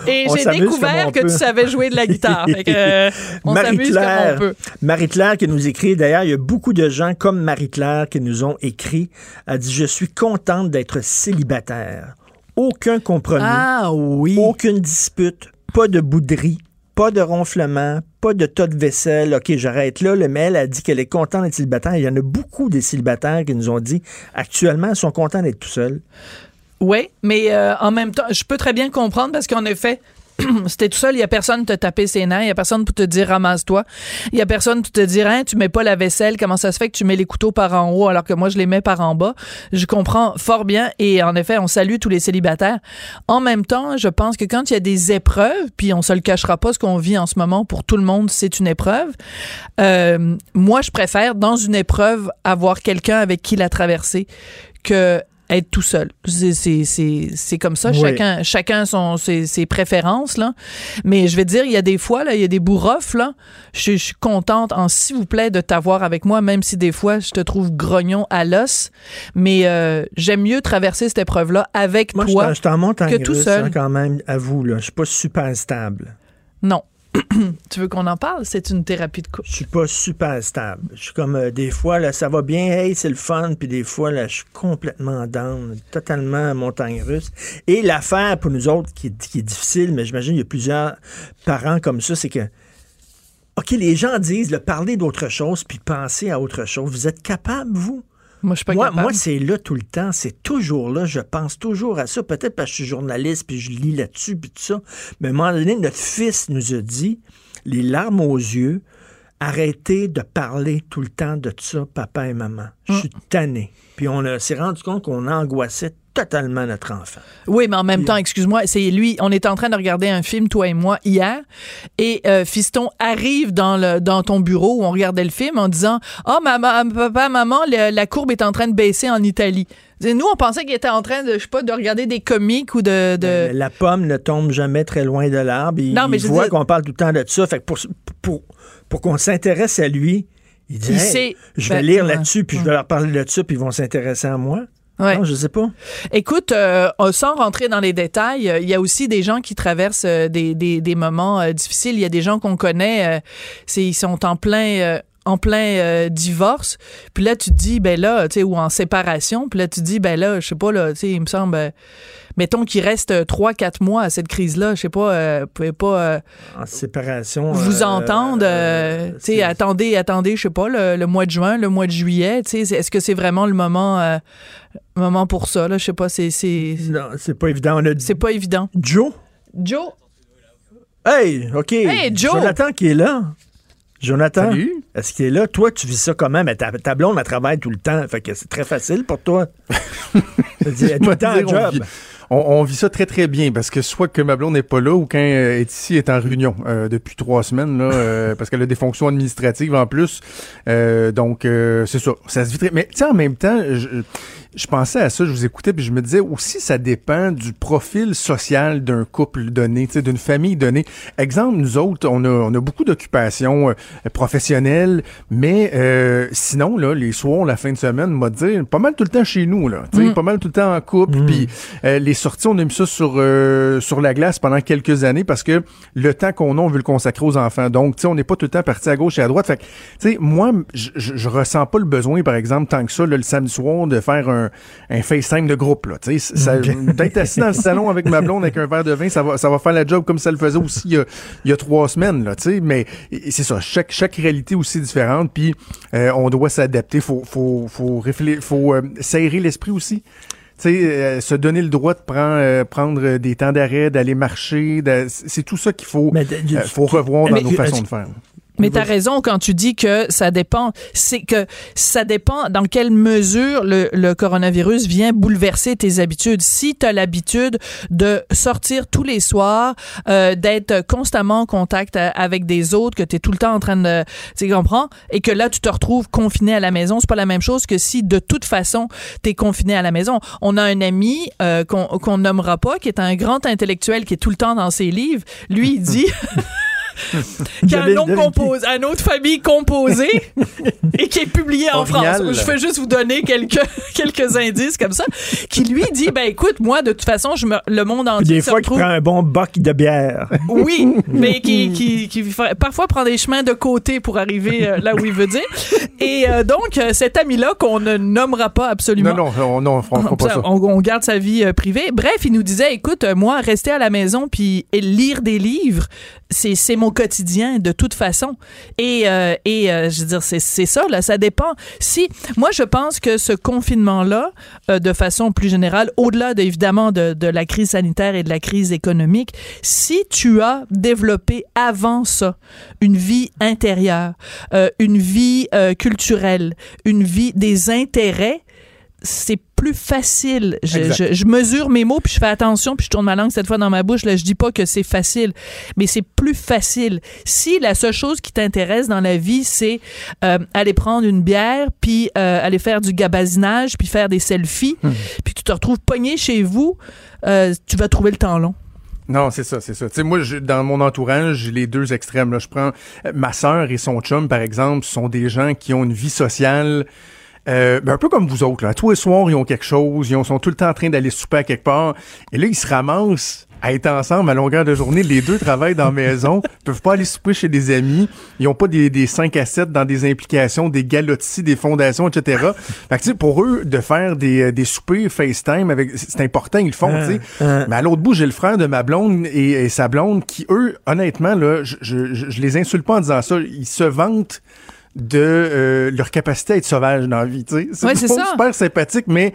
Et j'ai découvert que tu savais jouer de la guitare. Euh, Marie-Claire, Marie-Claire qui nous écrit, d'ailleurs, il y a beaucoup de gens comme Marie-Claire qui nous ont écrit, a dit, je suis contente d'être célibataire. Aucun compromis. Ah oui. Aucune dispute. Pas de bouderie pas de ronflement, pas de tas de vaisselle. OK, j'arrête là. Le mail a dit qu'elle est contente d'être célibataire. Il y en a beaucoup des célibataires qui nous ont dit actuellement, ils sont contents d'être tout seuls. Oui, mais euh, en même temps, je peux très bien comprendre parce qu'en effet, [CLEARS THROAT] c'était tout seul, il y a personne pour te taper ses nerfs, il y a personne pour te dire ramasse-toi, il y a personne pour te dire hein, tu mets pas la vaisselle, comment ça se fait que tu mets les couteaux par en haut alors que moi je les mets par en bas? Je comprends fort bien et en effet, on salue tous les célibataires. En même temps, je pense que quand il y a des épreuves, puis on se le cachera pas ce qu'on vit en ce moment pour tout le monde, c'est une épreuve. Euh, moi, je préfère dans une épreuve avoir quelqu'un avec qui la traverser que être tout seul. C'est comme ça. Chacun, chacun son, ses, ses, préférences. Là. Mais je vais dire, il y a des fois, là, il y a des bourrofs. Là. Je, suis contente, en s'il vous plaît, de t'avoir avec moi, même si des fois, je te trouve grognon à l'os. Mais euh, j'aime mieux traverser cette épreuve-là avec moi, toi je t'en que tout seul. Hein, quand même, à vous. Là. Je suis pas super stable. Non. [CLEARS THROAT] tu veux qu'on en parle? C'est une thérapie de couple. Je suis pas super stable. Je suis comme euh, des fois, là, ça va bien, hey, c'est le fun, puis des fois, là, je suis complètement down, totalement montagne russe. Et l'affaire pour nous autres qui, est difficile, mais j'imagine qu'il y a plusieurs parents comme ça, c'est que OK, les gens disent le parler d'autre chose puis penser à autre chose. Vous êtes capable, vous? Moi, je suis pas moi, capable. Moi, c'est là tout le temps. C'est toujours là. Je pense toujours à ça. Peut-être parce que je suis journaliste puis je lis là-dessus puis tout ça. Mais à un moment donné, notre fils nous a dit, les larmes aux yeux, arrêtez de parler tout le temps de ça, papa et maman. Je suis hum. tanné. Puis on s'est rendu compte qu'on angoissait totalement notre enfant. Oui, mais en même temps, excuse-moi, c'est lui, on est en train de regarder un film, toi et moi, hier, et euh, Fiston arrive dans, le, dans ton bureau où on regardait le film en disant « Oh, maman, papa, maman, la courbe est en train de baisser en Italie. » Nous, on pensait qu'il était en train de, je sais pas, de regarder des comiques ou de... Ben, la pomme ne tombe jamais très loin de l'arbre. Il, non, mais il voit qu'on parle tout le temps de ça. Fait que pour, pour, pour qu'on s'intéresse à lui, il dit Je vais ben, lire là-dessus, puis je vais leur parler de ça, puis ils vont s'intéresser à moi. » Ouais. Non, je sais pas. Écoute, euh, sans rentrer dans les détails, euh, il y a aussi des gens qui traversent euh, des, des, des, moments difficiles. Il y a des gens qu'on connaît, c'est ils sont en plein en plein divorce. Puis là, tu te dis, ben là, tu sais, ou en séparation. Puis là, tu te dis, ben là, je sais pas, là, tu sais, il me semble, mettons qu'il reste trois, quatre mois à cette crise-là, je sais pas, euh, pouvez pas... Euh, en séparation. Vous euh, entendre, euh, tu sais, attendez, attendez, je sais pas, le, mois de juin, le mois de juillet, tu sais, est-ce que c'est vraiment le moment, moment pour ça, là? Je sais pas, c'est... Non, c'est pas évident. On a... C'est pas évident. Joe? Joe? Hey, OK. Hey, Joe! Jonathan qui est là. Jonathan, est-ce qu'il est là? Toi, tu vis ça comment? Mais ta, ta blonde, elle travaille tout le temps. Fait que c'est très facile pour toi. [LAUGHS] Elle tout le temps job on, vit ça très très bien parce que soit que ma blonde n'est pas là ou quand elle est ici, elle est en réunion euh, depuis trois semaines là, euh, [LAUGHS] parce qu'elle a des fonctions administratives en plus. Euh, donc c'est ça, ça se vit très. Mais tu sais en même temps, je pensais à ça, je vous écoutais, puis je me disais aussi, ça dépend du profil social d'un couple donné, d'une famille donnée. Exemple, nous autres, on a, on a beaucoup d'occupations euh, professionnelles, mais euh, sinon, là, les soirs, la fin de semaine, m'a dit, pas mal tout le temps chez nous, là, mm. pas mal tout le temps en couple, mm. puis euh, les sorties, on a mis ça sur, sur la glace pendant quelques années parce que le temps qu'on a, on veut le consacrer aux enfants. Donc, tu sais, on n'est pas tout le temps parti à gauche et à droite. Fait tu sais, moi, je, je, ressens pas le besoin, par exemple, tant que ça, le samedi soir, de faire un, un FaceTime de groupe, là. Sais, d'être assis dans le salon avec ma blonde avec un verre de vin, ça va, ça va faire la job comme ça le faisait aussi il y a, il y a trois semaines, là. Mais c'est ça, chaque, chaque réalité aussi différente, puis euh, on doit s'adapter. Faut, faut, faut réfléchir, faut euh, s'aérer l'esprit aussi. Euh, se donner le droit de prendre, prendre des temps d'arrêt, d'aller marcher, c'est tout ça qu'il faut, faut revoir dans nos façons de faire. Mais tu as raison quand tu dis que ça dépend. C'est que ça dépend dans quelle mesure le, le coronavirus vient bouleverser tes habitudes. Si tu as l'habitude de sortir tous les soirs, euh, d'être constamment en contact avec des autres, que tu es tout le temps en train de. Tu comprends? Et que là, tu te retrouves confiné à la maison, c'est pas la même chose que si de toute façon, tu es confiné à la maison. On a un ami euh, qu'on nommera pas, qui est un grand intellectuel qui est tout le temps dans ses livres. Lui, il dit. [LAUGHS] [LAUGHS] [LAUGHS] qui a un nom composé, autre famille composée et qui est publié en France. Je fais juste vous donner quelques, [LAUGHS] quelques indices comme ça. Qui lui dit, ben écoute, moi, de toute façon, je me, le monde entier Des fois, qui prend un bon boc de bière. [LAUGHS] Oui, mais qui, qui, qui, parfois prend des chemins de côté pour arriver euh, là où il veut dire. Et euh, donc, euh, cet ami-là, qu'on ne nommera pas absolument. Non, non, non, on, pas ça. On, garde sa vie privée. Bref, il nous disait, écoute, moi, rester à la maison puis lire des livres, c'est mon quotidien de toute façon. Et, euh, et euh, je veux dire, c'est ça, là, ça dépend. Si, moi, je pense que ce confinement-là, euh, de façon plus générale, au-delà de, évidemment de, de, la crise sanitaire et de la crise économique, si tu as développé avant ça une vie intérieure, une vie culturelle, une vie des intérêts, c'est plus facile. Je, mesure mes mots, puis je fais attention, puis je tourne ma langue cette fois dans ma bouche. Là, je dis pas que c'est facile, mais c'est plus facile. Si la seule chose qui t'intéresse dans la vie, c'est euh, aller prendre une bière, puis euh, aller faire du gabazinage, puis faire des selfies, hum. puis tu te retrouves pogné chez vous, euh, tu vas trouver le temps long. Non, c'est ça, c'est ça. Tu sais, moi, dans mon entourage, j'ai les deux extrêmes. Là. Je prends ma sœur et son chum, par exemple, sont des gens qui ont une vie sociale euh, ben un peu comme vous autres, là. Tous les soirs, ils ont quelque chose, ils sont tout le temps en train d'aller souper à quelque part. Et là, ils se ramassent à être ensemble à longueur de journée. Les deux travaillent dans la maison, [LAUGHS] peuvent pas aller souper chez des amis. Ils ont pas des, des 5 à 7 dans des implications, des galotis, des fondations, etc. [LAUGHS] Fait que, pour eux, de faire des, des soupers FaceTime, avec, c'est important, ils le font, tu sais. Ah, ah. Mais à l'autre bout, j'ai le frère de ma blonde et, sa blonde qui, eux, honnêtement, là, je, je, je les insulte pas en disant ça. Ils se vantent de euh, leur capacité à être sauvage dans la vie. C'est super sympathique, mais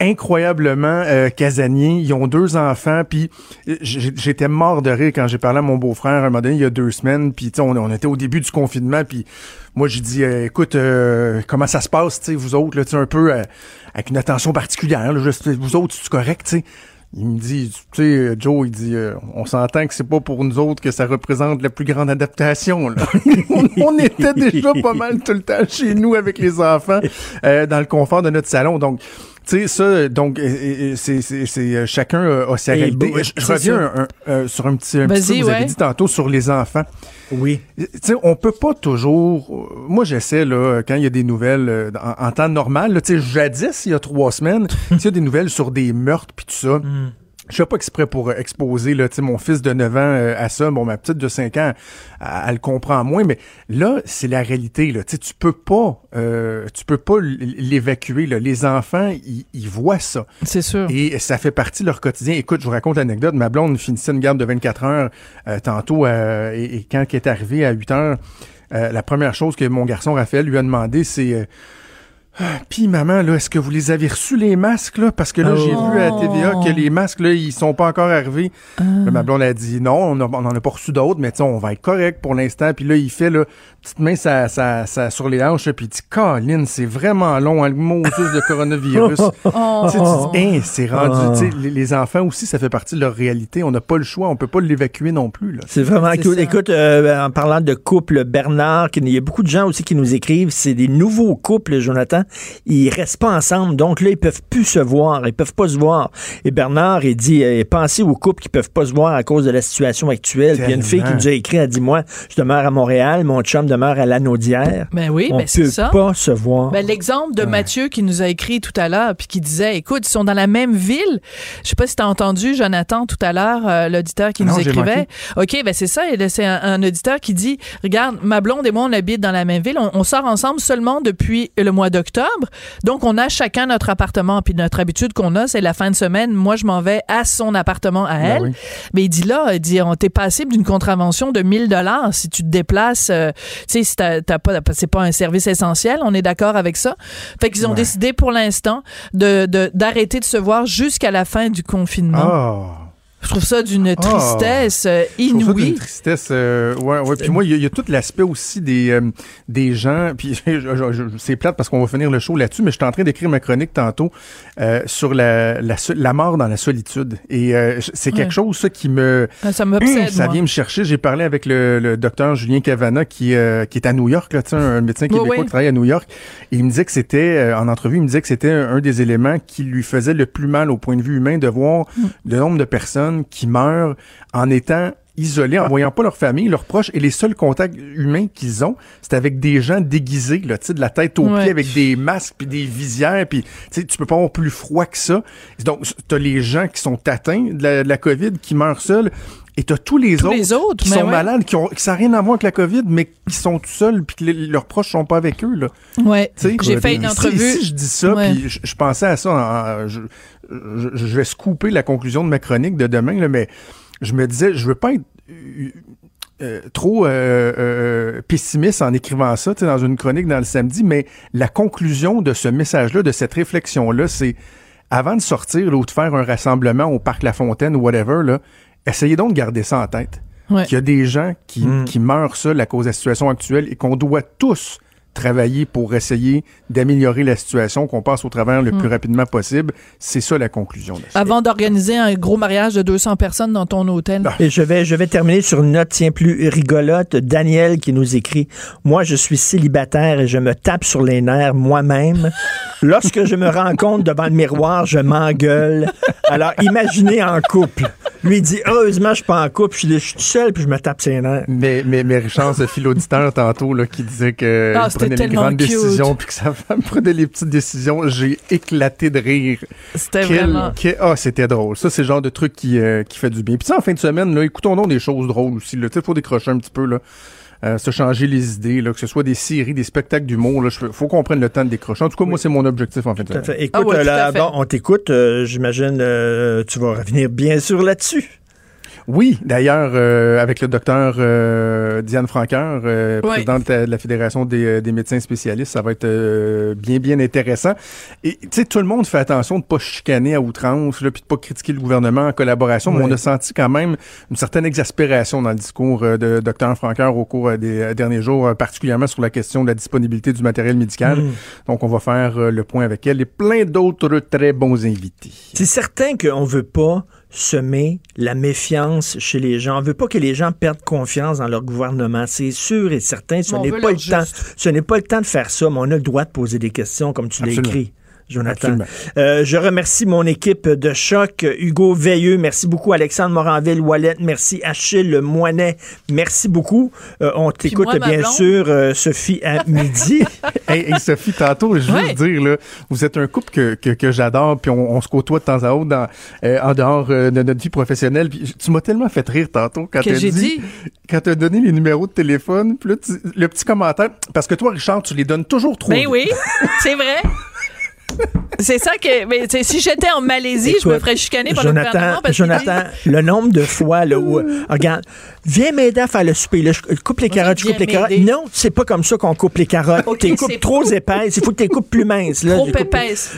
incroyablement euh, casanier. Ils ont deux enfants, puis euh, j'étais mort de rire quand j'ai parlé à mon beau-frère un moment donné, il y a deux semaines, puis on, on était au début du confinement, puis moi j'ai dit, euh, écoute, comment ça se passe, vous autres, là, un peu avec une attention particulière, là, vous autres, c'est correct, tu sais? Il me dit, tu sais, Joe, il dit, euh, on s'entend que c'est pas pour nous autres que ça représente la plus grande adaptation. Là. [LAUGHS] on, était déjà pas mal tout le temps chez nous avec les enfants, euh, dans le confort de notre salon. Donc, tu sais, ça, donc, c'est, c'est, chacun a sa réalité. Je, reviens sur un petit, un petit truc que vous avez dit tantôt sur les enfants. Oui. Tu sais, on peut pas toujours. Moi, j'essaie là quand il y a des nouvelles euh, en, temps normal. Tu sais, jadis, il y a trois semaines, [LAUGHS] il y a des nouvelles sur des meurtres puis tout ça. Mm je fais pas exprès pour euh, exposer là, mon fils de 9 ans euh, à ça. Bon, ma petite de 5 ans, elle, le comprend moins, mais là, c'est la réalité. Là. Tu peux pas euh, tu peux pas l'évacuer. Les enfants, ils voient ça. C'est sûr. Et ça fait partie de leur quotidien. Écoute, je vous raconte l'anecdote. Ma blonde finissait une garde de 24 heures tantôt et, quand elle est arrivée à 8 heures, la première chose que mon garçon Raphaël lui a demandé, c'est puis maman, là, est-ce que vous les avez reçus les masques là? Parce que là, j'ai vu à TVA que les masques là, ils sont pas encore arrivés. Ah. ma blonde a dit non, on, n'en en a pas reçu d'autres, mais on va être correct pour l'instant. Puis là, il fait là, petite main ça, ça, ça sur les hanches, puis il dit Colin, c'est vraiment long, hein, le Moses de coronavirus. [LAUGHS] oh. c'est rendu. Les, les, enfants aussi, ça fait partie de leur réalité. On n'a pas le choix, on peut pas l'évacuer non plus. C'est vraiment cool. Écoute, euh, en parlant de couple Bernard, il y a beaucoup de gens aussi qui nous écrivent. C'est des nouveaux couples, Jonathan ils restent pas ensemble. Donc là, ils peuvent plus se voir, ils peuvent pas se voir. Et Bernard, il dit, euh, pensez aux couples qui peuvent pas se voir à cause de la situation actuelle. Puis il y a une fille qui nous a écrit, elle dit, moi, je demeure à Montréal, mon chum demeure à Lanaudière. Ben oui, On ben peut ça. pas se voir. Ben, L'exemple de Mathieu qui nous a écrit tout à l'heure, puis qui disait, écoute, ils sont dans la même ville. Je sais pas si tu as entendu, Jonathan, tout à l'heure, euh, l'auditeur qui Non, nous écrivait. OK, ben c'est ça. C'est un, un auditeur qui dit, regarde, ma blonde et moi, on habite dans la même ville. On, on sort ensemble seulement depuis le mois d'octobre. Donc, on a chacun notre appartement. Puis notre habitude qu'on a, c'est la fin de semaine. Moi, je m'en vais à son appartement à elle. oui. Mais il dit là, il dit, on t'est passible d'une contravention de 1000 dollars si tu te déplaces. euh, tu sais, si t'as t'as pas, c'est pas un service essentiel. On est d'accord avec ça. Fait qu'ils ont Ouais. décidé pour l'instant de de- d'arrêter de, se voir jusqu'à la fin du confinement. Ah. Je trouve ça d'une tristesse euh, d'une inouïe. tristesse. euh, ouais, ouais. Puis moi, il y, a- il y a tout l'aspect aussi des, euh, des gens. Puis [LAUGHS] c'est plate parce qu'on va finir le show là-dessus, mais je suis en train d'écrire ma chronique tantôt euh, sur la, la, mort dans la solitude. Et c'est quelque Ouais. chose ça, qui me. Ah, Ça m'obsède, Ça moi. vient me chercher. J'ai parlé avec le, le docteur Julien Cavana qui, qui est à New York, là, un médecin québécois oui. qui travaille à New York. Et il me disait que c'était, en entrevue, il me disait que c'était un, un des éléments qui lui faisait le plus mal au point de vue humain de voir Mm. le nombre de personnes qui meurent en étant isolés, en voyant pas leur famille, leurs proches, et les seuls contacts humains qu'ils ont, c'est avec des gens déguisés, là, de la tête aux Ouais. pieds, avec des masques puis des visières, puis tu peux pas avoir plus froid que ça. Donc, t'as les gens qui sont atteints de la, de la COVID, qui meurent seuls, et t'as tous les Tous autres, les autres, qui sont ouais. malades, qui ont, qui ça n'a rien à voir avec la COVID, mais qui sont tout seuls, puis que les- leurs proches sont pas avec eux, là. Ouais. J'ai fait une entrevue. Si, je dis ça, puis je, je pensais à ça, en- je, je, je vais scooper la conclusion de ma chronique de demain, là, mais je me disais, je veux pas être euh, euh, trop euh, euh, pessimiste en écrivant ça, dans une chronique dans le samedi, mais la conclusion de ce message-là, de cette réflexion-là, c'est avant de sortir là, ou de faire un rassemblement au parc La Fontaine ou whatever, là, essayez donc de garder ça en tête. Ouais. Qu'il y a des gens qui, qui meurent seuls à cause de la situation actuelle et qu'on doit tous travailler pour essayer d'améliorer la situation, qu'on passe au travers le Mm. plus rapidement possible. C'est ça la conclusion. Avant d'organiser un gros mariage de 200 personnes dans ton hôtel. Et je vais, je vais terminer sur une note tiens, plus rigolote. Daniel qui nous écrit Moi, je suis célibataire et je me tape sur les nerfs moi-même. Lorsque je me rends compte devant le miroir, je m'engueule. Alors, imaginez en couple. Lui il dit Heureusement, je suis pas en couple, je suis, je suis tout seul puis je me tape ses nerfs. Mais, mais, mais Richard, ce fil auditeur tantôt, là, qui disait que Ah, il prenait les grandes cute. décisions puis que sa femme [LAUGHS] prenait les petites décisions, j'ai éclaté de rire. C'était Quel- vraiment- quel- Ah, c'était drôle. Ça, c'est le genre de truc qui, euh, qui fait du bien. Puis ça, en fin de semaine, là, écoutons donc des choses drôles aussi. Il faut décrocher un petit peu, là. Euh, se changer les idées, là, que ce soit des séries, des spectacles d'humour. Il faut qu'on prenne le temps de décrocher. En tout cas, moi, c'est mon objectif en de Tout à fait. Écoute, euh, là, bon, on t'écoute. euh, J'imagine euh, tu vas revenir bien sûr là-dessus. Oui, d'ailleurs, euh, avec le docteur euh, Diane Franqueur, euh, Oui. présidente de la Fédération des, euh, des médecins spécialistes, ça va être euh, bien, bien intéressant. Et tu sais, tout le monde fait attention de pas chicaner à outrance, là, puis de pas critiquer le gouvernement en collaboration, mais on a senti quand même une certaine exaspération dans le discours euh, de docteur Franqueur au cours des derniers jours, particulièrement sur la question de la disponibilité du matériel médical. Mm. Donc, on va faire le point avec elle et plein d'autres très bons invités. C'est certain qu'on veut pas semer la méfiance chez les gens. On veut pas que les gens perdent confiance dans leur gouvernement. C'est sûr et certain. Ce n'est pas le temps. Ce n'est pas le temps de faire ça, mais on a le droit de poser des questions comme tu écrit. Jonathan. Euh, je remercie mon équipe de choc, Hugo Veilleux, merci beaucoup, Alexandre Moranville, Wallet, merci Achille Moinet, merci beaucoup. Euh, on t'écoute bien blonde. sûr, euh, Sophie, à [LAUGHS] midi. hey, hey, Sophie, tantôt, je veux Ouais. juste dire, là, vous êtes un couple que, que, que j'adore, puis on, on se côtoie de temps à autre dans, euh, en dehors euh, de notre vie professionnelle. Puis tu m'as tellement fait rire tantôt quand t'as j'ai dit, dit? quand t'as donné les numéros de téléphone, puis là, tu- le petit commentaire, parce que toi, Richard, tu les donnes toujours trop Ben vite. oui, [LAUGHS] c'est vrai. C'est ça que. Mais tu sais, si j'étais en Malaisie, je me ferais chicaner par le Jonathan, gouvernement parce Jonathan, le nombre de fois là, où, euh, regarde, viens m'aider à faire le souper. Là, je coupe les carottes, je coupe les carottes. Non, c'est pas comme ça qu'on coupe les carottes. Ok, T'es coupes trop épaisses. Il faut que tu les coupes plus minces. Là. Trop Je épaisses.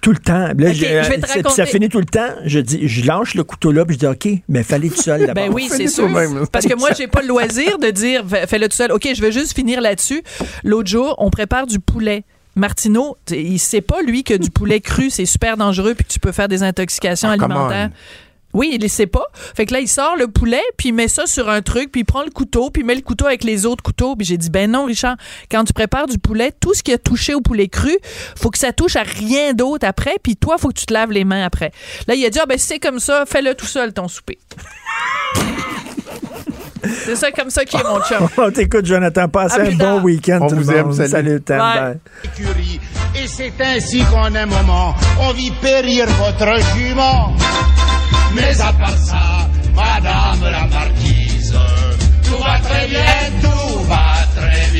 Tout le temps. Là, Ok, je vais te c'est- puis raconter. ça finit tout le temps. Je dis, je lâche le couteau là, puis je dis, OK, mais fallait tout seul d'abord. Ben oui, c'est sûr. Parce que moi, j'ai pas le loisir de dire fais- fais-le tout seul. OK, je vais juste finir là-dessus. L'autre jour, on prépare du poulet. Martineau, il sait pas, lui, que du poulet cru, c'est super dangereux puis que tu peux faire des intoxications Ah, alimentaires. Oui, il ne sait pas. Fait que là, il sort le poulet, puis il met ça sur un truc, puis il prend le couteau, puis il met le couteau avec les autres couteaux. Puis j'ai dit, ben non, Richard, quand tu prépares du poulet, tout ce qui a touché au poulet cru, faut que ça touche à rien d'autre après, puis toi, faut que tu te laves les mains après. Là, il a dit, ah ben c'est comme ça, fais-le tout seul, ton souper. C'est ça comme ça qui est mon chum. [LAUGHS] On t'écoute, Jonathan. Passez un bon week-end. On tout vous le aime, monde. salut. Salut, Tam, bye. Et c'est ainsi qu'en un moment, on vit périr votre jument. Mais à part ça, Madame la Marquise, tout va très bien, tout va très bien.